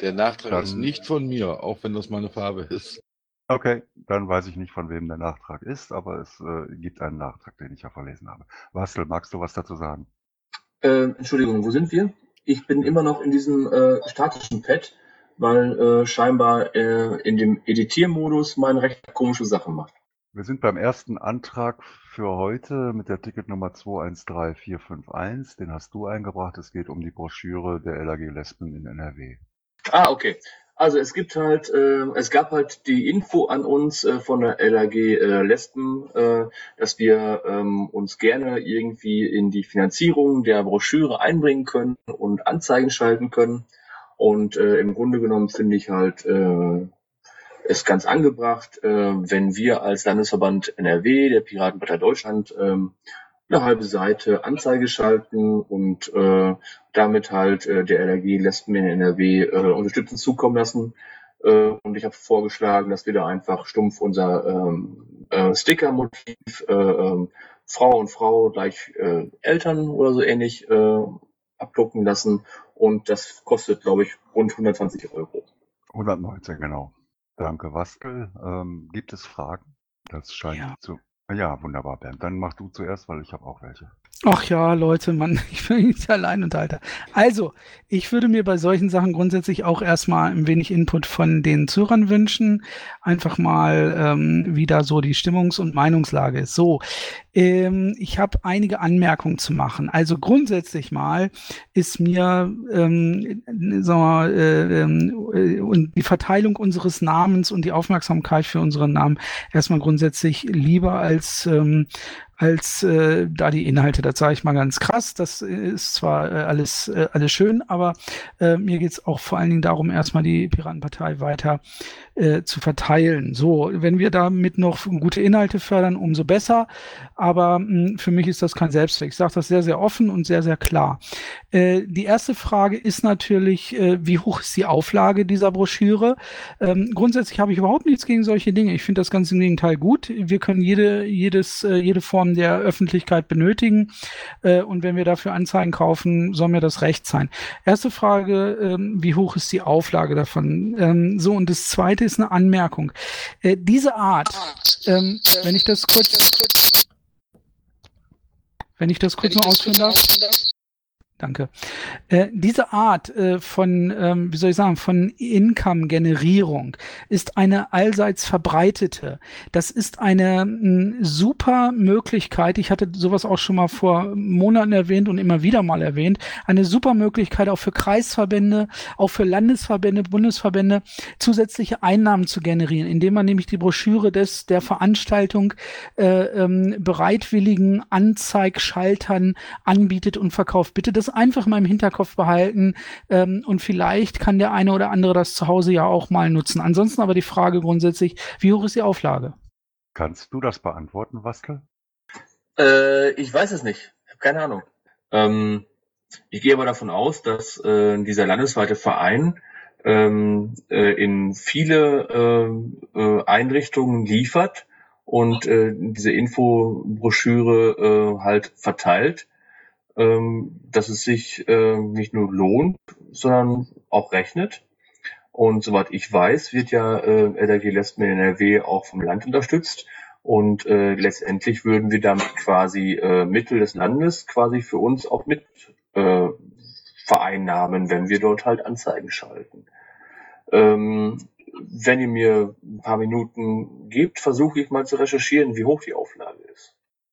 Der Nachtrag Dann- ist nicht von mir, auch wenn das meine Farbe ist. Okay, dann weiß ich nicht, von wem der Nachtrag ist, aber es äh, gibt einen Nachtrag, den ich ja verlesen habe. Wastel, magst du was dazu sagen? Äh, Entschuldigung, wo sind wir? Ich bin immer noch in diesem äh, statischen Pad, weil äh, scheinbar äh, in dem Editiermodus man recht komische Sachen macht. Wir sind beim ersten Antrag für heute mit der Ticketnummer 213451. Den hast du eingebracht. Es geht um die Broschüre der LAG Lesben in NRW. Ah, okay. Also es gibt halt, äh, es gab halt die Info an uns äh, von der LAG äh, Lesben, äh, dass wir ähm, uns gerne irgendwie in die Finanzierung der Broschüre einbringen können und Anzeigen schalten können. Und äh, im Grunde genommen finde ich halt äh, es ganz angebracht, äh, wenn wir als Landesverband NRW, der Piratenpartei Deutschland, ähm, eine halbe Seite Anzeige schalten und äh, damit halt äh, der LRG Lesben in NRW äh, Unterstützung zukommen lassen. Äh, und ich habe vorgeschlagen, dass wir da einfach stumpf unser ähm, äh, Sticker-Motiv äh, ähm, Frau und Frau gleich äh, Eltern oder so ähnlich äh, abdrucken lassen. Und das kostet, glaube ich, rund 120 Euro. 119, genau. Danke, Wastel. Ähm, gibt es Fragen? Das scheint Ja. zu. Ja, wunderbar, Bernd. Dann mach du zuerst, weil ich habe auch welche. Ach ja, Leute, Mann, ich bin nicht allein unterhalter. Also, ich würde mir bei solchen Sachen grundsätzlich auch erstmal ein wenig Input von den Zuhörern wünschen. Einfach mal, ähm, wie da so die Stimmungs- und Meinungslage ist. So, ähm, ich habe einige Anmerkungen zu machen. Also grundsätzlich mal ist mir ähm, sagen wir, äh, ähm, äh, und die Verteilung unseres Namens und die Aufmerksamkeit für unseren Namen erstmal grundsätzlich lieber als ähm, als äh, da die Inhalte. Das sage ich mal ganz krass. Das ist zwar äh, alles, äh, alles schön, aber äh, mir geht es auch vor allen Dingen darum, erstmal die Piratenpartei weiter äh, zu verteilen. So, wenn wir damit noch gute Inhalte fördern, umso besser. Aber mh, für mich ist das kein Selbstzweck. Ich sage das sehr, sehr offen und sehr, sehr klar. Äh, die erste Frage ist natürlich, äh, wie hoch ist die Auflage dieser Broschüre? Ähm, grundsätzlich habe ich überhaupt nichts gegen solche Dinge. Ich finde das ganz im Gegenteil gut. Wir können jede, jedes, äh, jede Form der Öffentlichkeit benötigen. Äh, und wenn wir dafür Anzeigen kaufen, soll mir das recht sein. Erste Frage, ähm, wie hoch ist die Auflage davon? Ähm, so, und das zweite ist eine Anmerkung. Äh, diese Art, ähm, wenn ich das kurz, wenn ich das kurz mal ausführen darf, Danke. Äh, diese Art äh, von, ähm, wie soll ich sagen, von Income-Generierung ist eine allseits verbreitete. Das ist eine super Möglichkeit. Ich hatte sowas auch schon mal vor Monaten erwähnt und immer wieder mal erwähnt. Eine super Möglichkeit auch für Kreisverbände, auch für Landesverbände, Bundesverbände zusätzliche Einnahmen zu generieren, indem man nämlich die Broschüre des der Veranstaltung äh, ähm, bereitwilligen Anzeigschaltern anbietet und verkauft. Bitte das einfach mal im Hinterkopf behalten ähm, und vielleicht kann der eine oder andere das zu Hause ja auch mal nutzen. Ansonsten aber die Frage grundsätzlich, wie hoch ist die Auflage? Kannst du das beantworten, Waskel? Äh, ich weiß es nicht. Ich habe keine Ahnung. Ähm, ich gehe aber davon aus, dass äh, dieser landesweite Verein ähm, äh, in viele äh, äh, Einrichtungen liefert und äh, diese Infobroschüre äh, halt verteilt ähm, dass es sich äh, nicht nur lohnt, sondern auch rechnet. Und soweit ich weiß, wird ja äh, LRG Lesben in NRW auch vom Land unterstützt. Und äh, letztendlich würden wir damit quasi äh, Mittel des Landes quasi für uns auch mit äh, vereinnahmen, wenn wir dort halt Anzeigen schalten. Ähm, wenn ihr mir ein paar Minuten gebt, versuche ich mal zu recherchieren, wie hoch die Auflage.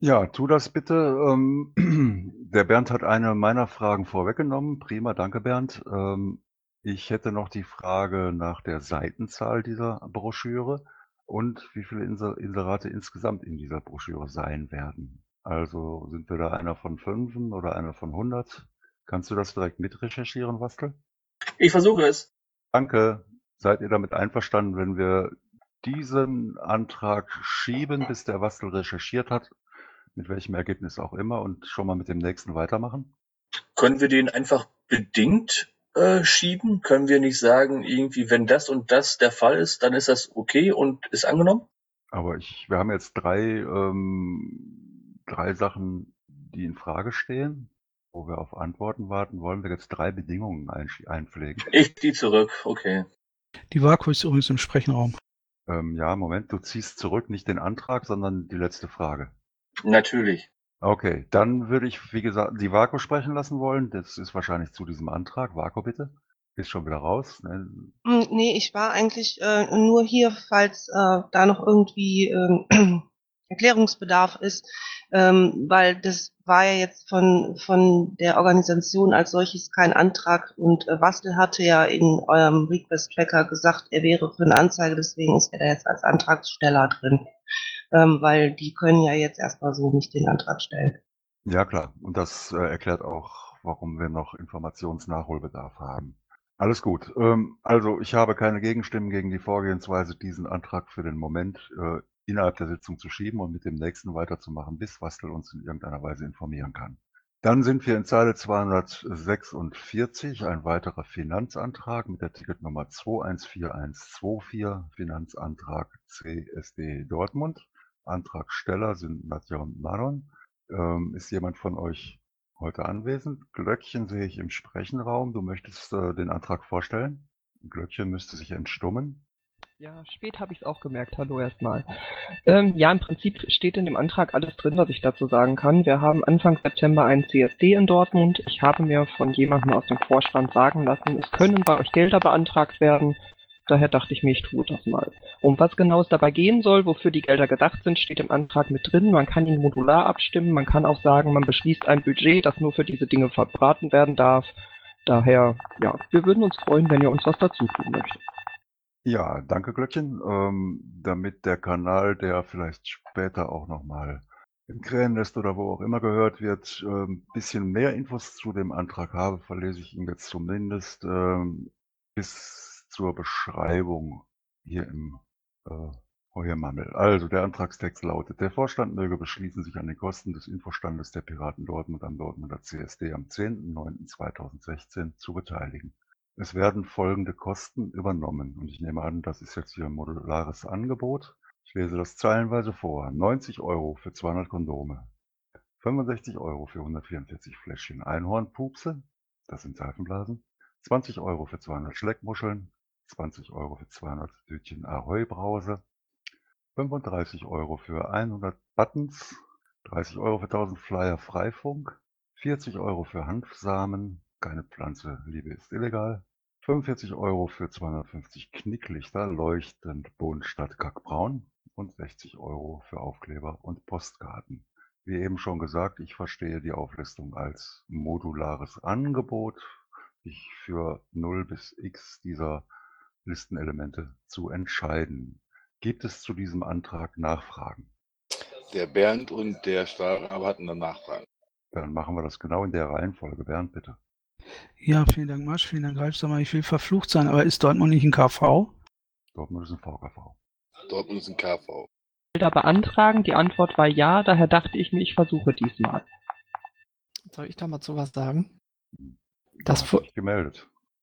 Ja, tu das bitte. Ähm, der Bernd hat eine meiner Fragen vorweggenommen. Prima, danke Bernd. Ähm, ich hätte noch die Frage nach der Seitenzahl dieser Broschüre und wie viele Inser Inserate insgesamt in dieser Broschüre sein werden. Also sind wir da einer von fünf oder einer von 100? Kannst du das direkt mitrecherchieren, Wastel? Ich versuche es. Danke. Seid ihr damit einverstanden, wenn wir diesen Antrag schieben, bis der Wastel recherchiert hat mit welchem Ergebnis auch immer und schon mal mit dem nächsten weitermachen? Können wir den einfach bedingt äh, schieben? Können wir nicht sagen, irgendwie, wenn das und das der Fall ist, dann ist das okay und ist angenommen? Aber ich, wir haben jetzt drei, ähm, drei Sachen, die in Frage stehen, wo wir auf Antworten warten. Wollen wir jetzt drei Bedingungen ein, einpflegen? Ich ziehe zurück, okay. Die Vaku ist übrigens im Sprechenraum. Ähm, ja, Moment, du ziehst zurück nicht den Antrag, sondern die letzte Frage. Natürlich. Okay, dann würde ich, wie gesagt, die Vako sprechen lassen wollen. Das ist wahrscheinlich zu diesem Antrag. Vako, bitte. Ist schon wieder raus. Ne? Hm, Nee, ich war eigentlich äh, nur hier, falls äh, da noch irgendwie ähm, Erklärungsbedarf ist, ähm, weil das war ja jetzt von, von der Organisation als solches kein Antrag und äh, Wastel hatte ja in eurem Request-Tracker gesagt, er wäre für eine Anzeige, deswegen ist er da jetzt als Antragsteller drin, ähm, weil die können ja jetzt erstmal so nicht den Antrag stellen. Ja, klar. Und das äh, erklärt auch, warum wir noch Informationsnachholbedarf haben. Alles gut. Ähm, also ich habe keine Gegenstimmen gegen die Vorgehensweise, diesen Antrag für den Moment äh, innerhalb der Sitzung zu schieben und mit dem nächsten weiterzumachen, bis Wastel uns in irgendeiner Weise informieren kann. Dann sind wir in Zeile 246, ein weiterer Finanzantrag mit der Ticketnummer 214124, Finanzantrag CSD Dortmund. Antragsteller sind Nadja und Manon. Ähm, ist jemand von euch heute anwesend? Glöckchen sehe ich im Sprechenraum. Du möchtest äh, den Antrag vorstellen? Glöckchen müsste sich entstummen. Ja, spät habe ich es auch gemerkt. Hallo erstmal. Ähm, ja, im Prinzip steht in dem Antrag alles drin, was ich dazu sagen kann. Wir haben Anfang September einen CSD in Dortmund. Ich habe mir von jemandem aus dem Vorstand sagen lassen, es können bei euch Gelder beantragt werden. Daher dachte ich mir, ich tue das mal. Um was genau es dabei gehen soll, wofür die Gelder gedacht sind, steht im Antrag mit drin. Man kann ihn modular abstimmen. Man kann auch sagen, man beschließt ein Budget, das nur für diese Dinge verbraten werden darf. Daher, ja, wir würden uns freuen, wenn ihr uns was dazu tun möchtet. Ja, danke Glöckchen. Ähm, damit der Kanal, der vielleicht später auch nochmal im Krähennest oder wo auch immer gehört wird, ein ähm, bisschen mehr Infos zu dem Antrag habe, verlese ich ihn jetzt zumindest ähm, bis zur Beschreibung hier im äh, Heuermammel. Also der Antragstext lautet, der Vorstand möge beschließen, sich an den Kosten des Infostandes der Piraten Dortmund am Dortmunder CSD am 10.09.2016 zu beteiligen. Es werden folgende Kosten übernommen. Und ich nehme an, das ist jetzt hier ein modulares Angebot. Ich lese das zeilenweise vor. 90 Euro für 200 Kondome. 65 Euro für 144 Fläschchen Einhornpupse. Das sind Seifenblasen. 20 Euro für 200 Schleckmuscheln. 20 Euro für 200 Tütchen Ahoi-Brause. 35 Euro für 100 Buttons. 30 Euro für 1000 Flyer Freifunk. 40 Euro für Hanfsamen, keine Pflanze, Liebe ist illegal. 45 Euro für 250 Knicklichter, leuchtend bunt statt kackbraun und 60 Euro für Aufkleber und Postkarten. Wie eben schon gesagt, ich verstehe die Auflistung als modulares Angebot, sich für 0 bis x dieser Listenelemente zu entscheiden. Gibt es zu diesem Antrag Nachfragen? Der Bernd und der Stahlrabe hatten dann Nachfragen. Dann machen wir das genau in der Reihenfolge. Bernd, bitte. Ja, vielen Dank, Marsch. Vielen Dank, Ralf. Sag mal, ich will verflucht sein, aber ist Dortmund nicht ein KV? Dortmund ist ein VKV. Dortmund ist ein KV. Da beantragen, die Antwort war ja, daher dachte ich mir, ich versuche diesmal. Soll ich da mal zu was sagen? Du Das, hast Vor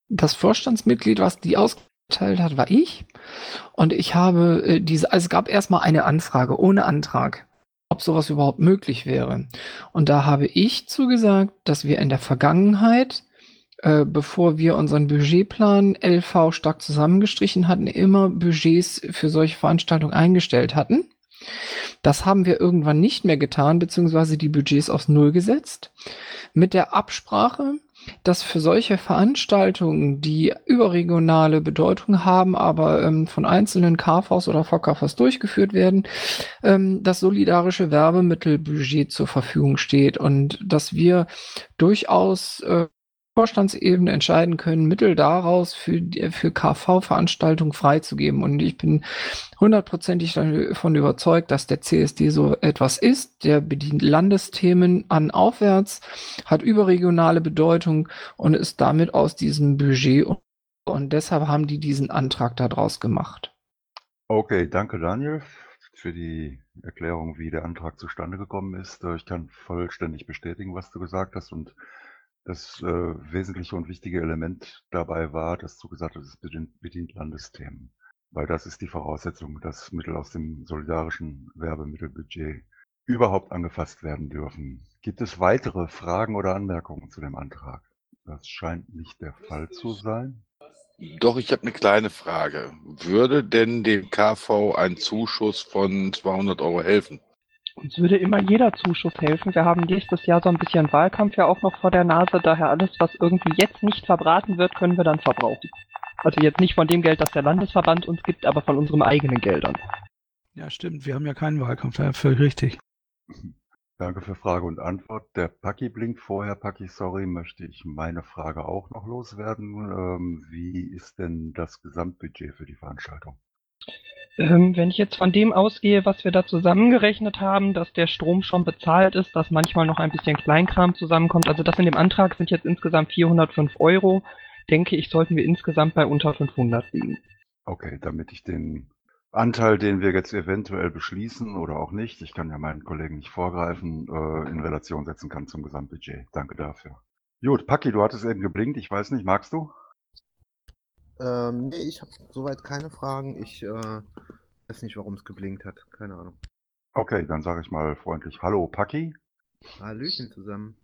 das Vorstandsmitglied, was die ausgeteilt hat, war ich. Und ich habe äh, diese, also es gab erstmal eine Anfrage ohne Antrag, ob sowas überhaupt möglich wäre. Und da habe ich zugesagt, dass wir in der Vergangenheit, äh, bevor wir unseren Budgetplan LV stark zusammengestrichen hatten, immer Budgets für solche Veranstaltungen eingestellt hatten. Das haben wir irgendwann nicht mehr getan, beziehungsweise die Budgets aufs Null gesetzt. Mit der Absprache, dass für solche Veranstaltungen, die überregionale Bedeutung haben, aber ähm, von einzelnen KVs oder VKVs durchgeführt werden, ähm, das solidarische Werbemittelbudget zur Verfügung steht und dass wir durchaus äh, Vorstandsebene entscheiden können, Mittel daraus für, für KV-Veranstaltungen freizugeben. Und ich bin hundertprozentig davon überzeugt, dass der CSD so etwas ist. Der bedient Landesthemen an aufwärts, hat überregionale Bedeutung und ist damit aus diesem Budget. Und deshalb haben die diesen Antrag daraus gemacht. Okay, danke Daniel für die Erklärung, wie der Antrag zustande gekommen ist. Ich kann vollständig bestätigen, was du gesagt hast und das äh, wesentliche und wichtige Element dabei war, dass du gesagt hast, es bedient, bedient Landesthemen, weil das ist die Voraussetzung, dass Mittel aus dem solidarischen Werbemittelbudget überhaupt angefasst werden dürfen. Gibt es weitere Fragen oder Anmerkungen zu dem Antrag? Das scheint nicht der Fall zu sein. Doch, ich habe eine kleine Frage. Würde denn dem KV ein Zuschuss von 200 Euro helfen? Uns würde immer jeder Zuschuss helfen. Wir haben nächstes Jahr so ein bisschen Wahlkampf ja auch noch vor der Nase. Daher alles, was irgendwie jetzt nicht verbraten wird, können wir dann verbrauchen. Also jetzt nicht von dem Geld, das der Landesverband uns gibt, aber von unseren eigenen Geldern. Ja, stimmt. Wir haben ja keinen Wahlkampf. Ja, völlig richtig. Danke für Frage und Antwort. Der Paki blinkt vorher. Paki, sorry, möchte ich meine Frage auch noch loswerden. Ähm, wie ist denn das Gesamtbudget für die Veranstaltung? Ähm, wenn ich jetzt von dem ausgehe, was wir da zusammengerechnet haben, dass der Strom schon bezahlt ist, dass manchmal noch ein bisschen Kleinkram zusammenkommt, also das in dem Antrag sind jetzt insgesamt 405 Euro, denke ich, sollten wir insgesamt bei unter 500 liegen. Okay, damit ich den Anteil, den wir jetzt eventuell beschließen oder auch nicht, ich kann ja meinen Kollegen nicht vorgreifen, äh, in Relation setzen kann zum Gesamtbudget. Danke dafür. Gut, Paki, du hattest eben geblinkt. Ich weiß nicht, magst du? Ähm, nee, ich habe soweit keine Fragen. Ich äh, weiß nicht, warum es geblinkt hat. Keine Ahnung. Okay, dann sage ich mal freundlich Hallo, Paki. Hallöchen zusammen.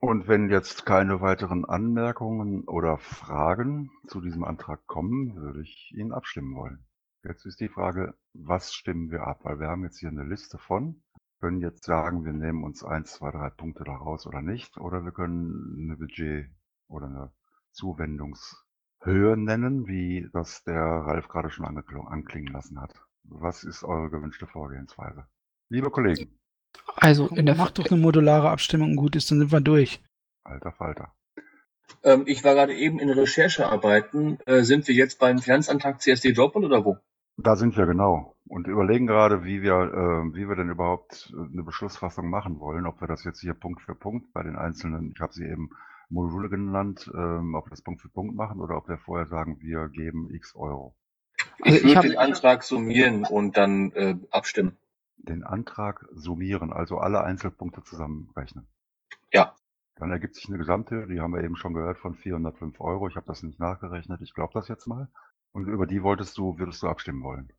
Und wenn jetzt keine weiteren Anmerkungen oder Fragen zu diesem Antrag kommen, würde ich ihn abstimmen wollen. Jetzt ist die Frage, was stimmen wir ab? Weil wir haben jetzt hier eine Liste von, können jetzt sagen, wir nehmen uns eins, zwei, drei Punkte daraus oder nicht, oder wir können eine Budget oder eine Zuwendungshöhe nennen, wie das der Ralf gerade schon anklingen lassen hat. Was ist eure gewünschte Vorgehensweise? Liebe Kollegen, Also in der Macht doch eine modulare Abstimmung und gut ist, dann sind wir durch. alter Falter. Ähm, ich war gerade eben in Recherchearbeiten. Äh, sind wir jetzt beim Finanzantrag CSD Dortmund oder wo? Da sind wir genau und überlegen gerade, wie wir, äh, wie wir denn überhaupt äh, eine Beschlussfassung machen wollen, ob wir das jetzt hier Punkt für Punkt bei den einzelnen, ich habe sie eben Module genannt, ähm, ob wir das Punkt für Punkt machen oder ob wir vorher sagen, wir geben x Euro. Also Ich ich würde hab- den Antrag summieren und dann äh, abstimmen. Den Antrag summieren, also alle Einzelpunkte zusammenrechnen. Ja. Dann ergibt sich eine Gesamthöhe, die haben wir eben schon gehört, von 405 Euro. Ich habe das nicht nachgerechnet, ich glaube das jetzt mal. Und über die wolltest du, würdest du abstimmen wollen.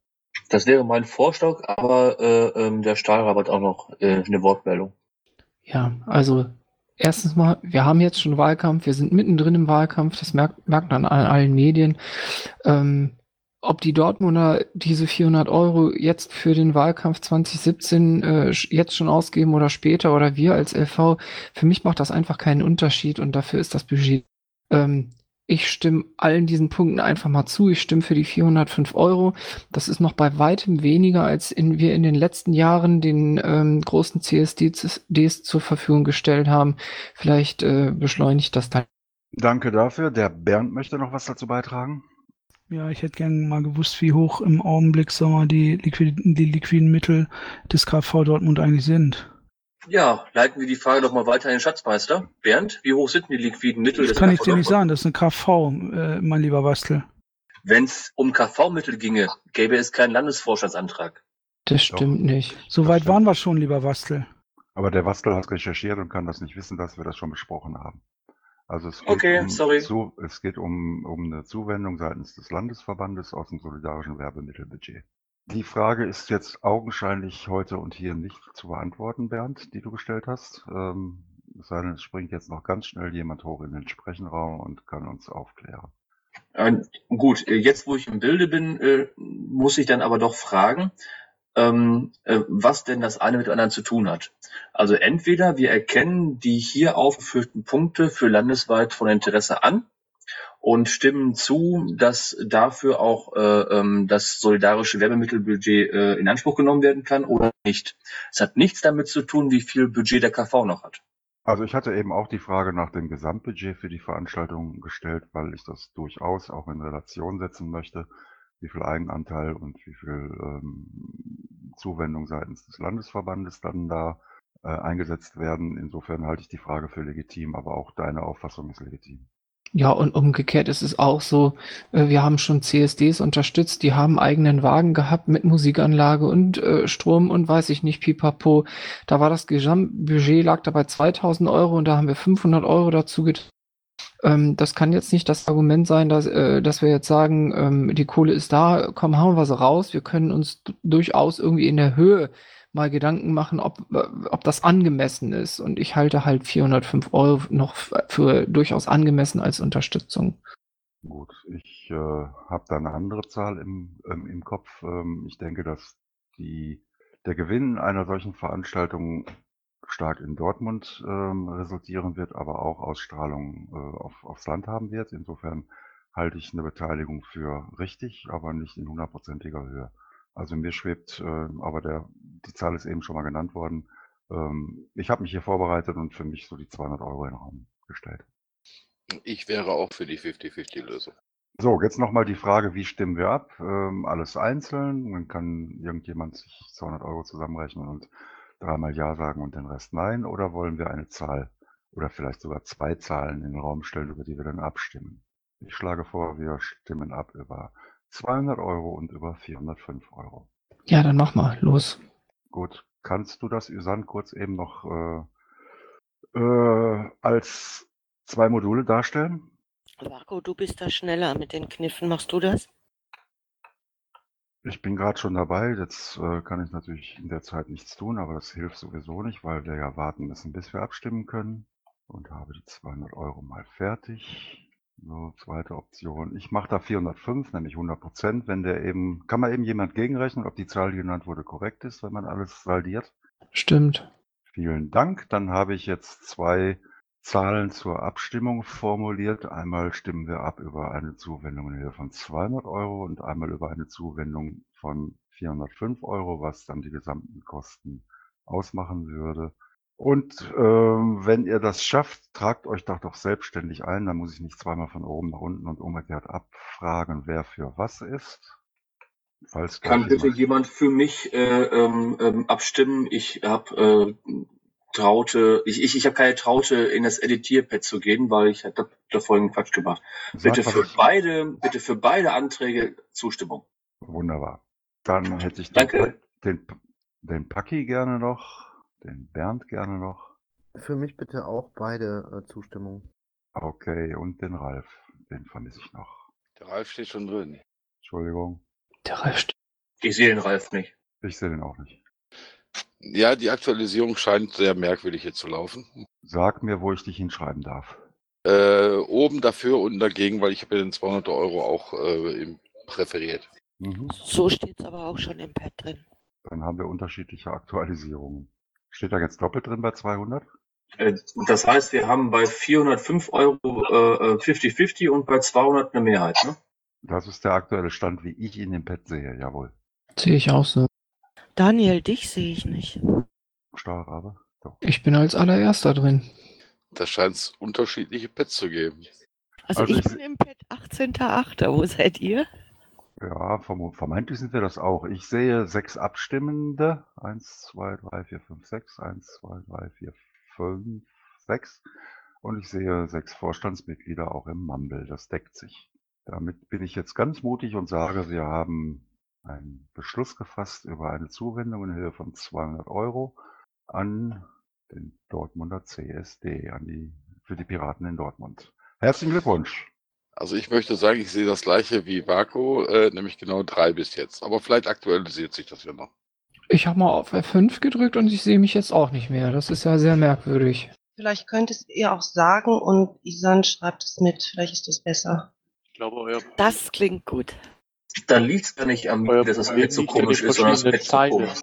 Das wäre mein Vorschlag, aber äh, ähm, der Stahlrabe hat auch noch äh, eine Wortmeldung. Ja, also erstens mal, wir haben jetzt schon Wahlkampf, wir sind mittendrin im Wahlkampf, das merkt, merkt man an allen Medien. Ähm, ob die Dortmunder diese 400 Euro jetzt für den Wahlkampf 2017 äh, jetzt schon ausgeben oder später oder wir als LV, für mich macht das einfach keinen Unterschied und dafür ist das Budget. Ähm, ich stimme allen diesen Punkten einfach mal zu. Ich stimme für die 405 Euro. Das ist noch bei weitem weniger, als in, wir in den letzten Jahren den ähm, großen CSDs zur Verfügung gestellt haben. Vielleicht äh, beschleunigt das dann. Danke dafür. Der Bernd möchte noch was dazu beitragen. Ja, ich hätte gerne mal gewusst, wie hoch im Augenblick sagen wir, die, liquid, die liquiden Mittel des KV Dortmund eigentlich sind. Ja, leiten wir die Frage doch mal weiter an den Schatzmeister. Bernd, wie hoch sind die liquiden Mittel Das des kann ich KV dir nicht sagen, das ist eine KV, äh, mein lieber Bastel. Wenn es um KV-Mittel ginge, gäbe es keinen Landesvorstandsantrag. Das stimmt nicht. So weit waren wir schon, lieber Bastel. Aber der Wastel hat recherchiert und kann das nicht wissen, dass wir das schon besprochen haben. Also es geht, Okay, um, sorry. Zu, es geht um, um eine Zuwendung seitens des Landesverbandes aus dem solidarischen Werbemittelbudget. Die Frage ist jetzt augenscheinlich heute und hier nicht zu beantworten, Bernd, die du gestellt hast. Ähm, es sei denn, es springt jetzt noch ganz schnell jemand hoch in den Sprechenraum und kann uns aufklären. Äh, gut, äh, jetzt wo ich im Bilde bin, äh, muss ich dann aber doch fragen, ähm, äh, was denn das eine mit dem anderen zu tun hat. Also entweder wir erkennen die hier aufgeführten Punkte für landesweit von Interesse an und stimmen zu, dass dafür auch äh, ähm, das solidarische Werbemittelbudget äh, in Anspruch genommen werden kann oder nicht. Es hat nichts damit zu tun, wie viel Budget der KV noch hat. Also ich hatte eben auch die Frage nach dem Gesamtbudget für die Veranstaltung gestellt, weil ich das durchaus auch in Relation setzen möchte, wie viel Eigenanteil und wie viel ähm, Zuwendung seitens des Landesverbandes dann da äh, eingesetzt werden. Insofern halte ich die Frage für legitim, aber auch deine Auffassung ist legitim. Ja, und umgekehrt ist es auch so, äh, wir haben schon CSDs unterstützt, die haben eigenen Wagen gehabt mit Musikanlage und äh, Strom und weiß ich nicht, pipapo. Da war das Gesamtbudget lag dabei 2000 Euro und da haben wir 500 Euro dazu getan. Ähm, das kann jetzt nicht das Argument sein, dass, äh, dass wir jetzt sagen, ähm, die Kohle ist da, komm, hauen wir sie raus. Wir können uns durchaus irgendwie in der Höhe mal Gedanken machen, ob, ob das angemessen ist. Und ich halte halt 405 Euro noch für durchaus angemessen als Unterstützung. Gut, ich äh, habe da eine andere Zahl im, ähm, im Kopf. Ähm, ich denke, dass die, der Gewinn einer solchen Veranstaltung stark in Dortmund ähm, resultieren wird, aber auch Ausstrahlung äh, auf, aufs Land haben wird. Insofern halte ich eine Beteiligung für richtig, aber nicht in hundertprozentiger Höhe. Also mir schwebt, äh, aber der, die Zahl ist eben schon mal genannt worden. Ähm, ich habe mich hier vorbereitet und für mich so die 200 Euro in den Raum gestellt. Ich wäre auch für die 50-50-Lösung. So, jetzt nochmal die Frage, wie stimmen wir ab? Ähm, alles einzeln, dann kann irgendjemand sich 200 Euro zusammenrechnen und dreimal Ja sagen und den Rest Nein, oder wollen wir eine Zahl oder vielleicht sogar zwei Zahlen in den Raum stellen, über die wir dann abstimmen? Ich schlage vor, wir stimmen ab über 200 Euro und über 405 Euro. Ja, dann mach mal, los. Gut, kannst du das, Üsan, kurz eben noch äh, äh, als zwei Module darstellen? Marco, du bist da schneller mit den Kniffen. Machst du das? Ich bin gerade schon dabei. Jetzt äh, kann ich natürlich in der Zeit nichts tun, aber das hilft sowieso nicht, weil wir ja warten müssen, bis wir abstimmen können. Und habe die 200 Euro mal fertig. So, zweite Option. Ich mache da 405, nämlich 100 Prozent. Wenn der eben, kann man eben jemand gegenrechnen, ob die Zahl, die genannt wurde, korrekt ist, wenn man alles saldiert? Stimmt. Vielen Dank. Dann habe ich jetzt zwei Zahlen zur Abstimmung formuliert. Einmal stimmen wir ab über eine Zuwendung in Höhe von 200 Euro und einmal über eine Zuwendung von 405 Euro, was dann die gesamten Kosten ausmachen würde. Und ähm, wenn ihr das schafft, tragt euch doch doch selbstständig ein. Dann muss ich nicht zweimal von oben nach unten und umgekehrt abfragen, wer für was ist. Falls Kann bitte jemand- jemand für mich äh, ähm, ähm, abstimmen? Ich habe äh, traute, ich, ich, ich habe keine Traute, in das Editierpad zu gehen, weil ich habe da vorhin Quatsch gemacht. Bitte für beide, bitte für beide Anträge Zustimmung. Wunderbar. Dann hätte ich den, Danke. den, den Paki gerne noch, den Bernd gerne noch. Für mich bitte auch beide äh, Zustimmung. Okay, und den Ralf, den vermisse ich noch. Der Ralf steht schon drin. Entschuldigung, Der Ralf steht. Ich sehe den Ralf nicht. ich sehe den auch nicht. Ja, die Aktualisierung scheint sehr merkwürdig hier zu laufen. Sag mir, wo ich dich hinschreiben darf. Äh, oben dafür, unten dagegen, weil ich habe ja den 200 Euro auch äh, im präferiert. Mhm. So steht's aber auch schon im Pad drin. Dann haben wir unterschiedliche Aktualisierungen. Steht da jetzt doppelt drin bei 200? Äh, Das heißt, wir haben bei 405 Euro äh, äh, 50-50 und bei 200 eine Mehrheit. Ne? Das ist der aktuelle Stand, wie ich ihn im Pad sehe, jawohl. Sehe ich auch so. Daniel, dich sehe ich nicht. Stahlrabe? Doch. Ich bin als allererster drin. Da scheint es unterschiedliche Pads zu geben. Also, Also ich ich bin im Pad 18.8. Wo seid ihr? Ja, verm vermeintlich sind wir das auch. Ich sehe sechs Abstimmende. Eins, zwei, drei, vier, fünf, sechs. Eins, zwei, drei, vier, fünf, sechs. Und ich sehe sechs Vorstandsmitglieder auch im Mumble. Das deckt sich. Damit bin ich jetzt ganz mutig und sage, wir haben einen Beschluss gefasst über eine Zuwendung in Höhe von 200 Euro an den Dortmunder CSD, an die, für die Piraten in Dortmund. Herzlichen Glückwunsch. Also ich möchte sagen, ich sehe das gleiche wie Vaco, äh, nämlich genau drei bis jetzt. Aber vielleicht aktualisiert sich das ja noch. Ich habe mal auf F5 gedrückt und ich sehe mich jetzt auch nicht mehr. Das ist ja sehr merkwürdig. Vielleicht könntest ihr auch sagen und Isan schreibt es mit. Vielleicht ist das besser. Ich glaube, euer, Das klingt gut. Dann liegt es ja nicht mir, euer dass das Bild so komisch ist, sondern das so komisch.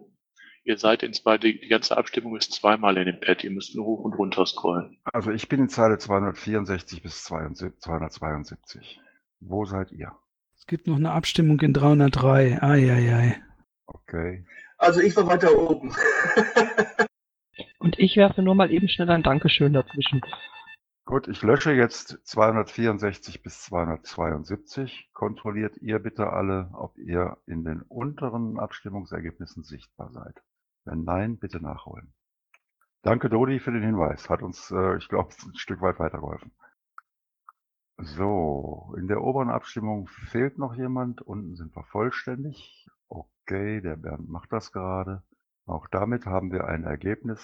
Ihr seid in zwei, die ganze Abstimmung ist zweimal in dem Pad. Ihr müsst nur hoch und runter scrollen. Also ich bin in Zeile 264 bis 72 272. Wo seid ihr? Es gibt noch eine Abstimmung in 303. Eieiei. Okay. Also ich war weiter oben. Und ich werfe nur mal eben schnell ein Dankeschön dazwischen. Gut, ich lösche jetzt 264 bis 272. Kontrolliert ihr bitte alle, ob ihr in den unteren Abstimmungsergebnissen sichtbar seid. Wenn nein, bitte nachholen. Danke, Dodi, für den Hinweis. Hat uns, äh, ich glaube, ein Stück weit weitergeholfen. So, in der oberen Abstimmung fehlt noch jemand. Unten sind wir vollständig. Okay, der Bernd macht das gerade. Auch damit haben wir ein Ergebnis,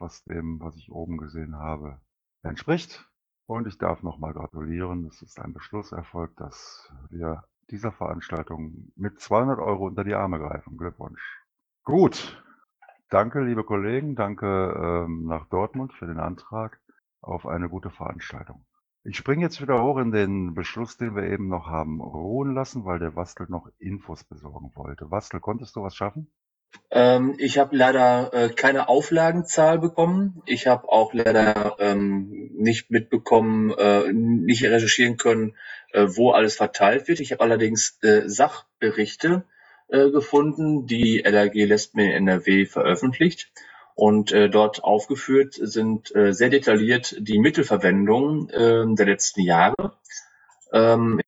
was dem, was ich oben gesehen habe, entspricht. Und ich darf nochmal gratulieren. Es ist ein Beschluss erfolgt, dass wir dieser Veranstaltung mit 200 Euro unter die Arme greifen. Glückwunsch. Gut. Danke, liebe Kollegen. Danke ähm, nach Dortmund für den Antrag auf eine gute Veranstaltung. Ich springe jetzt wieder hoch in den Beschluss, den wir eben noch haben ruhen lassen, weil der Wastel noch Infos besorgen wollte. Wastel, konntest du was schaffen? Ähm, ich habe leider äh, keine Auflagenzahl bekommen. Ich habe auch leider ähm, nicht mitbekommen, äh, nicht recherchieren können, äh, wo alles verteilt wird. Ich habe allerdings äh, Sachberichte äh, gefunden, die LAG mir in NRW veröffentlicht. Und äh, dort aufgeführt sind sehr detailliert die Mittelverwendung der letzten Jahre. Ähm,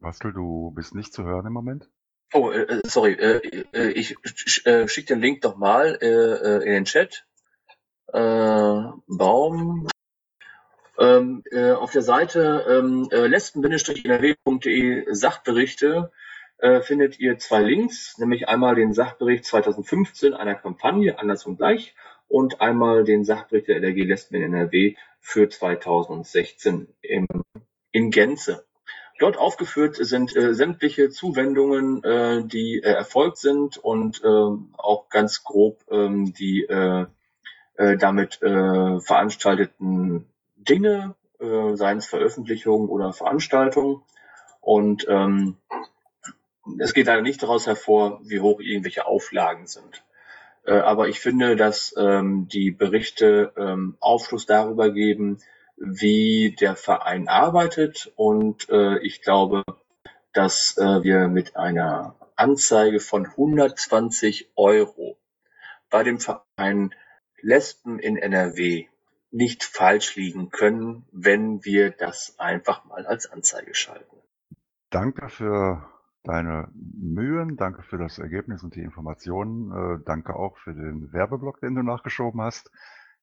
Wastel, du bist nicht zu hören im Moment? Oh, äh, äh, sorry, äh, äh, ich sch äh, schicke den Link doch mal äh, äh, in den Chat. Äh, Baum. Ähm, äh, auf der Seite ähm, äh, lesben-nrw.de Sachberichte äh, findet ihr zwei Links, nämlich einmal den Sachbericht 2015 einer Kampagne, anders und gleich, und einmal den Sachbericht der LRG Lesben in NRW für 2016 im, in Gänze. Dort aufgeführt sind äh, sämtliche Zuwendungen, äh, die äh, erfolgt sind und äh, auch ganz grob ähm, die äh, äh, damit äh, veranstalteten Dinge, äh, seien es Veröffentlichungen oder Veranstaltungen. Und ähm, es geht leider nicht daraus hervor, wie hoch irgendwelche Auflagen sind. Äh, aber ich finde, dass ähm, die Berichte ähm, Aufschluss darüber geben, wie der Verein arbeitet. Und äh, ich glaube, dass äh, wir mit einer Anzeige von 120 Euro bei dem Verein Lesben in NRW nicht falsch liegen können, wenn wir das einfach mal als Anzeige schalten. Danke für deine Mühen, danke für das Ergebnis und die Informationen. Äh, danke auch für den Werbeblock, den du nachgeschoben hast.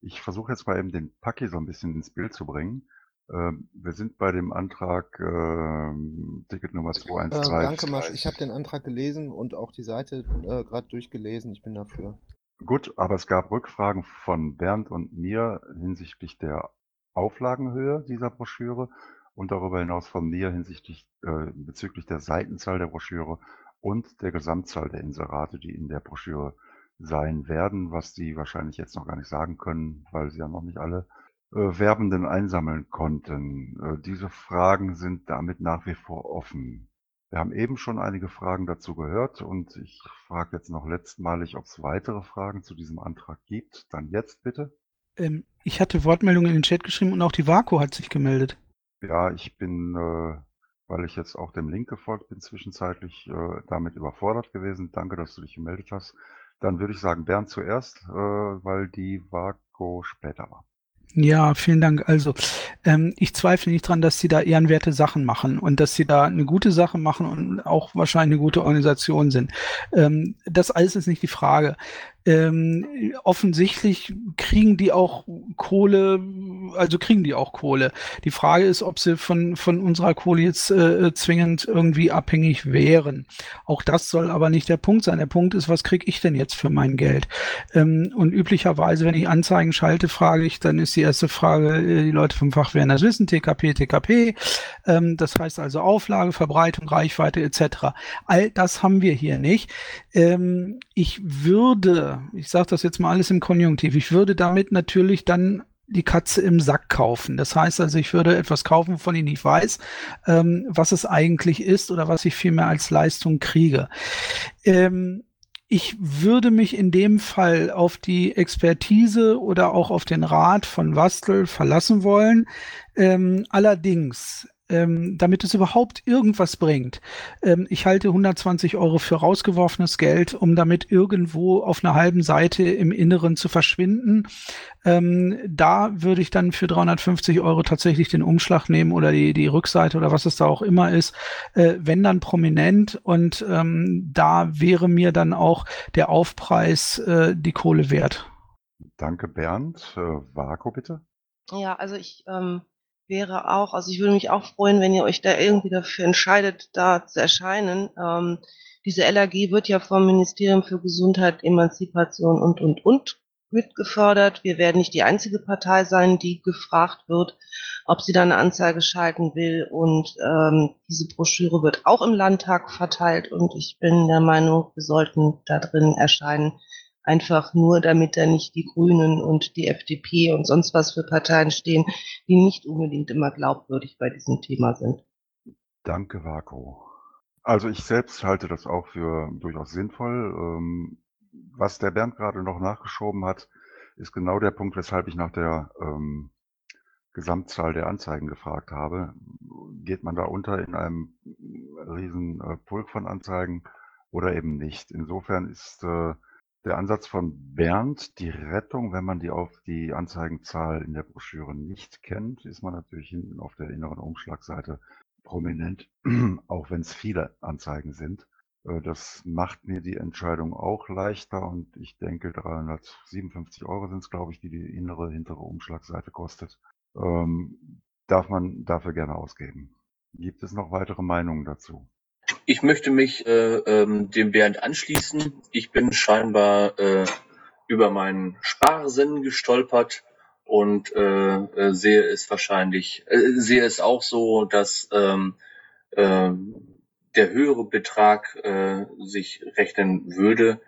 Ich versuche jetzt mal eben den Paki so ein bisschen ins Bild zu bringen. Ähm, wir sind bei dem Antrag ähm, Ticket Nummer Äh, 212. danke, Masch. Ich habe den Antrag gelesen und auch die Seite äh, gerade durchgelesen. Ich bin dafür. Gut, aber es gab Rückfragen von Bernd und mir hinsichtlich der Auflagenhöhe dieser Broschüre und darüber hinaus von mir hinsichtlich äh, bezüglich der Seitenzahl der Broschüre und der Gesamtzahl der Inserate, die in der Broschüre sein werden, was die wahrscheinlich jetzt noch gar nicht sagen können, weil sie ja noch nicht alle äh, Werbenden einsammeln konnten. Äh, diese Fragen sind damit nach wie vor offen. Wir haben eben schon einige Fragen dazu gehört und ich frage jetzt noch letztmalig, ob es weitere Fragen zu diesem Antrag gibt. Dann jetzt bitte. Ähm, ich hatte Wortmeldungen in den Chat geschrieben und auch die Vaku hat sich gemeldet. Ja, ich bin, äh, weil ich jetzt auch dem Link gefolgt bin, zwischenzeitlich äh, damit überfordert gewesen. Danke, dass du dich gemeldet hast. Dann würde ich sagen, Bernd zuerst, äh, weil die Vaku später war. Ja, vielen Dank. Also, ähm, ich zweifle nicht dran, dass Sie da ehrenwerte Sachen machen und dass Sie da eine gute Sache machen und auch wahrscheinlich eine gute Organisation sind. Ähm, das alles ist nicht die Frage. Ähm, offensichtlich kriegen die auch Kohle, also kriegen die auch Kohle. Die Frage ist, ob sie von, von unserer Kohle jetzt äh, zwingend irgendwie abhängig wären. Auch das soll aber nicht der Punkt sein. Der Punkt ist, was kriege ich denn jetzt für mein Geld? Ähm, und üblicherweise, wenn ich Anzeigen schalte, frage ich, dann ist die erste Frage, äh, die Leute vom Fach werden das wissen, TKP, TKP. Ähm, das heißt also Auflage, Verbreitung, Reichweite etc. All das haben wir hier nicht. Ähm, ich würde ich sage das jetzt mal alles im Konjunktiv, ich würde damit natürlich dann die Katze im Sack kaufen. Das heißt also, ich würde etwas kaufen, von dem ich weiß, ähm, was es eigentlich ist oder was ich vielmehr als Leistung kriege. Ähm, ich würde mich in dem Fall auf die Expertise oder auch auf den Rat von Wastel verlassen wollen. Ähm, allerdings ähm, damit es überhaupt irgendwas bringt. Ähm, ich halte 120 Euro für rausgeworfenes Geld, um damit irgendwo auf einer halben Seite im Inneren zu verschwinden. Ähm, da würde ich dann für 350 Euro tatsächlich den Umschlag nehmen oder die, die Rückseite oder was es da auch immer ist, äh, wenn dann prominent und ähm, da wäre mir dann auch der Aufpreis äh, die Kohle wert. Danke, Bernd. Äh, Vako, bitte. Ja, also ich ähm, wäre auch, also ich würde mich auch freuen, wenn ihr euch da irgendwie dafür entscheidet, da zu erscheinen. Ähm, diese LAG wird ja vom Ministerium für Gesundheit, Emanzipation und, und, und mitgefördert. Wir werden nicht die einzige Partei sein, die gefragt wird, ob sie da eine Anzeige schalten will. Und ähm, diese Broschüre wird auch im Landtag verteilt. Und ich bin der Meinung, wir sollten da drin erscheinen einfach nur, damit da nicht die Grünen und die FDP und sonst was für Parteien stehen, die nicht unbedingt immer glaubwürdig bei diesem Thema sind. Danke, Vako. Also ich selbst halte das auch für durchaus sinnvoll. Ähm, was der Bernd gerade noch nachgeschoben hat, ist genau der Punkt, weshalb ich nach der ähm, Gesamtzahl der Anzeigen gefragt habe. Geht man da unter in einem riesen äh, Pulk von Anzeigen oder eben nicht? Insofern ist äh, der Ansatz von Bernd, die Rettung, wenn man die auf die Anzeigenzahl in der Broschüre nicht kennt, ist man natürlich hinten auf der inneren Umschlagseite prominent, auch wenn es viele Anzeigen sind. Äh, das macht mir die Entscheidung auch leichter und ich denke 357 Euro sind es, glaube ich, die die innere, hintere Umschlagseite kostet. Ähm, darf man dafür gerne ausgeben. Gibt es noch weitere Meinungen dazu? Ich möchte mich äh, ähm, dem Bernd anschließen. Ich bin scheinbar äh, über meinen Sparsinn gestolpert und äh, äh, sehe es wahrscheinlich, äh, sehe es auch so, dass ähm, äh, der höhere Betrag äh, sich rechnen würde.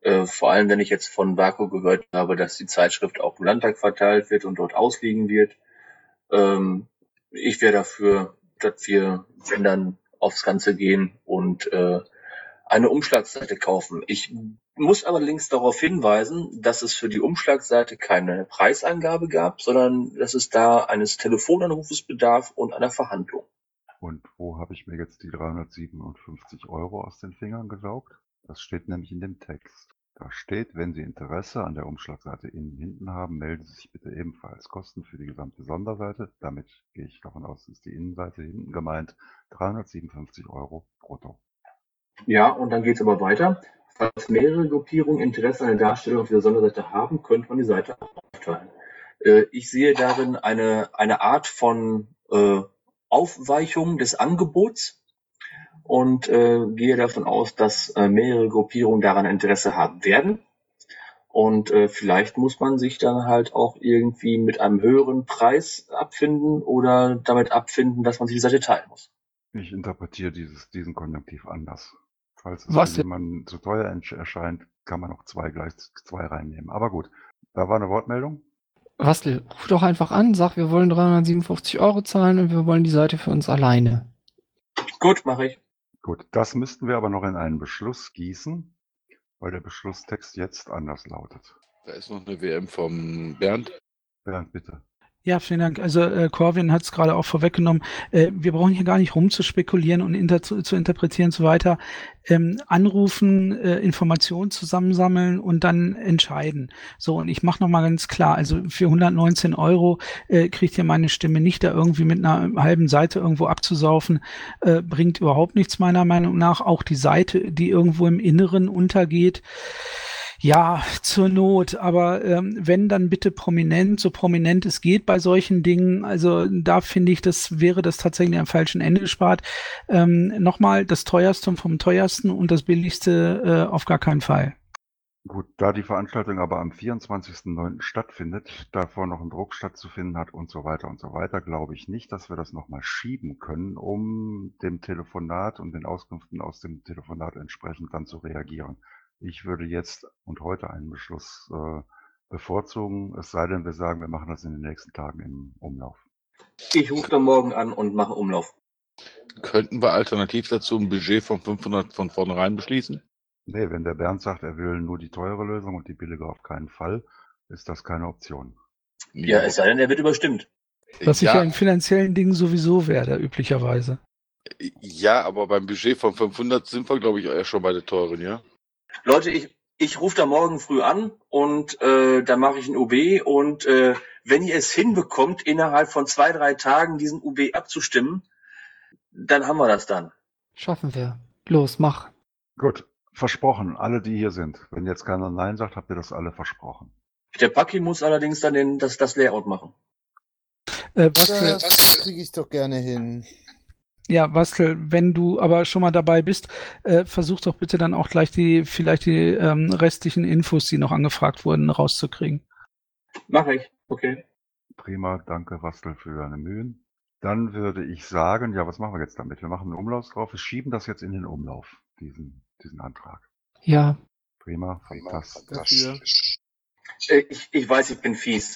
Äh, vor allem, wenn ich jetzt von Vaku gehört habe, dass die Zeitschrift auch im Landtag verteilt wird und dort ausliegen wird. Ähm, ich wäre dafür, dass wir, wenn dann aufs Ganze gehen und äh, eine Umschlagseite kaufen. Ich muss allerdings darauf hinweisen, dass es für die Umschlagseite keine Preisangabe gab, sondern dass es da eines Telefonanrufes bedarf und einer Verhandlung. Und wo habe ich mir jetzt die 357 Euro aus den Fingern gesaugt? Das steht nämlich in dem Text. Da steht, wenn Sie Interesse an der Umschlagseite innen hinten haben, melden Sie sich bitte ebenfalls. Kosten für die gesamte Sonderseite, damit gehe ich davon aus, ist die Innenseite hinten gemeint, 357 Euro brutto. Ja, und dann geht es aber weiter. Falls mehrere Gruppierungen Interesse an der Darstellung auf dieser Sonderseite haben, könnte man die Seite aufteilen. Äh, ich sehe darin eine, eine Art von äh, Aufweichung des Angebots und äh, gehe davon aus, dass äh, mehrere Gruppierungen daran Interesse haben werden. Und äh, vielleicht muss man sich dann halt auch irgendwie mit einem höheren Preis abfinden oder damit abfinden, dass man sich die Seite teilen muss. Ich interpretiere dieses, diesen Konjunktiv anders. Falls es jemanden zu teuer erscheint, kann man auch zwei gleich zwei reinnehmen. Aber gut, da war eine Wortmeldung. Wastel, ruf doch einfach an, sag, wir wollen 357 Euro zahlen und wir wollen die Seite für uns alleine. Gut, mache ich. Gut, das müssten wir aber noch in einen Beschluss gießen, weil der Beschlusstext jetzt anders lautet. Da ist noch eine WM vom Bernd. Bernd, bitte. Ja, vielen Dank. Also äh, Corvin hat es gerade auch vorweggenommen. Äh, wir brauchen hier gar nicht rumzuspekulieren und inter zu, zu interpretieren und so weiter. Ähm, anrufen, äh, Informationen zusammensammeln und dann entscheiden. So, und ich mache nochmal ganz klar, also für 119 Euro äh, kriegt ihr meine Stimme nicht, da irgendwie mit einer halben Seite irgendwo abzusaufen, äh, bringt überhaupt nichts meiner Meinung nach. Auch die Seite, die irgendwo im Inneren untergeht, ja, zur Not, aber ähm, wenn dann bitte prominent, so prominent es geht bei solchen Dingen. Also da finde ich, das wäre das tatsächlich am falschen Ende gespart. Ähm, Nochmal, das teuerste vom teuersten und das billigste äh, auf gar keinen Fall. Gut, da die Veranstaltung aber am 24.09. stattfindet, davor noch ein Druck stattzufinden hat und so weiter und so weiter, glaube ich nicht, dass wir das nochmal schieben können, um dem Telefonat und den Auskünften aus dem Telefonat entsprechend dann zu reagieren. Ich würde jetzt und heute einen Beschluss äh, bevorzugen, es sei denn, wir sagen, wir machen das in den nächsten Tagen im Umlauf. Ich rufe dann morgen an und mache Umlauf. Könnten wir alternativ dazu ein Budget von 500 von vornherein beschließen? Nee, wenn der Bernd sagt, er will nur die teure Lösung und die billige auf keinen Fall, ist das keine Option. Ja, es sei denn, er wird überstimmt. Was ich ja in finanziellen Dingen sowieso werde, üblicherweise. Ja, aber beim Budget von 500 sind wir, glaube ich, eher schon bei der teuren, ja? Leute, ich, ich rufe da morgen früh an und äh, da mache ich ein UB und äh, wenn ihr es hinbekommt, innerhalb von zwei, drei Tagen diesen UB abzustimmen, dann haben wir das dann. Schaffen wir. Los, mach. Gut, versprochen, alle, die hier sind. Wenn jetzt keiner Nein sagt, habt ihr das alle versprochen. Der Paki muss allerdings dann den, das, das Layout machen. Äh, was für, Das kriege ich doch gerne hin. Ja, Wastel, wenn du aber schon mal dabei bist, äh, versuch doch bitte dann auch gleich die, vielleicht die ähm, restlichen Infos, die noch angefragt wurden, rauszukriegen. Mache ich, okay. Prima, danke Wastel für deine Mühen. Dann würde ich sagen, ja, was machen wir jetzt damit? Wir machen einen Umlauf drauf, wir schieben das jetzt in den Umlauf, diesen, diesen Antrag. Ja, Prima, fantastisch. Dafür. Äh, Ich, ich weiß, ich bin fies,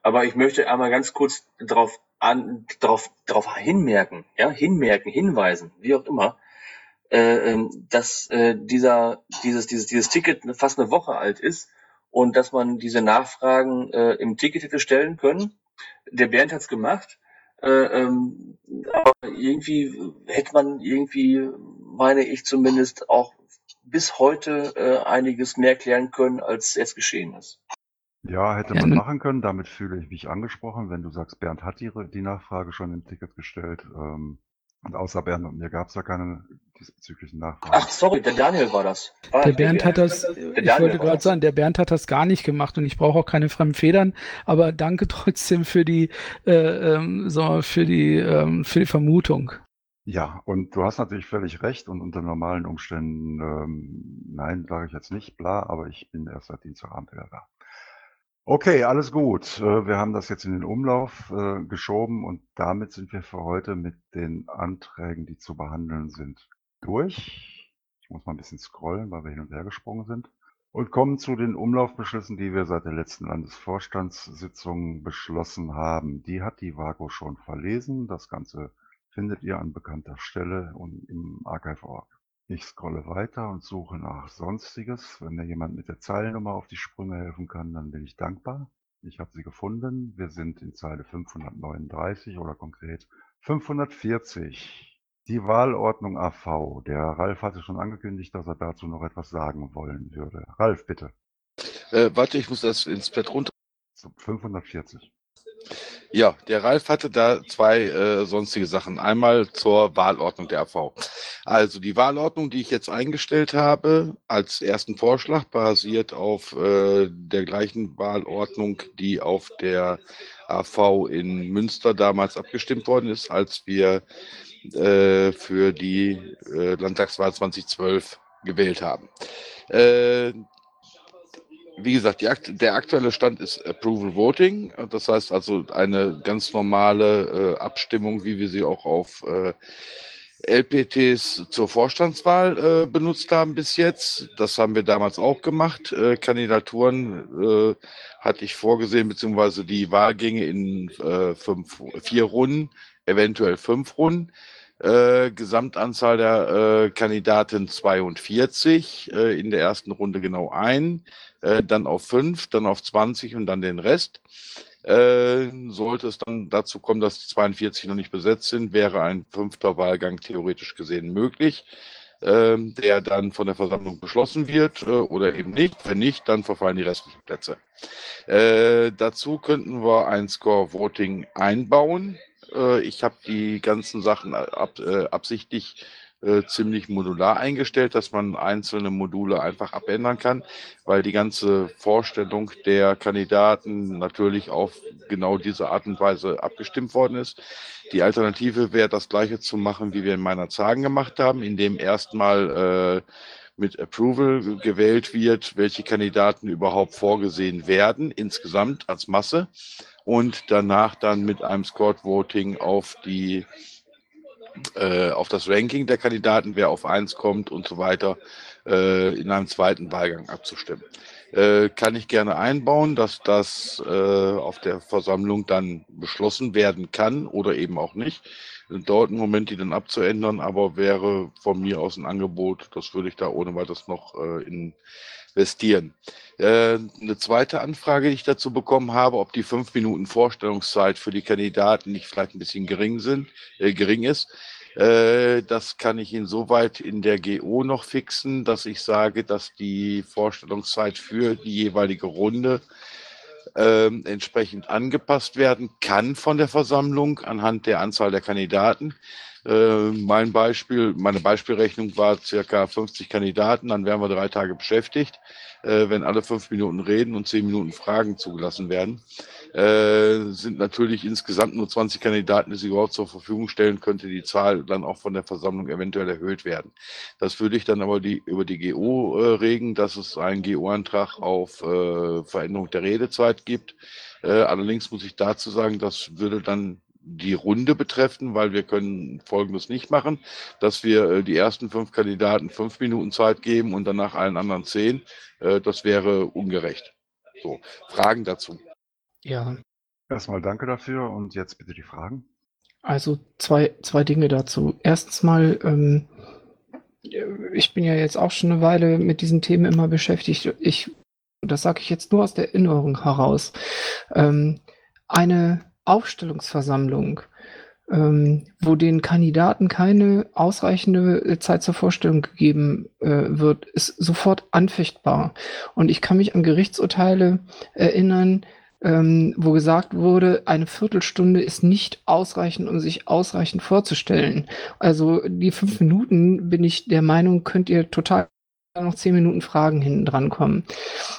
aber ich möchte einmal ganz kurz darauf an, darauf, darauf hinmerken, ja, hinmerken, hinweisen, wie auch immer, äh, ähm, dass äh, dieser, dieses, dieses, dieses Ticket fast eine Woche alt ist und dass man diese Nachfragen äh, im Ticket hätte stellen können. Der Bernd hat's gemacht. Äh, ähm, aber irgendwie hätte man irgendwie, meine ich zumindest, auch bis heute äh, einiges mehr klären können, als jetzt geschehen ist. Ja, hätte man machen können. Damit fühle ich mich angesprochen. Wenn du sagst, Bernd hat die, die Nachfrage schon im Ticket gestellt. Ähm, und außer Bernd und mir gab es ja keine diesbezüglichen Nachfragen. Ach, sorry, der Daniel war das. War Der Bernd hat das, Der ich Daniel wollte gerade sagen, der Bernd hat das gar nicht gemacht und ich brauche auch keine fremden Federn, aber danke trotzdem für die, äh, ähm, so, für die, ähm, für die Vermutung. Ja, und du hast natürlich völlig recht und unter normalen Umständen, ähm, nein, sage ich jetzt nicht, bla, aber ich bin erst seit Dienstagabend wieder da. Okay, alles gut. Äh, Wir haben das jetzt in den Umlauf äh, geschoben und damit sind wir für heute mit den Anträgen, die zu behandeln sind, durch. Ich muss mal ein bisschen scrollen, weil wir hin und her gesprungen sind. Und kommen zu den Umlaufbeschlüssen, die wir seit der letzten Landesvorstandssitzung beschlossen haben. Die hat die WAGO schon verlesen. Das Ganze findet ihr an bekannter Stelle und im Archive.org. Ich scrolle weiter und suche nach Sonstiges. Wenn mir jemand mit der Zeilennummer auf die Sprünge helfen kann, dann bin ich dankbar. Ich habe sie gefunden. Wir sind in Zeile 539 oder konkret 540. Die Wahlordnung AV. Der Ralf hatte schon angekündigt, dass er dazu noch etwas sagen wollen würde. Ralf, bitte. Äh, warte, ich muss das ins Bett runter. So, 540. Ja, der Ralf hatte da zwei äh, sonstige Sachen. Einmal zur Wahlordnung der AV. Also die Wahlordnung, die ich jetzt eingestellt habe, als ersten Vorschlag, basiert auf äh, der gleichen Wahlordnung, die auf der AV in Münster damals abgestimmt worden ist, als wir äh, für die äh, Landtagswahl 2012 gewählt haben. Wie gesagt, die, der aktuelle Stand ist Approval Voting. Das heißt also eine ganz normale äh, Abstimmung, wie wir sie auch auf äh, LPTs zur Vorstandswahl äh, benutzt haben bis jetzt. Das haben wir damals auch gemacht. Äh, Kandidaturen äh, hatte ich vorgesehen, beziehungsweise die Wahlgänge in äh, fünf, vier Runden, eventuell fünf Runden. Äh, Gesamtanzahl der äh, Kandidaten 42, äh, in der ersten Runde genau ein, äh, dann auf 5, dann auf 20 und dann den Rest. Äh, sollte es dann dazu kommen, dass die 42 noch nicht besetzt sind, wäre ein fünfter Wahlgang theoretisch gesehen möglich, äh, der dann von der Versammlung beschlossen wird äh, oder eben nicht. Wenn nicht, dann verfallen die restlichen Plätze. Äh, dazu könnten wir ein Score-Voting einbauen. Äh, ich habe die ganzen Sachen ab, äh, absichtlich äh, ziemlich modular eingestellt, dass man einzelne Module einfach abändern kann, weil die ganze Vorstellung der Kandidaten natürlich auf genau diese Art und Weise abgestimmt worden ist. Die Alternative wäre das gleiche zu machen, wie wir in meiner Zagen gemacht haben, indem erstmal äh, mit Approval gewählt wird, welche Kandidaten überhaupt vorgesehen werden, insgesamt als Masse, und danach dann mit einem Scored Voting auf die äh, auf das Ranking der Kandidaten, wer auf eins kommt und so weiter, äh, in einem zweiten Wahlgang abzustimmen. Äh, kann ich gerne einbauen, dass das auf der Versammlung dann beschlossen werden kann oder eben auch nicht. Dauert einen Moment, die dann abzuändern, aber wäre von mir aus ein Angebot, das würde ich da ohne weiteres noch äh, investieren. Äh, eine zweite Anfrage, die ich dazu bekommen habe, ob die fünf Minuten Vorstellungszeit für die Kandidaten nicht vielleicht ein bisschen gering sind, äh, gering ist. Äh, das kann ich insoweit in der GO noch fixen, dass ich sage, dass die Vorstellungszeit für die jeweilige Runde äh, entsprechend angepasst werden kann von der Versammlung anhand der Anzahl der Kandidaten. Äh, mein Beispiel, meine Beispielrechnung war circa 50 Kandidaten, dann wären wir drei Tage beschäftigt, äh, wenn alle fünf Minuten reden und zehn Minuten Fragen zugelassen werden. Äh, sind natürlich insgesamt nur 20 Kandidaten, die sie überhaupt zur Verfügung stellen, könnte die Zahl dann auch von der Versammlung eventuell erhöht werden. Das würde ich dann aber die, über die GO äh, regeln, dass es einen GO-Antrag auf äh, Veränderung der Redezeit gibt. Äh, allerdings muss ich dazu sagen, das würde dann die Runde betreffen, weil wir können Folgendes nicht machen, dass wir äh, die ersten fünf Kandidaten fünf Minuten Zeit geben und danach allen anderen zehn. Äh, das wäre ungerecht. So, Fragen dazu? Ja. Erstmal danke dafür und jetzt bitte die Fragen. Also zwei, zwei Dinge dazu. Erstens mal, ähm, ich bin ja jetzt auch schon eine Weile mit diesen Themen immer beschäftigt. Ich, das sage ich jetzt nur aus der Erinnerung heraus. Ähm, eine Aufstellungsversammlung, ähm, wo den Kandidaten keine ausreichende Zeit zur Vorstellung gegeben äh, wird, ist sofort anfechtbar. Und ich kann mich an Gerichtsurteile erinnern, ähm, wo gesagt wurde, eine Viertelstunde ist nicht ausreichend, um sich ausreichend vorzustellen. Also die fünf Minuten bin ich der Meinung, könnt ihr total noch zehn Minuten Fragen hinten dran kommen.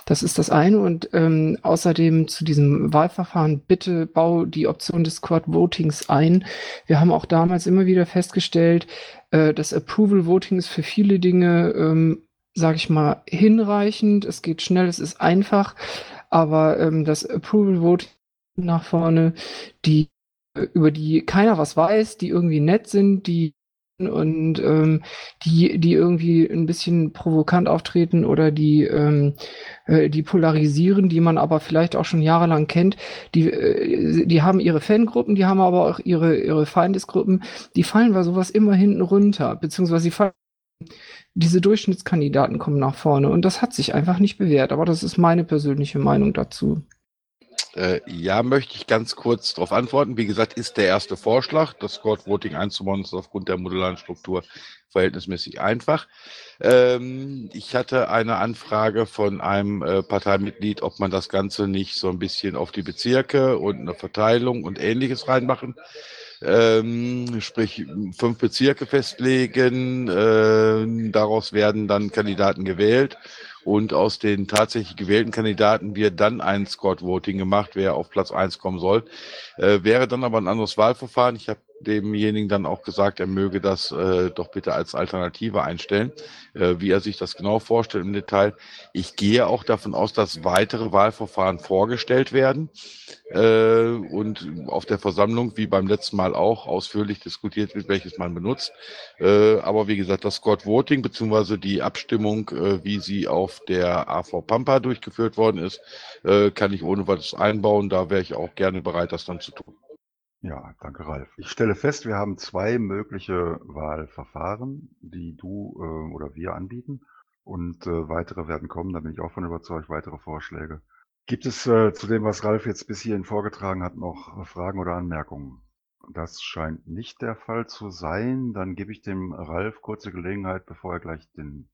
Das ist das eine. Und ähm, außerdem zu diesem Wahlverfahren, bitte bau die Option des Court Votings ein. Wir haben auch damals immer wieder festgestellt, äh, das Approval Voting ist für viele Dinge, ähm, sage ich mal, hinreichend. Es geht schnell, es ist einfach. Aber ähm, das Approval Voting nach vorne, die über die keiner was weiß, die irgendwie nett sind, die und ähm, die, die irgendwie ein bisschen provokant auftreten oder die, ähm, äh, die polarisieren, die man aber vielleicht auch schon jahrelang kennt, die, äh, die haben ihre Fangruppen, die haben aber auch ihre, ihre Feindesgruppen, die fallen bei sowas immer hinten runter, beziehungsweise die fallen diese Durchschnittskandidaten kommen nach vorne und das hat sich einfach nicht bewährt, aber das ist meine persönliche Meinung dazu. Äh, ja, möchte ich ganz kurz darauf antworten. Wie gesagt, ist der erste Vorschlag, das Scored Voting einzubauen, ist aufgrund der modularen Struktur verhältnismäßig einfach. Ähm, ich hatte eine Anfrage von einem äh, Parteimitglied, ob man das Ganze nicht so ein bisschen auf die Bezirke und eine Verteilung und ähnliches reinmachen. Ähm, sprich, fünf Bezirke festlegen, äh, daraus werden dann Kandidaten gewählt und aus den tatsächlich gewählten Kandidaten wird dann ein Scored Voting gemacht, wer auf Platz eins kommen soll. Äh, wäre dann aber ein anderes Wahlverfahren. Ich habe demjenigen dann auch gesagt, er möge das äh, doch bitte als Alternative einstellen, äh, wie er sich das genau vorstellt im Detail. Ich gehe auch davon aus, dass weitere Wahlverfahren vorgestellt werden äh, und auf der Versammlung, wie beim letzten Mal auch, ausführlich diskutiert wird, welches man benutzt. Äh, aber wie gesagt, das Scored Voting beziehungsweise die Abstimmung, äh, wie sie auf der AV Pampa durchgeführt worden ist, äh, kann ich ohne weiteres einbauen. Da wäre ich auch gerne bereit, das dann zu tun. Ja, danke, Ralf. Ich stelle fest, wir haben zwei mögliche Wahlverfahren, die du äh, oder wir anbieten. Und äh, weitere werden kommen, da bin ich auch von überzeugt, weitere Vorschläge. Gibt es äh, zu dem, was Ralf jetzt bis hierhin vorgetragen hat, noch Fragen oder Anmerkungen? Das scheint nicht der Fall zu sein. Dann gebe ich dem Ralf kurze Gelegenheit, bevor er gleich den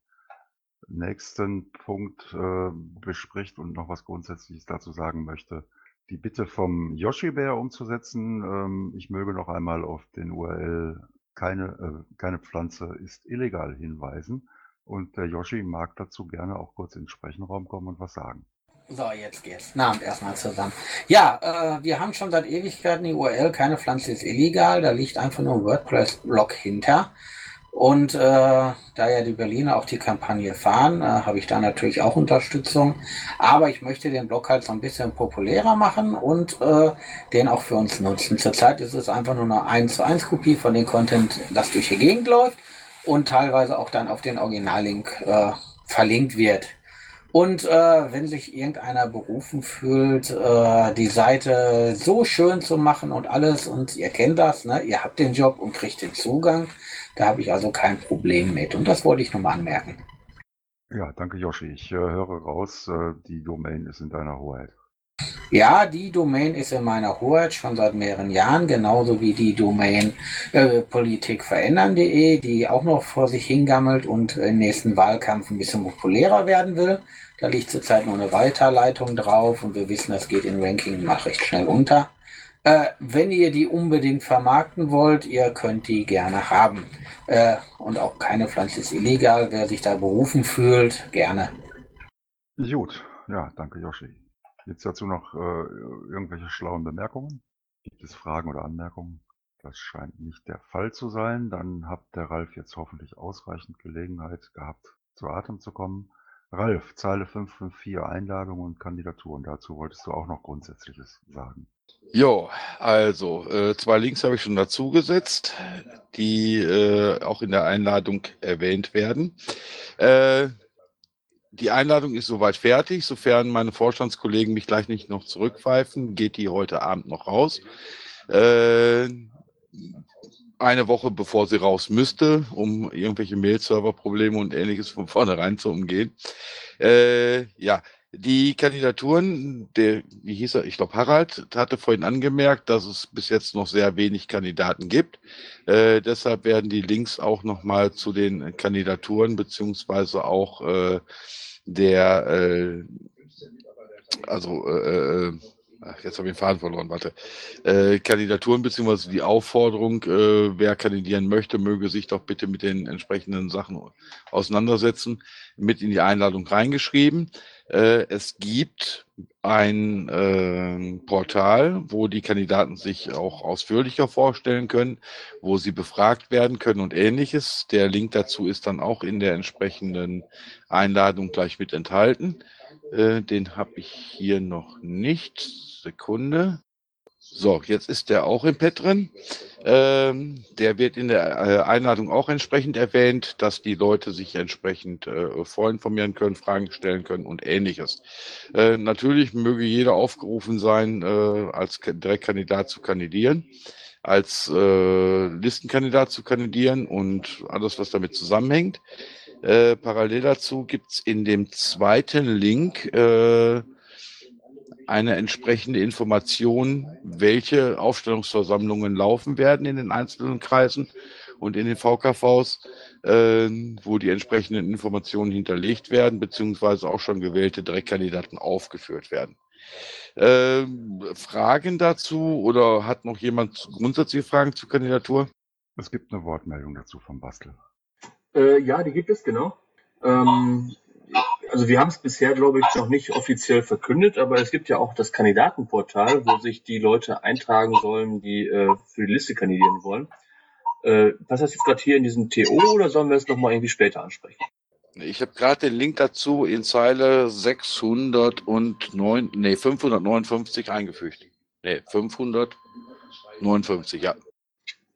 nächsten Punkt äh, bespricht und noch was Grundsätzliches dazu sagen möchte, die Bitte vom Yoshi-Bär umzusetzen. Ähm, ich möge noch einmal auf den URL keine, äh, keine Pflanze ist illegal hinweisen. Und der Yoshi mag dazu gerne auch kurz in den Sprechenraum kommen und was sagen. So, jetzt geht's. Na, und erstmal zusammen. Ja, äh, wir haben schon seit Ewigkeiten die URL, keine Pflanze ist illegal, da liegt einfach nur ein WordPress-Blog hinter. Und äh, da ja die Berliner auch die Kampagne fahren, äh, habe ich da natürlich auch Unterstützung. Aber ich möchte den Blog halt so ein bisschen populärer machen und äh, den auch für uns nutzen. Zurzeit ist es einfach nur eine 1 zu 1 Kopie von dem Content, das durch die Gegend läuft und teilweise auch dann auf den Originallink äh, verlinkt wird. Und äh, wenn sich irgendeiner berufen fühlt, äh, die Seite so schön zu machen und alles, und ihr kennt das, ne? ihr habt den Job und kriegt den Zugang, da habe ich also kein Problem mit. Und das wollte ich nur mal anmerken. Ja, danke Joshi. Ich äh, höre raus, äh, die Domain ist in deiner Hoheit. Ja, die Domain ist in meiner Hoheit schon seit mehreren Jahren, genauso wie die Domain äh, politikverändern.de, die auch noch vor sich hingammelt und im nächsten Wahlkampf ein bisschen populärer werden will. Da liegt zurzeit nur eine Weiterleitung drauf und wir wissen, das geht in Ranking mal recht schnell unter. Äh, wenn ihr die unbedingt vermarkten wollt, ihr könnt die gerne haben. Äh, und auch keine Pflanze ist illegal. Wer sich da berufen fühlt, gerne. Gut, ja, danke Yoshi. Jetzt dazu noch äh, irgendwelche schlauen Bemerkungen? Gibt es Fragen oder Anmerkungen? Das scheint nicht der Fall zu sein. Dann hat der Ralf jetzt hoffentlich ausreichend Gelegenheit gehabt, zu Atem zu kommen. Ralf, Zeile 554 Einladungen und Kandidaturen. Dazu wolltest du auch noch Grundsätzliches sagen. Jo, also äh, zwei Links habe ich schon dazu gesetzt, die äh, auch in der Einladung erwähnt werden. Äh, die Einladung ist soweit fertig, sofern meine Vorstandskollegen mich gleich nicht noch zurückpfeifen, geht die heute Abend noch raus. Eine Woche bevor sie raus müsste, um irgendwelche Mail-Server-Probleme und ähnliches von vornherein zu umgehen. Äh, ja, die Kandidaturen, der, wie hieß er, ich glaube Harald, hatte vorhin angemerkt, dass es bis jetzt noch sehr wenig Kandidaten gibt. Äh, deshalb werden die Links auch nochmal zu den Kandidaturen beziehungsweise auch äh, der, äh, also äh, äh Ach, jetzt habe ich den Faden verloren, warte. Äh, Kandidaturen beziehungsweise die Aufforderung, äh, wer kandidieren möchte, möge sich doch bitte mit den entsprechenden Sachen auseinandersetzen, mit in die Einladung reingeschrieben. Äh, es gibt ein äh, Portal, wo die Kandidaten sich auch ausführlicher vorstellen können, wo sie befragt werden können und ähnliches. Der Link dazu ist dann auch in der entsprechenden Einladung gleich mit enthalten. Äh, den habe ich hier noch nicht. Sekunde. So, jetzt ist der auch im Pad drin. Ähm, der wird in der äh, Einladung auch entsprechend erwähnt, dass die Leute sich entsprechend äh, vorinformieren können, Fragen stellen können und ähnliches. Äh, natürlich möge jeder aufgerufen sein, äh, als Direktkandidat zu kandidieren, als äh, Listenkandidat zu kandidieren und alles, was damit zusammenhängt. Äh, parallel dazu gibt's in dem zweiten Link äh, eine entsprechende Information, welche Aufstellungsversammlungen laufen werden in den einzelnen Kreisen und in den VKVs, äh, wo die entsprechenden Informationen hinterlegt werden, beziehungsweise auch schon gewählte Direktkandidaten aufgeführt werden. Äh, Fragen dazu oder hat noch jemand grundsätzliche Fragen zur Kandidatur? Es gibt eine Wortmeldung dazu vom Bastel. Äh, ja, die gibt es, genau. Ähm, also wir haben es bisher, glaube ich, noch nicht offiziell verkündet, aber es gibt ja auch das Kandidatenportal, wo sich die Leute eintragen sollen, die äh, für die Liste kandidieren wollen. Äh, passt das jetzt gerade hier in diesem TO oder sollen wir es nochmal irgendwie später ansprechen? Ich habe gerade den Link dazu in Zeile 609, nee, 559 eingefügt. Nee, 559, ja.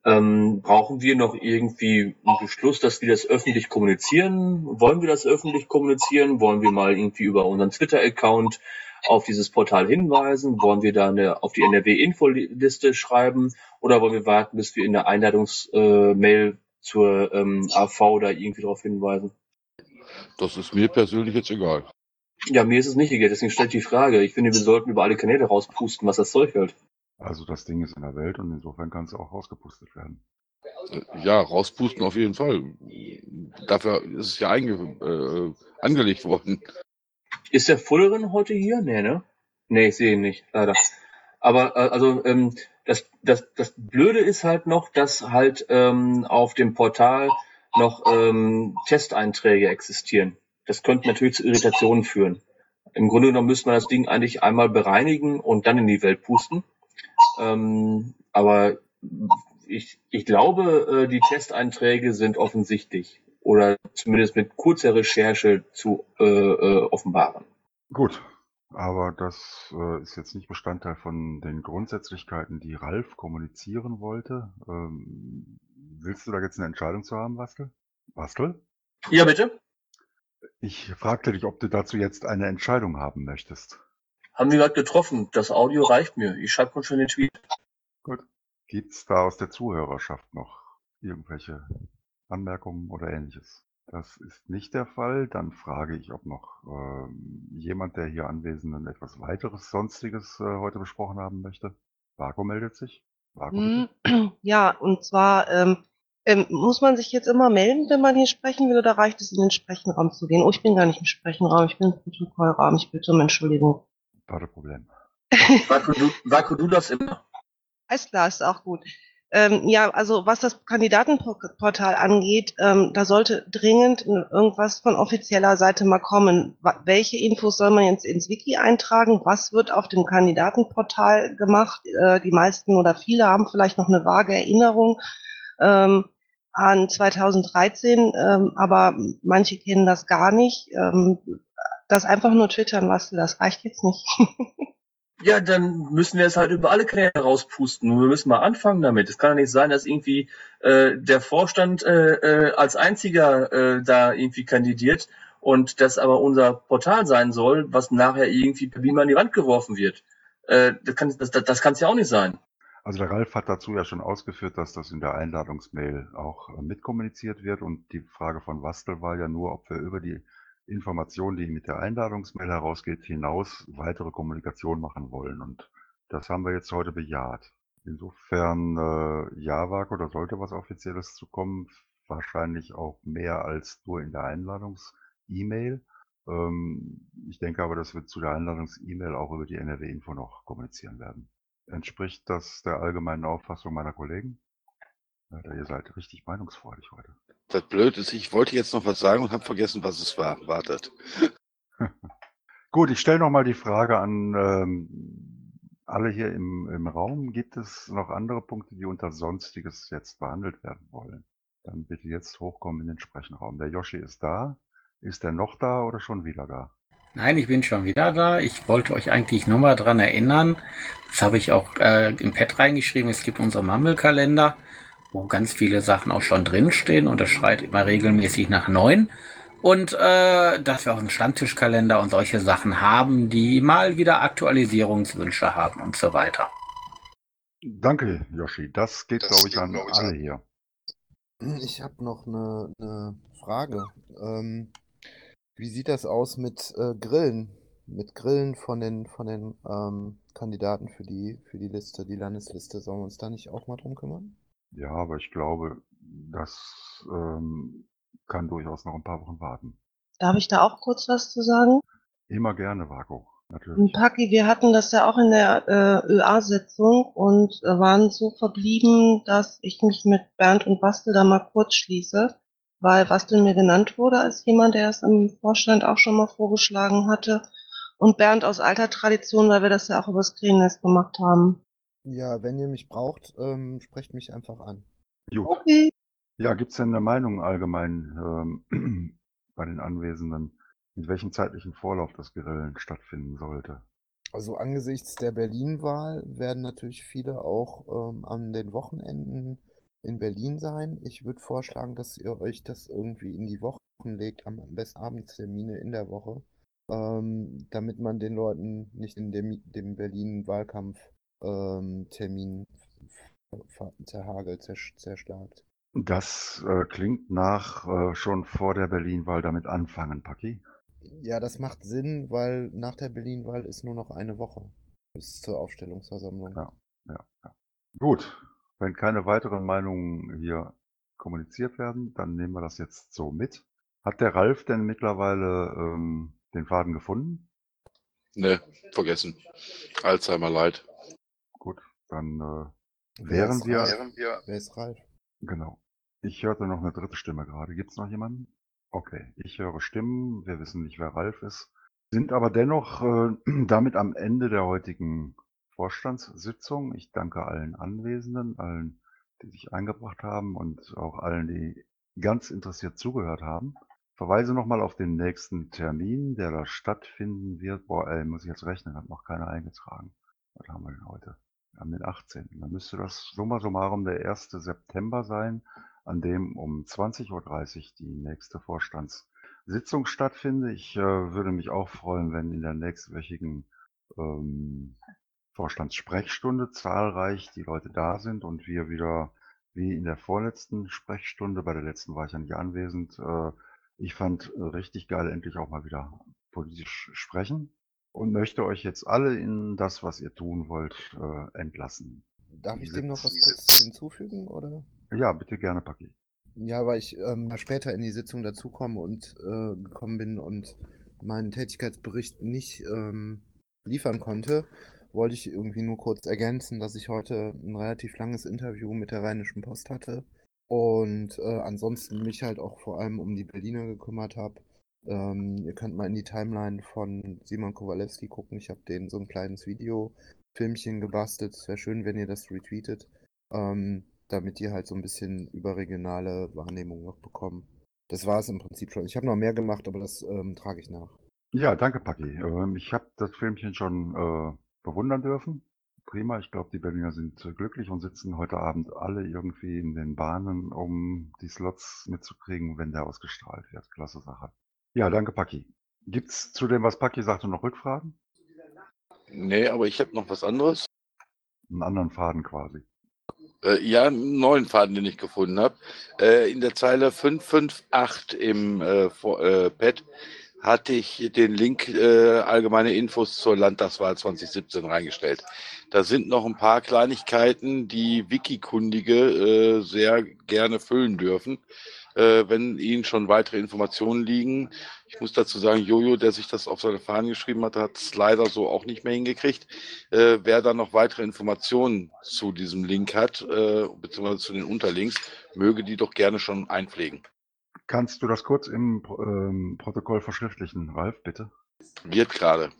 Ähm, brauchen wir noch irgendwie einen Beschluss, dass wir das öffentlich kommunizieren? Wollen wir das öffentlich kommunizieren? Wollen wir mal irgendwie über unseren Twitter-Account auf dieses Portal hinweisen? Wollen wir da eine, auf die NRW-Infoliste schreiben? Oder wollen wir warten, bis wir in der Einladungsmail äh, zur ähm, AV da irgendwie darauf hinweisen? Das ist mir persönlich jetzt egal. Ja, mir ist es nicht egal, deswegen stellt die Frage. Ich finde, wir sollten über alle Kanäle rauspusten, was das Zeug hält. Also das Ding ist in der Welt und insofern kann es auch rausgepustet werden. Ja, rauspusten auf jeden Fall. Dafür ist es ja einge äh, angelegt worden. Ist der Fullerin heute hier? Nee, ne? Nee, ich sehe ihn nicht, leider. Aber äh, also ähm, das, das, das Blöde ist halt noch, dass halt ähm, auf dem Portal noch ähm, Testeinträge existieren. Das könnte natürlich zu Irritationen führen. Im Grunde genommen müsste man das Ding eigentlich einmal bereinigen und dann in die Welt pusten. Ähm, aber ich, ich glaube, äh, die Testeinträge sind offensichtlich oder zumindest mit kurzer Recherche zu äh, äh, offenbaren. Gut, aber das äh, ist jetzt nicht Bestandteil von den Grundsätzlichkeiten, die Ralf kommunizieren wollte. Ähm, willst du da jetzt eine Entscheidung zu haben, Bastel? Bastel? Ja, bitte. Ich fragte dich, ob du dazu jetzt eine Entscheidung haben möchtest. Haben wir gerade getroffen. Das Audio reicht mir. Ich schreibe schon den Tweet. Gut. Gibt's da aus der Zuhörerschaft noch irgendwelche Anmerkungen oder ähnliches? Das ist nicht der Fall. Dann frage ich, ob noch ähm, jemand der hier Anwesenden etwas weiteres Sonstiges äh, heute besprochen haben möchte. Vago meldet sich. Vago, bitte. Ja, und zwar ähm, ähm, muss man sich jetzt immer melden, wenn man hier sprechen will, oder reicht es, in den Sprechenraum zu gehen? Oh, ich bin gar nicht im Sprechenraum, ich bin im Protokollraum. Ich bitte um Entschuldigung. Warte Problem. Vaku, du, Vaku, du das immer. Alles klar, ist auch gut. Ähm, ja, also was das Kandidatenportal angeht, ähm, da sollte dringend irgendwas von offizieller Seite mal kommen. Welche Infos soll man jetzt ins Wiki eintragen? Was wird auf dem Kandidatenportal gemacht? Äh, die meisten oder viele haben vielleicht noch eine vage Erinnerung ähm, an 2013, ähm, aber manche kennen das gar nicht. Das einfach nur twittern, was das reicht jetzt nicht. Ja, dann müssen wir es halt über alle Kanäle rauspusten. Und wir müssen mal anfangen damit. Es kann ja nicht sein, dass irgendwie äh, der Vorstand äh, äh, als einziger äh, da irgendwie kandidiert und das aber unser Portal sein soll, was nachher irgendwie per Beamer an die Wand geworfen wird. Äh, das kann das, das kann's ja auch nicht sein. Also der Ralf hat dazu ja schon ausgeführt, dass das in der Einladungsmail auch äh, mitkommuniziert wird und die Frage von Wastel war ja nur, ob wir über die Information, die mit der Einladungsmail herausgeht, hinaus weitere Kommunikation machen wollen. Und das haben wir jetzt heute bejaht. Insofern, äh, ja, Vago, da sollte was Offizielles zu kommen. Wahrscheinlich auch mehr als nur in der Einladungs-E-Mail. Ähm, ich denke aber, dass wir zu der Einladungs-E-Mail auch über die NRW-Info noch kommunizieren werden. Entspricht das der allgemeinen Auffassung meiner Kollegen? Ja, ihr seid richtig meinungsfreudig heute. Das Blöde ist, ich wollte jetzt noch was sagen und habe vergessen, was es war. Wartet. Gut, ich stelle noch mal die Frage an ähm, alle hier im, im Raum. Gibt es noch andere Punkte, die unter Sonstiges jetzt behandelt werden wollen? Dann bitte jetzt hochkommen in den Sprechenraum. Der Yoshi ist da. Ist er noch da oder schon wieder da? Nein, ich bin schon wieder da. Ich wollte euch eigentlich nur mal dran erinnern. Das habe ich auch äh, im Pad reingeschrieben. Es gibt unseren Mumble-Kalender wo ganz viele Sachen auch schon drinstehen und es schreit immer regelmäßig nach neun. Und äh, dass wir auch einen Stammtischkalender und solche Sachen haben, die mal wieder Aktualisierungswünsche haben und so weiter. Danke, Yoshi. Das geht, glaube ich, an alle hier. Ich habe noch eine, eine Frage. Ähm, wie sieht das aus mit äh, Grillen? Mit Grillen von den, von den ähm, Kandidaten für die, für die Liste, die Landesliste. Sollen wir uns da nicht auch mal drum kümmern? Ja, aber ich glaube, das ähm, kann durchaus noch ein paar Wochen warten. Darf ich da auch kurz was zu sagen? Immer gerne, Vago, natürlich. Paki, wir hatten das ja auch in der äh, ÖA-Sitzung und äh, waren so verblieben, dass ich mich mit Bernd und Bastel da mal kurz schließe, weil Bastel mir genannt wurde als jemand, der es im Vorstand auch schon mal vorgeschlagen hatte. Und Bernd aus alter Tradition, weil wir das ja auch übers Greenest gemacht haben. Ja, wenn ihr mich braucht, ähm, sprecht mich einfach an. Gut. Okay. Ja, gibt's denn eine Meinung allgemein ähm, bei den Anwesenden, mit welchem zeitlichen Vorlauf das Grillen stattfinden sollte? Also angesichts der Berlin-Wahl werden natürlich viele auch ähm, an den Wochenenden in Berlin sein. Ich würde vorschlagen, dass ihr euch das irgendwie in die Wochen legt, am besten Abendstermine in der Woche, ähm, damit man den Leuten nicht in dem, dem Berlin-Wahlkampf-Termin zerhagelt, zersch zerschlagt. Das äh, klingt nach äh, schon vor der Berlin-Wahl damit anfangen, Paki. Ja, das macht Sinn, weil nach der Berlin-Wahl ist nur noch eine Woche bis zur Aufstellungsversammlung. Ja, ja, ja. Gut, wenn keine weiteren Meinungen hier kommuniziert werden, dann nehmen wir das jetzt so mit. Hat der Ralf denn mittlerweile ähm, den Faden gefunden? Ne, vergessen. Alzheimer leid. Dann äh, wären wir. Ralf? Wer ist Ralf? Genau. Ich hörte noch eine dritte Stimme gerade. Gibt es noch jemanden? Okay, ich höre Stimmen. Wir wissen nicht, wer Ralf ist. Sind aber dennoch äh, damit am Ende der heutigen Vorstandssitzung. Ich danke allen Anwesenden, allen, die sich eingebracht haben und auch allen, die ganz interessiert zugehört haben. Verweise nochmal auf den nächsten Termin, der da stattfinden wird. Boah, ey, muss ich jetzt rechnen, hat noch keiner eingetragen. Was haben wir denn heute? Haben den 18. Dann müsste das summa summarum der 1. September sein, an dem um 20.30 Uhr die nächste Vorstandssitzung stattfindet. Ich äh, würde mich auch freuen, wenn in der nächstwöchigen ähm, Vorstandssprechstunde zahlreich die Leute da sind und wir wieder wie in der vorletzten Sprechstunde, bei der letzten war ich ja nicht anwesend, äh, ich fand äh, richtig geil, endlich auch mal wieder politisch sprechen und möchte euch jetzt alle in das, was ihr tun wollt, äh, entlassen. Darf ich dem noch was kurz hinzufügen, oder? Ja, bitte gerne, Paki. Ja, weil ich ähm, später in die Sitzung dazukomme und äh, gekommen bin und meinen Tätigkeitsbericht nicht ähm, liefern konnte, wollte ich irgendwie nur kurz ergänzen, dass ich heute ein relativ langes Interview mit der Rheinischen Post hatte und äh, ansonsten mich halt auch vor allem um die Berliner gekümmert habe. Ähm, ihr könnt mal in die Timeline von Simon Kowalewski gucken. Ich habe denen so ein kleines Video-Filmchen gebastelt. Es wäre schön, wenn ihr das retweetet, ähm, damit die halt so ein bisschen überregionale Wahrnehmung noch bekommen. Das war es im Prinzip schon. Ich habe noch mehr gemacht, aber das ähm, trage ich nach. Ja, danke, Paki. Ähm, ich habe das Filmchen schon äh, bewundern dürfen. Prima. Ich glaube, die Berliner sind glücklich und sitzen heute Abend alle irgendwie in den Bahnen, um die Slots mitzukriegen, wenn der ausgestrahlt wird. Klasse Sache. Ja, danke, Paki. Gibt's zu dem, was Paki sagte, noch Rückfragen? Nee, aber ich habe noch was anderes. Einen anderen Faden quasi. Äh, ja, einen neuen Faden, den ich gefunden habe. Äh, in der Zeile 558 im äh, äh, Pad hatte ich den Link äh, allgemeine Infos zur Landtagswahl 2017 reingestellt. Da sind noch ein paar Kleinigkeiten, die Wikikundige äh, sehr gerne füllen dürfen, äh, wenn ihnen schon weitere Informationen liegen. Ich muss dazu sagen, Jojo, der sich das auf seine Fahnen geschrieben hat, hat es leider so auch nicht mehr hingekriegt. Äh, wer da noch weitere Informationen zu diesem Link hat, äh, beziehungsweise zu den Unterlinks, möge die doch gerne schon einpflegen. Kannst du das kurz im ähm, Protokoll verschriftlichen, Ralf, bitte? Wird gerade.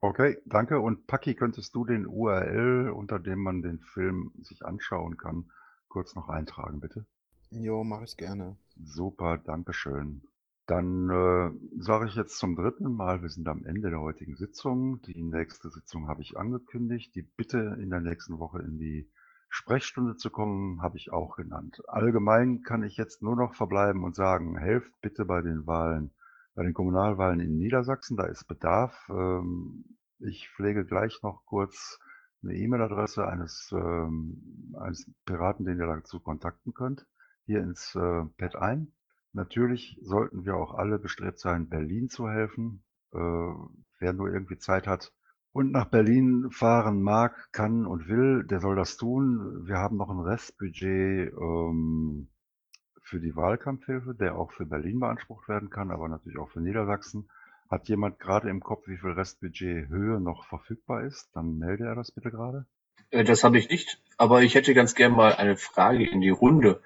Okay, danke. Und Paki, könntest du den URL, unter dem man den Film sich anschauen kann, kurz noch eintragen, bitte? Jo, mache ich gerne. Super, Dankeschön. Dann äh, sage ich jetzt zum dritten Mal, wir sind am Ende der heutigen Sitzung. Die nächste Sitzung habe ich angekündigt. Die Bitte in der nächsten Woche in die Sprechstunde zu kommen, habe ich auch genannt. Allgemein kann ich jetzt nur noch verbleiben und sagen, helft bitte bei den Wahlen, bei den Kommunalwahlen in Niedersachsen. Da ist Bedarf. Ähm, ich pflege gleich noch kurz eine E-Mail-Adresse eines, ähm, eines Piraten, den ihr dazu kontakten könnt, hier ins äh, Pad ein. Natürlich sollten wir auch alle bestrebt sein, Berlin zu helfen. Äh, wer nur irgendwie Zeit hat und nach Berlin fahren mag, kann und will, der soll das tun. Wir haben noch ein Restbudget ähm, für die Wahlkampfhilfe, der auch für Berlin beansprucht werden kann, aber natürlich auch für Niedersachsen. Hat jemand gerade im Kopf, wie viel Restbudget Höhe noch verfügbar ist? Dann melde er das bitte gerade. Äh, Das habe ich nicht, aber ich hätte ganz gern mal eine Frage in die Runde.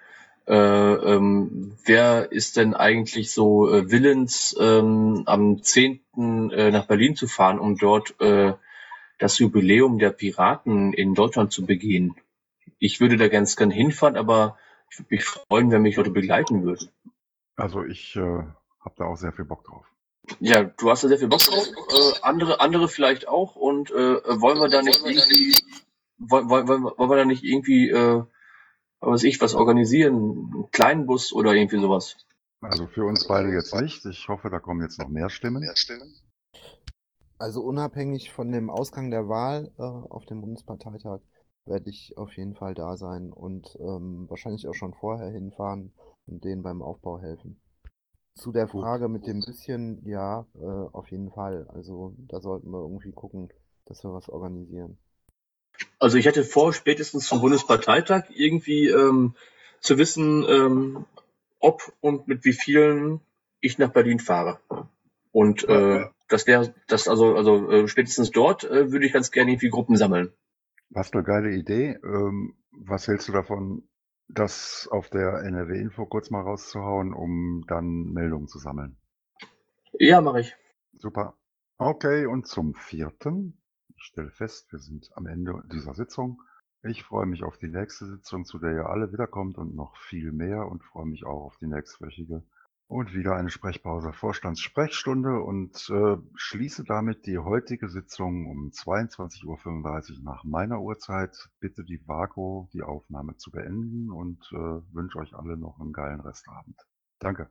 Äh, ähm, wer ist denn eigentlich so äh, willens, ähm, am 10. Äh, nach Berlin zu fahren, um dort äh, das Jubiläum der Piraten in Deutschland zu begehen? Ich würde da ganz gern hinfahren, aber ich würde mich freuen, wenn mich Leute begleiten würden. Also ich äh, habe da auch sehr viel Bock drauf. Ja, du hast da sehr viel Bock drauf, äh, andere, andere vielleicht auch und äh, wollen wir da nicht irgendwie, wollen, wollen, wollen wollen wir da nicht irgendwie, äh, was ich, was organisieren, einen kleinen Bus oder irgendwie sowas? Also für uns beide jetzt nicht. Ich hoffe, da kommen jetzt noch mehr Stimmen. Also unabhängig von dem Ausgang der Wahl äh, auf dem Bundesparteitag werde ich auf jeden Fall da sein und ähm, wahrscheinlich auch schon vorher hinfahren und denen beim Aufbau helfen. Zu der Frage mit dem bisschen, ja, äh, auf jeden Fall. Also da sollten wir irgendwie gucken, dass wir was organisieren. Also ich hätte vor, spätestens zum Bundesparteitag irgendwie ähm, zu wissen, ähm, ob und mit wie vielen ich nach Berlin fahre. Und äh, das wäre, das also, also äh, spätestens dort äh, würde ich ganz gerne irgendwie Gruppen sammeln. Was eine geile Idee. Ähm, was hältst du davon, das auf der NRW-Info kurz mal rauszuhauen, um dann Meldungen zu sammeln? Ja, mache ich. Super. Okay, und zum vierten. Ich stelle fest, wir sind am Ende dieser Sitzung. Ich freue mich auf die nächste Sitzung, zu der ihr alle wiederkommt und noch viel mehr und freue mich auch auf die nächstwöchige und wieder eine Sprechpause Vorstandssprechstunde und äh, schließe damit die heutige Sitzung um 22.35 Uhr nach meiner Uhrzeit. Bitte die Vago, die Aufnahme zu beenden und äh, wünsche euch alle noch einen geilen Restabend. Danke.